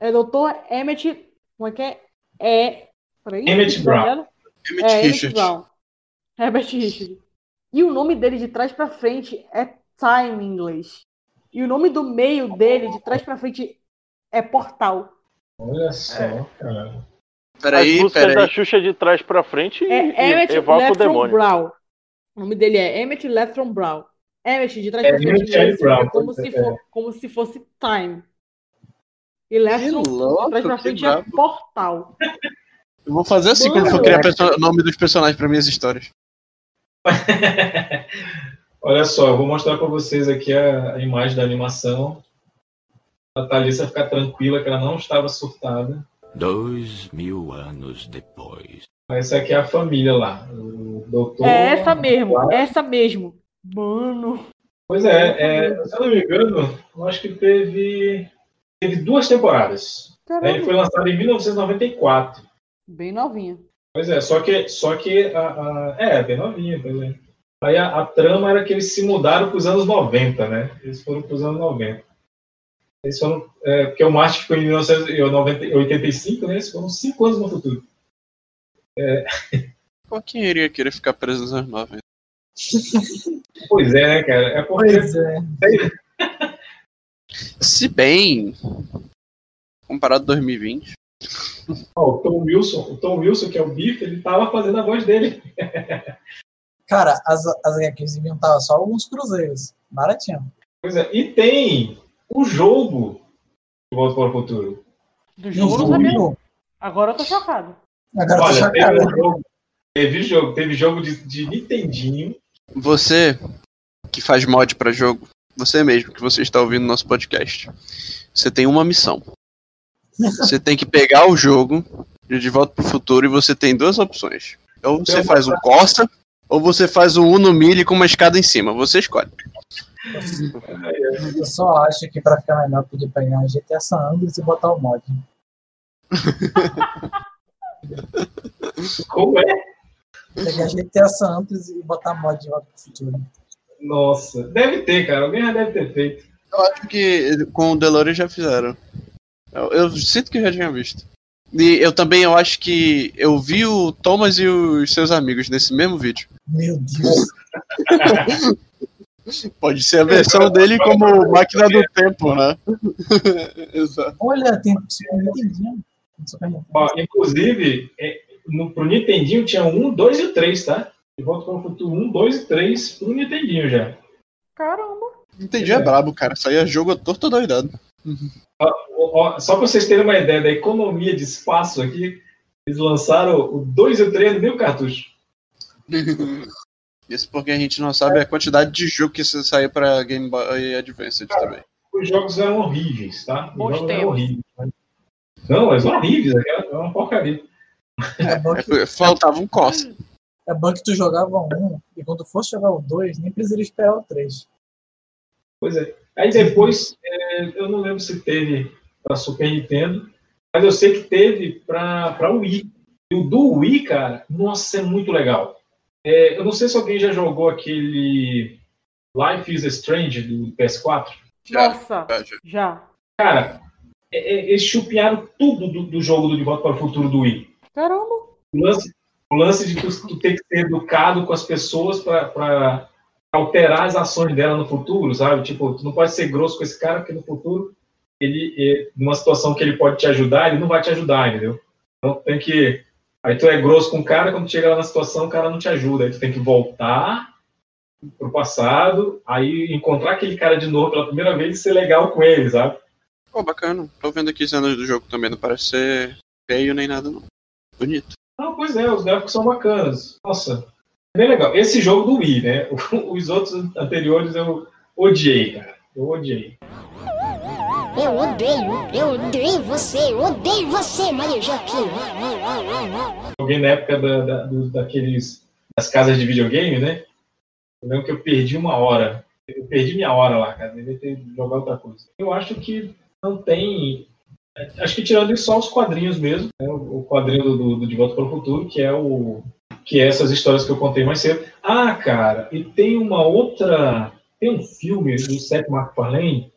é doutor Emmett. Como é que é? É. Peraí. Emmett Brown. Emmett é, Emmett Richard. Brown. Herbert Richard. E o nome dele de trás pra frente é Time em inglês. E o nome do meio dele, de trás pra frente, é Portal. Olha só, cara. As Peraí, músicas da. Xuxa de trás pra frente É e, Emmett evoca o demônio. Brown. O nome dele é Emmett Lethbridge Brown. Emmett de trás É, pra frente Emmett L. Brown, é como, se é. for, como se fosse Time. E louco, de trás pra frente é. Portal. Eu vou fazer assim quando Mano. for criar perso- nome dos personagens pra minhas histórias. Olha só, eu vou mostrar para vocês aqui a, a imagem da animação. A Thalissa ficar tranquila que ela não estava surtada. Dois mil anos depois. Essa aqui é a família lá. O doutor. É essa mesmo, essa mesmo. Mano. Pois é, é, se eu não me engano, eu acho que teve, teve duas temporadas. Caramba. Ele foi lançado em 1994. Bem novinha. Pois é, só que, só que a, a- é, bem novinha, pois é. Aí a, a trama era que eles se mudaram para os anos 90, né? Eles foram para os anos 90. Eles foram, é, porque o Marte ficou em 1985, né? Eles foram cinco anos no futuro. É, Qual quem iria querer ficar preso nos anos 90? pois é, né, cara? É porque Pois é. Se bem, comparado a 2020. ó, o Tom Wilson, o Tom Wilson, que é o Biff, ele tava fazendo a voz dele. Cara, as, as HQs estar só alguns cruzeiros. Baratinho. Pois é, e tem o jogo de Volta para o Futuro. Do jogo não sabia. Agora eu tô chocado. Agora eu tô Olha, teve, chocado. um jogo, teve jogo, teve jogo de, de Nintendinho. Você que faz mod pra jogo, você mesmo que você está ouvindo nosso podcast, você tem uma missão. Você tem que pegar o jogo de De Volta pro Futuro e você tem duas opções. Ou você Eu faz o Corsa, ou você faz o Uno Mille com uma escada em cima. Você escolhe. Eu só acho que pra ficar melhor podia pegar a GTA San Andreas e botar o mod. Como é? Pegar GTA San Andreas e botar mod de volta pro futuro. Nossa, deve ter, cara. Alguém já deve ter feito. Eu acho que com o DeLorean já fizeram. Eu, eu sinto que eu já tinha visto. E eu também eu acho que eu vi o Thomas e os seus amigos nesse mesmo vídeo. Meu Deus. Pode ser a versão dele como máquina do tempo, né? Exato. Olha, tem Nintendinho. Ó, inclusive, é, no, pro Nintendinho tinha um, dois e o três, tá? De Volta para o Futuro 1, 2 e 3 pro Nintendinho já. Caramba. Entendi, é brabo, cara. Saía jogo torto doidado. Ó, ó, só para vocês terem uma ideia da economia de espaço aqui, eles lançaram o 2 e o 3 no mesmo cartucho. Isso porque a gente não sabe a quantidade de jogo que saiu pra Game Boy Advance também. Os jogos eram horríveis, tá? Os Bons jogos eram horríveis. Não, eles eram horríveis, aquela era uma porcaria. É, faltava um costa. É bom que tu jogava um, e quando fosse jogar o dois, nem precisaria esperar o três. Pois é. Aí depois, é, eu não lembro se teve para Super Nintendo, mas eu sei que teve para Wii. E o do Wii, cara, nossa, é muito legal. É, eu não sei se alguém já jogou aquele Life is Strange do PS4. Nossa, já. Cara, é, é, eles chupiaram tudo do, do jogo do De Volta para o Futuro do Wii. Caramba. O lance, o lance de tu, tu ter que ser educado com as pessoas para alterar as ações dela no futuro, sabe? Tipo, tu não pode ser grosso com esse cara, porque no futuro, ele, é, numa situação que ele pode te ajudar, ele não vai te ajudar, entendeu? Então tem que. Aí tu é grosso com o cara, quando chega lá na situação, o cara não te ajuda. Aí tu tem que voltar pro passado, aí encontrar aquele cara de novo pela primeira vez e ser legal com ele, sabe? Pô, bacana. Tô vendo aqui cenas do jogo também, não parece ser feio nem nada, não. Bonito. Não, pois é, os gráficos são bacanas. Nossa, é bem legal. Esse jogo do Wii, né? Os outros anteriores eu odiei, cara. Eu odiei. Eu odeio, eu odeio você, eu odeio você, Maria Joaquim. Joguei na época da, da- do- daqueles das casas de videogame, né? Eu lembro que eu perdi uma hora. Eu perdi minha hora lá, cara. Devia ter jogado outra coisa. Eu acho que não tem. Acho que tirando só os quadrinhos mesmo. né? O quadrinho do, do- do De Volta para o Futuro, que é o. Que é essas histórias que eu contei mais cedo. Ah, cara, e tem uma outra. Tem um filme do Seth MacFarlane,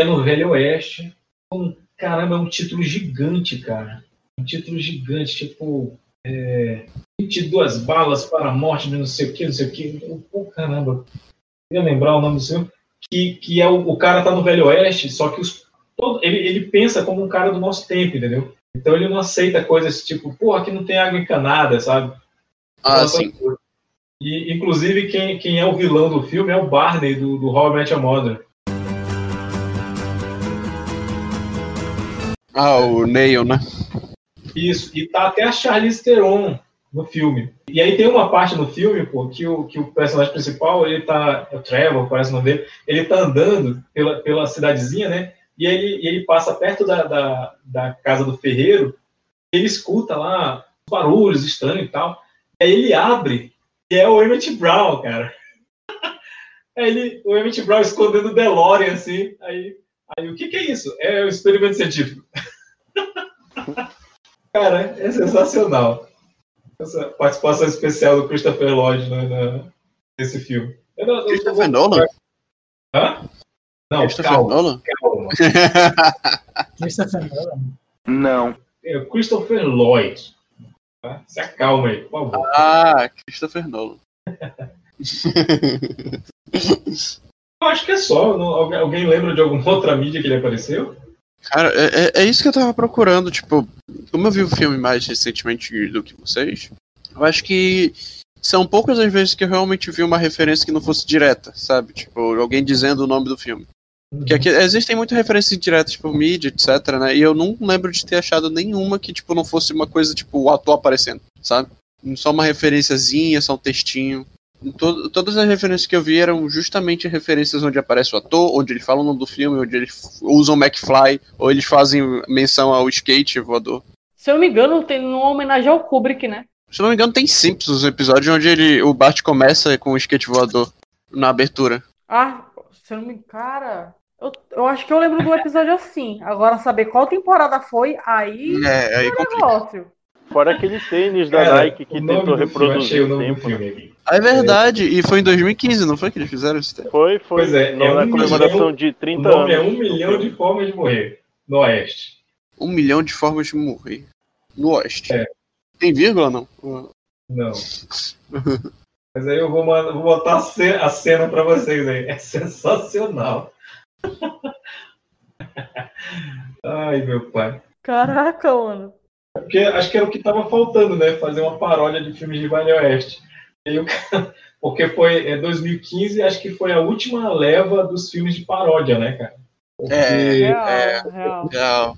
é no Velho Oeste. Um, caramba, é um título gigante, cara. Um título gigante, tipo. É, 22 balas para a morte de não sei o que, não sei o que. Pô, caramba. Eu ia lembrar o nome do filme. Que, que é o, o cara tá no Velho Oeste, só que os, todo- ele, ele pensa como um cara do nosso tempo, entendeu? Então ele não aceita coisas tipo, pô, aqui não tem água encanada, sabe? Ah, Então, sim. E, inclusive, quem, quem é o vilão do filme é o Barney, do, do How I Met Your Mother. Ah, o Neil, né? Isso, e tá até a Charlize Theron no filme. E aí tem uma parte no filme, pô, que o, que o personagem principal, ele tá, é o Trevor, parece o nome dele, ele tá andando pela, pela cidadezinha, né, e ele, ele passa perto da, da, da casa do ferreiro, ele escuta lá barulhos estranhos e tal, aí ele abre, e é o Emmett Brown, cara. Aí ele, o Emmett Brown escondendo o DeLorean, assim, aí, aí o que que é isso? É o experimento científico. Cara, é sensacional. Essa participação especial do Christopher Lloyd né, na- nesse filme. Eu não- eu não- Christopher Nolan? Hã? Não, Christopher calma, Nolan? calma. Christopher Nolan. Não. É o Christopher Lloyd. Tá? Se acalma aí, por favor. Ah, Christopher Nolan. Eu acho que é só. alguém, lembra de alguma outra mídia que ele apareceu? Cara, é, é- é isso que eu tava procurando, tipo, como eu vi o filme mais recentemente do que vocês, eu acho que são poucas as vezes que eu realmente vi uma referência que não fosse direta, sabe? Tipo, alguém dizendo o nome do filme. Porque aqui existem muitas referências diretas por mídia, etc, né? E eu não lembro de ter achado nenhuma que, tipo, não fosse uma coisa, tipo, o ator aparecendo, sabe? Só uma referenciazinha, só um textinho. To- todas as referências que eu vi eram justamente referências onde aparece o ator, onde ele fala o nome do filme, onde eles usam o McFly, ou eles fazem menção ao skate voador. Se eu não me engano, tem uma homenagem ao Kubrick, né? Se eu não me engano, tem Simpsons, um episódio onde ele, o Bart começa com o skate voador na abertura. Ah, se eu não me Cara, eu, eu acho que eu lembro do episódio assim. Agora, saber qual temporada foi, aí. É, aí é negócio. Fora aquele tênis da Cara, Nike que tentou reproduzir o o nome do tempo. filme aqui. Ah, É verdade, e foi em 2015, não foi que eles fizeram isso? Foi, foi. Pois é, na é um comemoração milhão- de O 30 nome anos. é um milhão de formas de morrer no Oeste. Um milhão de formas de morrer. No Oeste. É. Tem vírgula não? Não. Mas aí eu vou, mandar- vou botar a ce- a cena pra vocês aí. É sensacional. Ai, meu pai. Caraca, mano. Porque acho que era o que tava faltando, né? Fazer uma paródia de filmes de Velho Oeste. E o cara- Porque foi é, 2015, acho que foi a última leva dos filmes de paródia, né, cara? Porque, É, é, real. Real.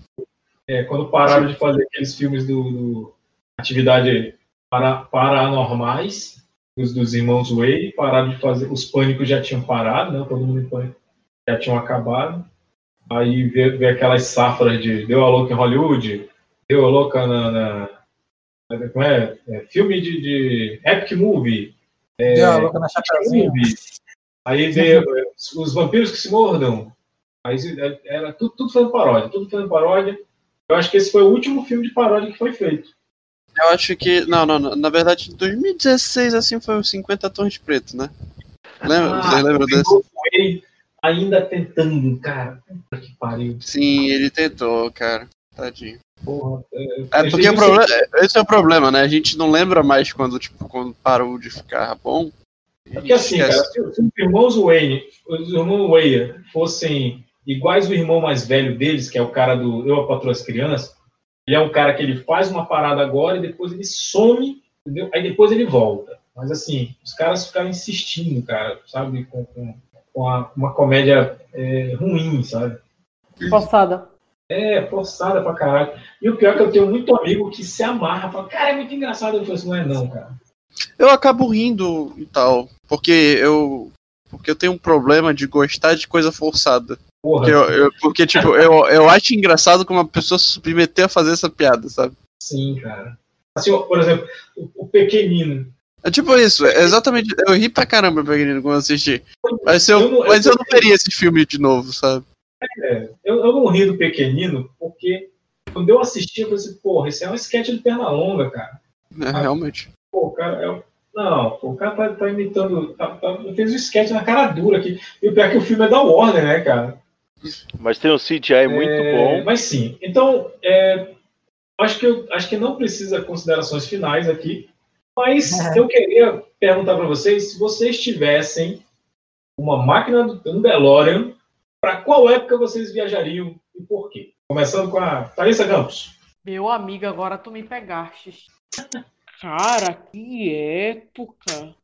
é, quando pararam de fazer aqueles filmes do, do atividade para, paranormais, os dos irmãos Way, pararam de fazer, os pânicos já tinham parado, né? Todo mundo em pânico já tinham acabado. Aí veio, veio aquelas safras de deu a louca em Hollywood, deu a louca na, na- como é? É, filme de, de epic movie, é, Deu a louca na Chapeuzinho. Aí veio é, os vampiros que se mordam. Aí era tudo, tudo fazendo paródia, tudo fazendo paródia. Eu acho que esse foi o último filme de paródia que foi feito. Eu acho que. Não, não, não. Na verdade, em 2016, assim, foi os 50 Tons de Preto, né? Lembra? Ah, Vocês lembram o desse? Ainda tentando, cara. Puta que pariu. Sim, ele tentou, cara. Tadinho. Porra, é, É porque o problema, esse é o problema, né? A gente não lembra mais quando, tipo, quando parou de ficar bom. É porque assim, cara, se, se os irmãos Wayne, os irmãos Wayne fossem iguais o irmão mais velho deles, que é o cara do Eu, a Patroa as Crianças, ele é um cara que ele faz uma parada agora e depois ele some, entendeu? Aí depois ele volta. Mas assim, os caras ficaram insistindo, cara, sabe? Com, com, com a- uma comédia é, ruim, sabe? Forçada. É, forçada pra caralho. E o pior é que eu tenho muito amigo que se amarra, fala, cara, é muito engraçado. Eu falo assim, não é não, cara. Eu acabo rindo e tal, porque eu. Porque eu tenho um problema de gostar de coisa forçada. Porra. Porque, eu, eu- porque tipo, eu, eu acho engraçado como uma pessoa se submeter a fazer essa piada, sabe? Sim, cara. Assim, por exemplo, o, o pequenino. É tipo isso, é exatamente. Eu ri pra caramba, pequenino, quando eu assisti. Mas eu, Eu não- mas eu eu não veria esse filme de novo, sabe? É, eu, eu não ri do pequenino porque quando eu assisti, eu falei assim, porra, isso é um sketch de perna longa, cara. É, realmente. Pô, o cara é Não, pô, o cara tá, tá imitando. Tá, tá- fez um sketch na cara dura aqui. E o pior é que o filme é da Warner, né, cara? Mas tem um CGI muito É, bom. Mas sim. Então, é, acho, que eu, acho que não precisa considerações finais aqui. Mas eu queria perguntar para vocês se vocês tivessem uma máquina do um DeLorean, para qual época vocês viajariam e por quê? Começando com a Thaisa Campos. Meu amigo, agora tu me pegaste. Cara, que época.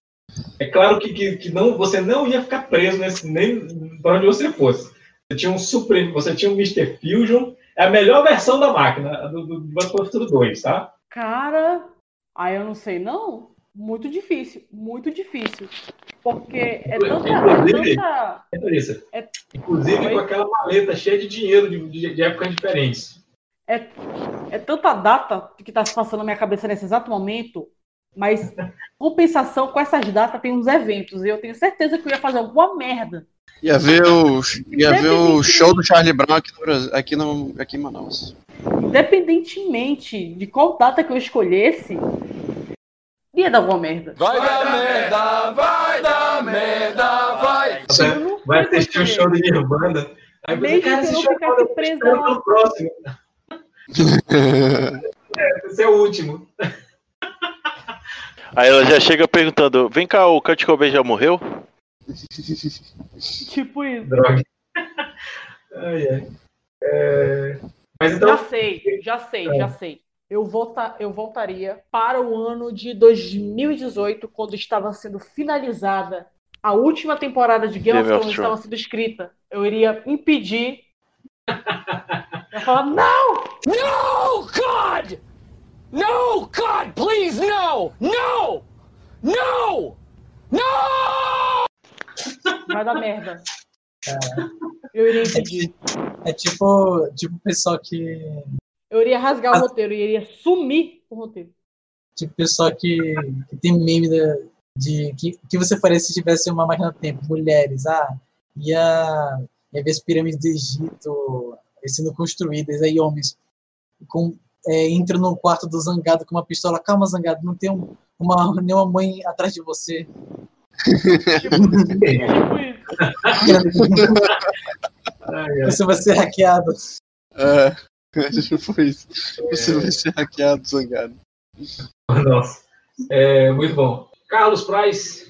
É claro que, que, que não, você não ia ficar preso nesse, nem para onde você fosse. Você tinha um Supreme, você tinha um Mr. Fusion, é a melhor versão da máquina, do, do, do Banco do Futuro 2, tá? Cara, aí eu não sei não. Muito difícil, muito difícil. Porque é tanta. Inclusive, É tanta... é isso. É, Inclusive com aquela maleta cheia de dinheiro de, de, de épocas diferentes. é, é tanta data que tá se passando na minha cabeça nesse exato momento, mas compensação com essas datas tem uns eventos. E eu tenho certeza que eu ia fazer alguma merda. Ia ver o, ia ver o show do Charlie Brown aqui, no Brasil, aqui, no, aqui em Manaus. Independentemente de qual data que eu escolhesse, ia dar alguma merda. Vai dar merda, vai dar merda, vai. Vai, vai assistir o show do Nirvana. Aí você, Desde cara, que eu esse não show é pelo próximo. É, esse é o último. Aí ela já chega perguntando: vem cá, o Kurt Cobain já morreu? Tipo isso. Droga. Ai, ai. É, Mas então. Já sei, já sei, já sei. Eu, volta, eu voltaria para o ano de 2018, quando estava sendo finalizada a última temporada de Game, Game of Thrones, estava sendo escrita. Eu iria impedir. Eu falar, não! No, God! No, God, please, no! No! No! No! Vai dar merda. Eu iria impedir. É tipo, tipo o pessoal que. Eu iria rasgar o roteiro, eu iria sumir o roteiro. Tipo pessoal que, que tem meme da- de que, que você faria se tivesse uma máquina do tempo, mulheres, ah, ia, ia ver as pirâmides do Egito sendo construídas, aí homens com, é, entram no quarto do Zangado com uma pistola, calma Zangado, não tem um- uma, nenhuma mãe atrás de você. você vai ser hackeado. É, tipo isso. Você vai ser hackeado, zangado. Nossa. É, muito bom. Carlos Price.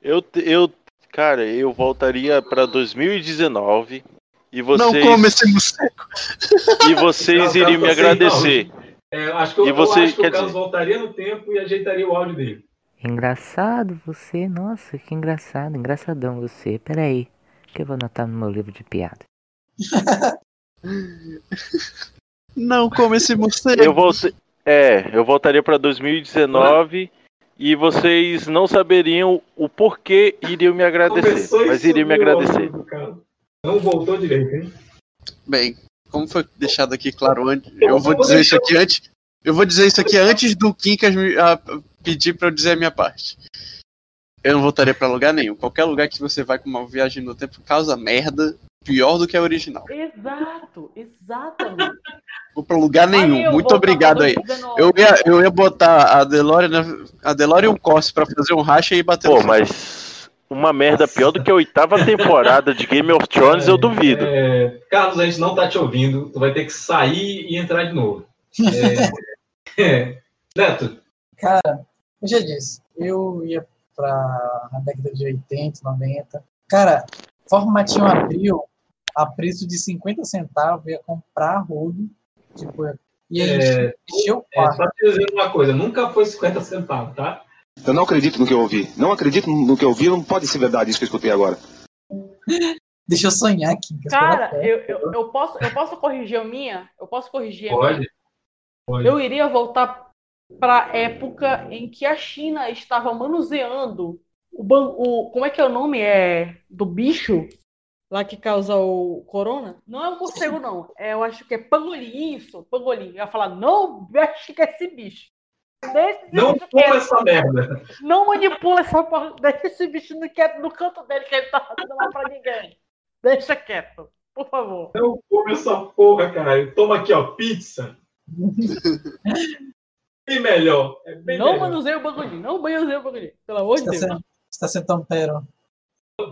Eu, eu, cara, eu voltaria pra 2019 e vocês. Não come esse morcego. E vocês Não, iriam me agradecer. É, acho que, eu, E eu você- acho que o Carlos dizer- voltaria no tempo e ajeitaria o áudio dele. Engraçado você, nossa, que engraçado, engraçadão você. Peraí, que eu vou anotar no meu livro de piada. Não come esse morcego. Eu voltei. É, eu voltaria pra 2019 e vocês não saberiam o porquê iriam me agradecer. Começou Mas iriam me agradecer. Não voltou direito, hein? Bem, como foi deixado aqui claro antes, eu vou dizer isso aqui antes. Eu vou dizer isso aqui antes do Kinkas me ah, pedir pra eu dizer a minha parte. Eu não voltaria pra lugar nenhum. Qualquer lugar que você vai com uma viagem no tempo causa merda pior do que a original. Exato, exatamente. Vou pra lugar nenhum. Aí Muito obrigado aí. 2019. Eu ia, eu ia botar a DeLorean, na- a DeLorean Corse pra fazer um racha e bater Pô, mas uma merda pior do que a oitava temporada de Game of Thrones, eu duvido. É, Carlos, a gente não tá te ouvindo. Tu vai ter que sair e entrar de novo. É, é. Neto, Cara, eu já disse, eu ia pra na década de 80, 90. Cara, formatinho abril, a preço de 50 centavos, ia comprar rodo, tipo, ia É, encher, encher o é, quarto. só te dizer uma coisa: nunca foi 50 centavos, tá? Eu não acredito no que eu ouvi. Não acredito no que eu ouvi. Não pode ser verdade isso que eu escutei agora. Deixa eu sonhar aqui. Cara, eu, eu, eu posso, eu posso corrigir a minha? Eu posso corrigir a minha? Pode. Pode. Eu iria voltar para a época em que a China estava manuseando o, ban- o como é que é o nome é do bicho lá que causa o corona? Não é o morcego não, é, eu acho que é pangolim isso, pangolim. Eu ia falar não mexe com esse bicho. Deixa esse Não bicho toma quieto. essa merda. Não manipula essa porra, deixa esse bicho no, quieto, no canto dele que ele tá fazendo mal pra ninguém. Deixa quieto, por favor. Não come essa porra, cara. Toma aqui, ó, pizza. Bem melhor. É bem Não melhor. manuseia o bagulho, não manuseia o bagulho, pelo amor de Está Deus. sendo, está sendo tão pero.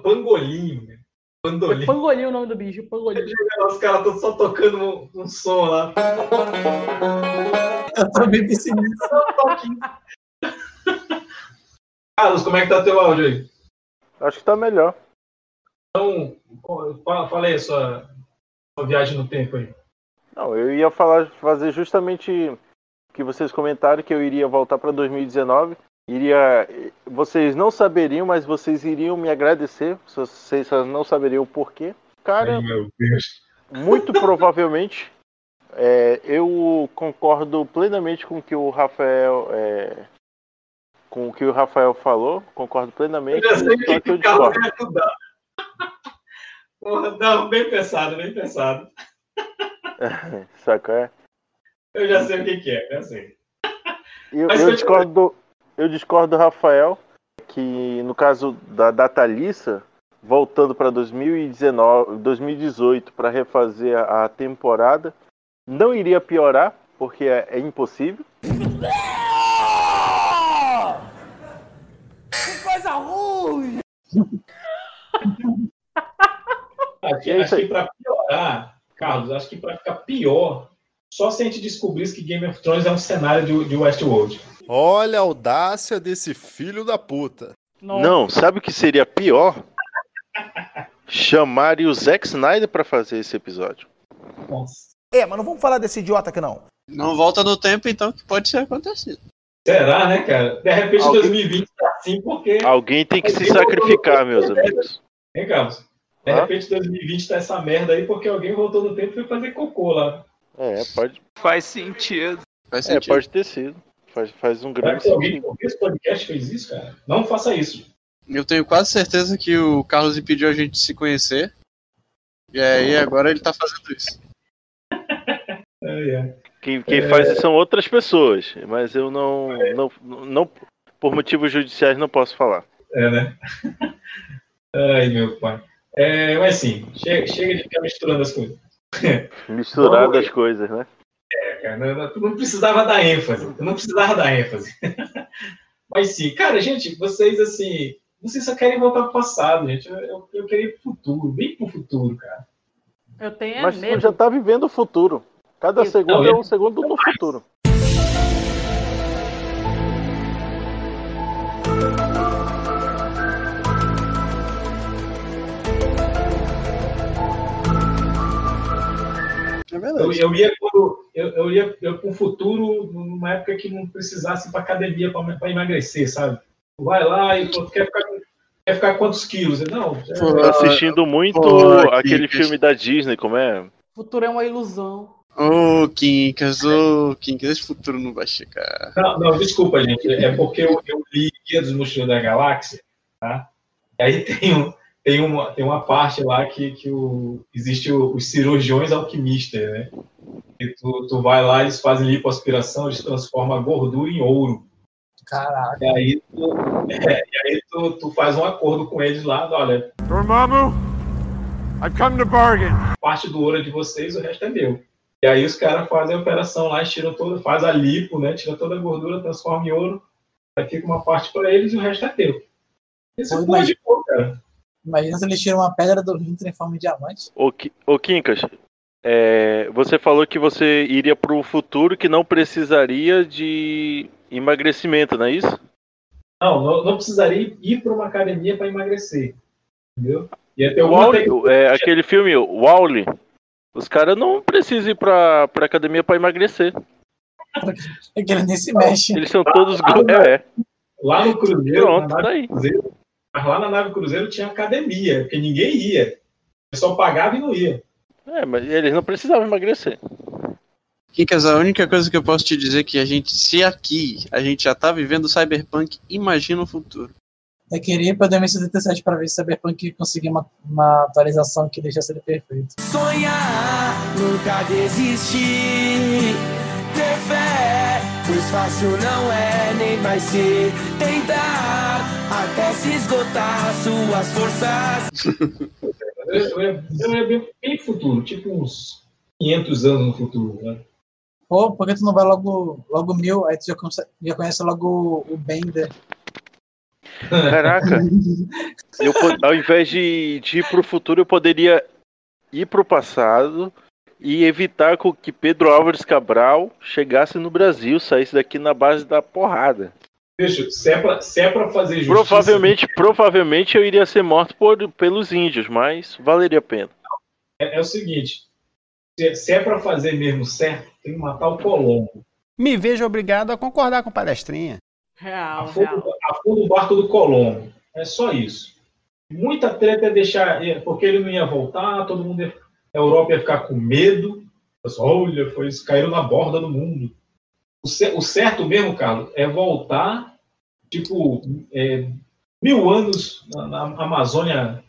Pangolim. Né? Pangolim. Pangolim é o nome do bicho, pangolim. Os caras estão só tocando um, um som lá. Eu também pensei nisso. Carlos, como é que tá teu áudio aí? Acho que tá melhor. Então, fala, aí a sua, sua viagem no tempo aí. Não, eu ia falar, fazer justamente o que vocês comentaram que eu iria voltar para 2019. Iria, vocês não saberiam, mas vocês iriam me agradecer. Vocês não saberiam o porquê. Cara, Ai, meu Deus. muito provavelmente, é, eu concordo plenamente com o que o Rafael, é, com o que o Rafael falou. Concordo plenamente. Eu já sei que que eu discordo. Porra, não, bem pensado, bem pensado. Saca, é? Eu já sei o que, que é, já sei. Eu, eu discordo, do- eu discordo do Rafael, que no caso da Datalissa, voltando para 2019, 2018 para refazer a, temporada, não iria piorar, porque é, é impossível. Que coisa ruim! Acho, é acho que pra piorar, Carlos, acho que pra ficar pior, só se a gente descobrisse que Game of Thrones é um cenário de, de Westworld. Olha a audácia desse filho da puta. Não, sabe o que seria pior? Chamarem o Zack Snyder para fazer esse episódio. É, mas não vamos falar desse idiota aqui não. Não volta no tempo, então, que pode ser acontecido. Será, né, cara? De repente Alguém- 2020 tá assim porque. Alguém tem que se Alguém voltou sacrificar, meus amigos. Hein, Carlos? De repente 2020 tá essa merda aí porque alguém voltou no tempo e foi fazer cocô lá. É, pode. Faz sentido. Faz É, sentido. pode ter sido. Faz, faz um Será grande que alguém sentido. que esse podcast fez isso, cara? Não faça isso. Eu tenho quase certeza que o Carlos impediu a gente de se conhecer. E aí agora ele tá fazendo isso. Quem, quem É. faz isso são outras pessoas, mas eu não, não, não, por motivos judiciais, não posso falar. É, né? Ai, meu pai. É, mas sim, chega, chega de ficar misturando as coisas. Misturar das coisas, né? É, cara, tu não precisava dar ênfase. Tu não precisava dar ênfase. Mas sim, cara, gente, vocês assim, vocês só querem voltar pro passado, gente. Eu, eu, eu queria ir pro futuro, bem pro futuro, cara. Eu tenho Mas medo. já tá vivendo o futuro. Cada Isso. segundo Não, é um segundo no futuro. É Eu, verdade. eu ia pro, eu, eu ia eu pro futuro numa época que não precisasse ir pra academia pra, pra emagrecer, sabe? vai lá e pô, quer ficar, quer ficar quantos quilos? Não, já- Tô assistindo muito Pô, aquele Kikas. filme da Disney, como é? O futuro é uma ilusão. Ô, Quincas, ô, Quincas, esse futuro não vai chegar. Não, não, desculpa, gente. É porque eu, eu li Guia dos Mochileiros da Galáxia, tá? E aí tem, um, tem, uma, tem uma parte lá que, que o, existe o- os cirurgiões alquimistas, né? E tu, tu vai lá, eles fazem lipoaspiração, eles transformam a gordura em ouro. Caraca. E aí, tu, é, e aí tu, tu faz um acordo com eles lá, olha, Dormammu, I've come to bargain. parte do ouro é de vocês, o resto é meu. E aí os caras fazem a operação lá, tiram toda, faz a lipo, né? Tira toda a gordura, transforma em ouro, aí fica uma parte para eles e o resto é teu. Isso é porra de cara. Imagina se eles tiram uma pedra do rim e transformam em diamante. Ô, Ki- ô Quincas, é, você falou que você iria para um futuro que não precisaria de emagrecimento, não é isso? Não, não, não precisaria ir para uma academia para emagrecer. Entendeu? Ia ter O tecnologia. é, aquele filme, o Wall-E, os caras não precisam ir pra, pra academia pra emagrecer. É que ele nem se mexe. Eles são todos. gro- É, Lá no Cruzeiro, Pronto, tá aí. Cruzeiro, mas lá na nave Cruzeiro tinha academia, porque ninguém ia. O pessoal pagava e não ia. é, mas eles não precisavam emagrecer. Quincas, a única coisa que eu posso te dizer é que a gente, se aqui a gente já tá vivendo o Cyberpunk, imagina o futuro. Eu queria ir pra 2077 pra ver se Cyberpunk conseguir uma, uma atualização que deixasse ele perfeito. Sonhar, nunca desistir, pois fácil não é, nem vai ser. Tentar, até se esgotar suas forças. Eu, eu, ia bem, bem futuro, tipo uns 500 anos no futuro. Né? Pô, por que tu não vai logo, logo mil? Aí tu já, conhece- já conhece logo o Bender. Caraca, eu, ao invés de, de ir pro futuro, eu poderia ir pro passado e evitar com que Pedro Álvares Cabral chegasse no Brasil, saísse daqui na base da porrada. Bicho, se é pra, se é pra fazer justiça. Provavelmente, provavelmente eu iria ser morto por, pelos índios, mas valeria a pena. É, é o seguinte: se, se é pra fazer mesmo certo, tem que matar o Colombo. Me vejo obrigado a concordar com palestrinha. Real, Afunda, afunda o barco do Colombo. É só isso. Muita treta é deixar. é, Porque ele não ia voltar, todo mundo. Ia, a Europa ia ficar com medo. Pessoal, Olha, foi, eles caíram na borda do mundo. O, o certo mesmo, Carlos, é voltar, tipo, é, mil anos na, na Amazônia.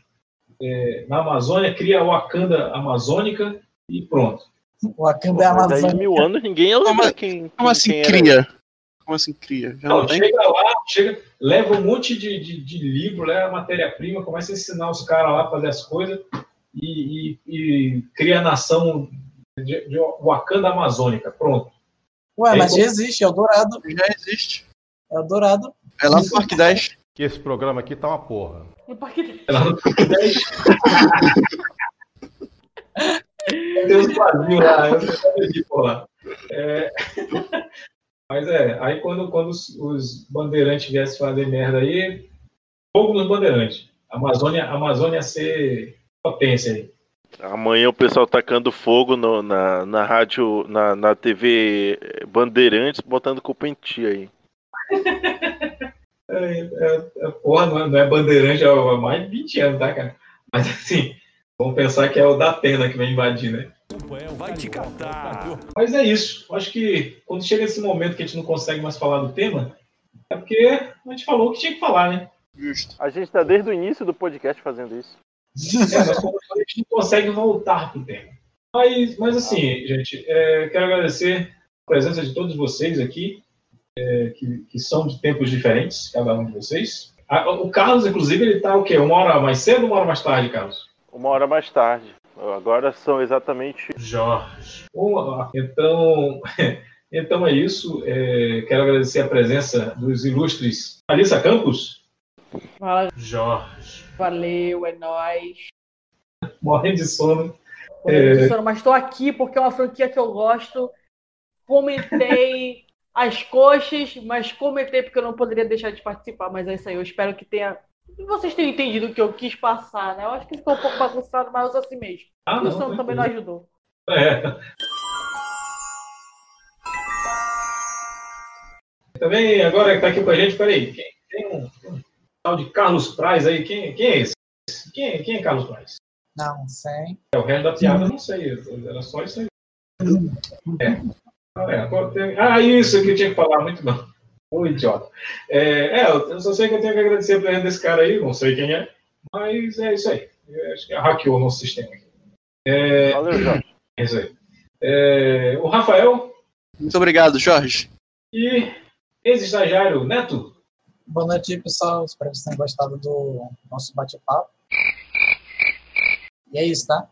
é, na Amazônia, cria a Wakanda amazônica e pronto. O Wakanda é Amazônia. mil anos ninguém ia lembrar quem. Como assim quem era cria? Como assim cria? Já não, Não, chega lá, chega, leva um monte de, de, de livro, leva matéria-prima, começa a ensinar os caras lá a fazer as coisas e, e- e cria a nação de, de Wakanda Amazônica. Pronto. Ué, mas já existe, é o Dourado. Já existe. É o Dourado. É lá no Parque 10. Que esse programa aqui tá uma porra. No parque É lá no Parque 10. Tem uns quadrinhos lá, eu não sei por lá. É, Mas é, aí quando, quando os, os bandeirantes viessem fazer merda aí, fogo nos bandeirantes. Amazônia, Amazônia ser potência aí. Amanhã o pessoal tacando fogo no- na, na rádio, na, na TV Bandeirantes, botando culpa em ti aí. É, é, é, porra, não é, não é bandeirante há mais de 20 anos, tá, cara? Mas assim, vamos pensar que é o da Atena que vem invadir, né? Vai te catar. Mas é isso. Acho que quando chega esse momento que a gente não consegue mais falar do tema, é porque a gente falou o que tinha que falar, né? Justo. A gente tá desde o início do podcast fazendo isso. A gente não consegue voltar pro tema. Mas, mas assim, gente, é, quero agradecer a presença de todos vocês aqui, é, que, que são de tempos diferentes, cada um de vocês. O Carlos, inclusive, ele tá o quê? Uma hora mais cedo ou uma hora mais tarde, Carlos? Uma hora mais tarde. Agora são exatamente. Jorge. Bom, então, então é isso. É, quero agradecer a presença dos ilustres Alissa Campos. Fala, Jorge. Valeu, é nóis. Morrendo de sono. Morrendo de É, sono, Mas tô aqui porque é uma franquia que eu gosto. Comentei as coxas, mas comentei porque eu não poderia deixar de participar. Mas é isso aí, eu espero que tenha. Vocês tenham entendido o que eu quis passar, né? Eu acho que ficou um pouco bagunçado, mas eu sou assim mesmo. Ah, e o som também não ajudou. É. Também, agora que tá aqui com a gente, peraí. Quem, tem um tal de Carlos Praz aí. Quem, quem é esse? Quem, quem é Carlos Praz? Não, sei. É, o resto da piada eu não sei. Era só isso aí. É. Ah, é, agora tem- ah, isso que eu tinha que falar, muito bom. Ô, idiota. É, é, eu só sei que eu tenho que agradecer a presença desse cara aí, não sei quem é, mas é isso aí. Eu acho que hackeou o nosso sistema aqui. É, Valeu, Jorge. É isso aí. É, o Rafael Muito obrigado, Jorge. e ex-estagiário Neto. Boa noite, pessoal. Espero que vocês tenham gostado do nosso bate-papo. E é isso, tá?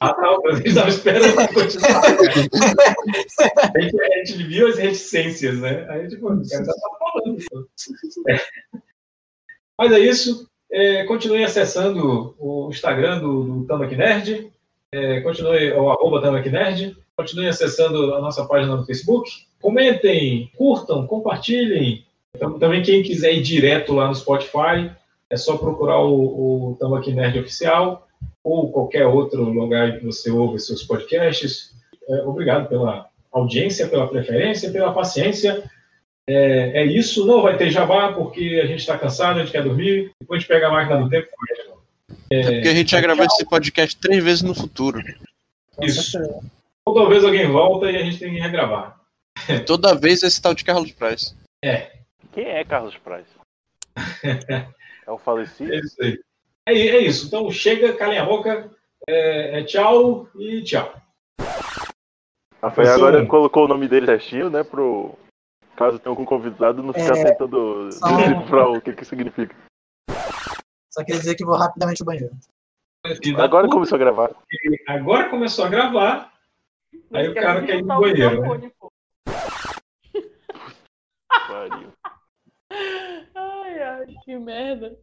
Ah, não, eu estava esperando continuar. a, gente, a gente viu as reticências, né? Aí, tipo, o cara já tá falando. É. Mas é isso. É, continue acessando o Instagram do, do Tambaqui Nerd. É, continue o arroba Tambaqui Nerd. Continue acessando a nossa página no Facebook. Comentem, curtam, compartilhem. Tam- Também quem quiser ir direto lá no Spotify, é só procurar o, o Tambaqui Nerd Oficial ou qualquer outro lugar que você ouve seus podcasts. É, obrigado pela audiência, pela preferência, pela paciência. É, é isso. Não vai ter jabá, porque a gente está cansado, a gente quer dormir. Depois a gente pega a máquina do tempo. É porque a gente já gravou esse podcast três vezes no futuro. Isso. Ou talvez alguém volta e a gente tem que regravar. Toda vez esse tal de Carlos Praz. É. Quem é Carlos Praz? É o falecido? É isso aí. É, é isso. Então chega, calem a boca. É, é tchau e tchau. Rafael agora colocou o nome dele certinho, né? Pro. Caso tenha algum convidado, não ficar É, tentando só- decifrar o que que significa. Só queria dizer que vou rapidamente ao banheiro. Agora começou a gravar. Agora começou a gravar. Aí o cara quer ir no banheiro. Né? Pariu. Ai, ai, que merda.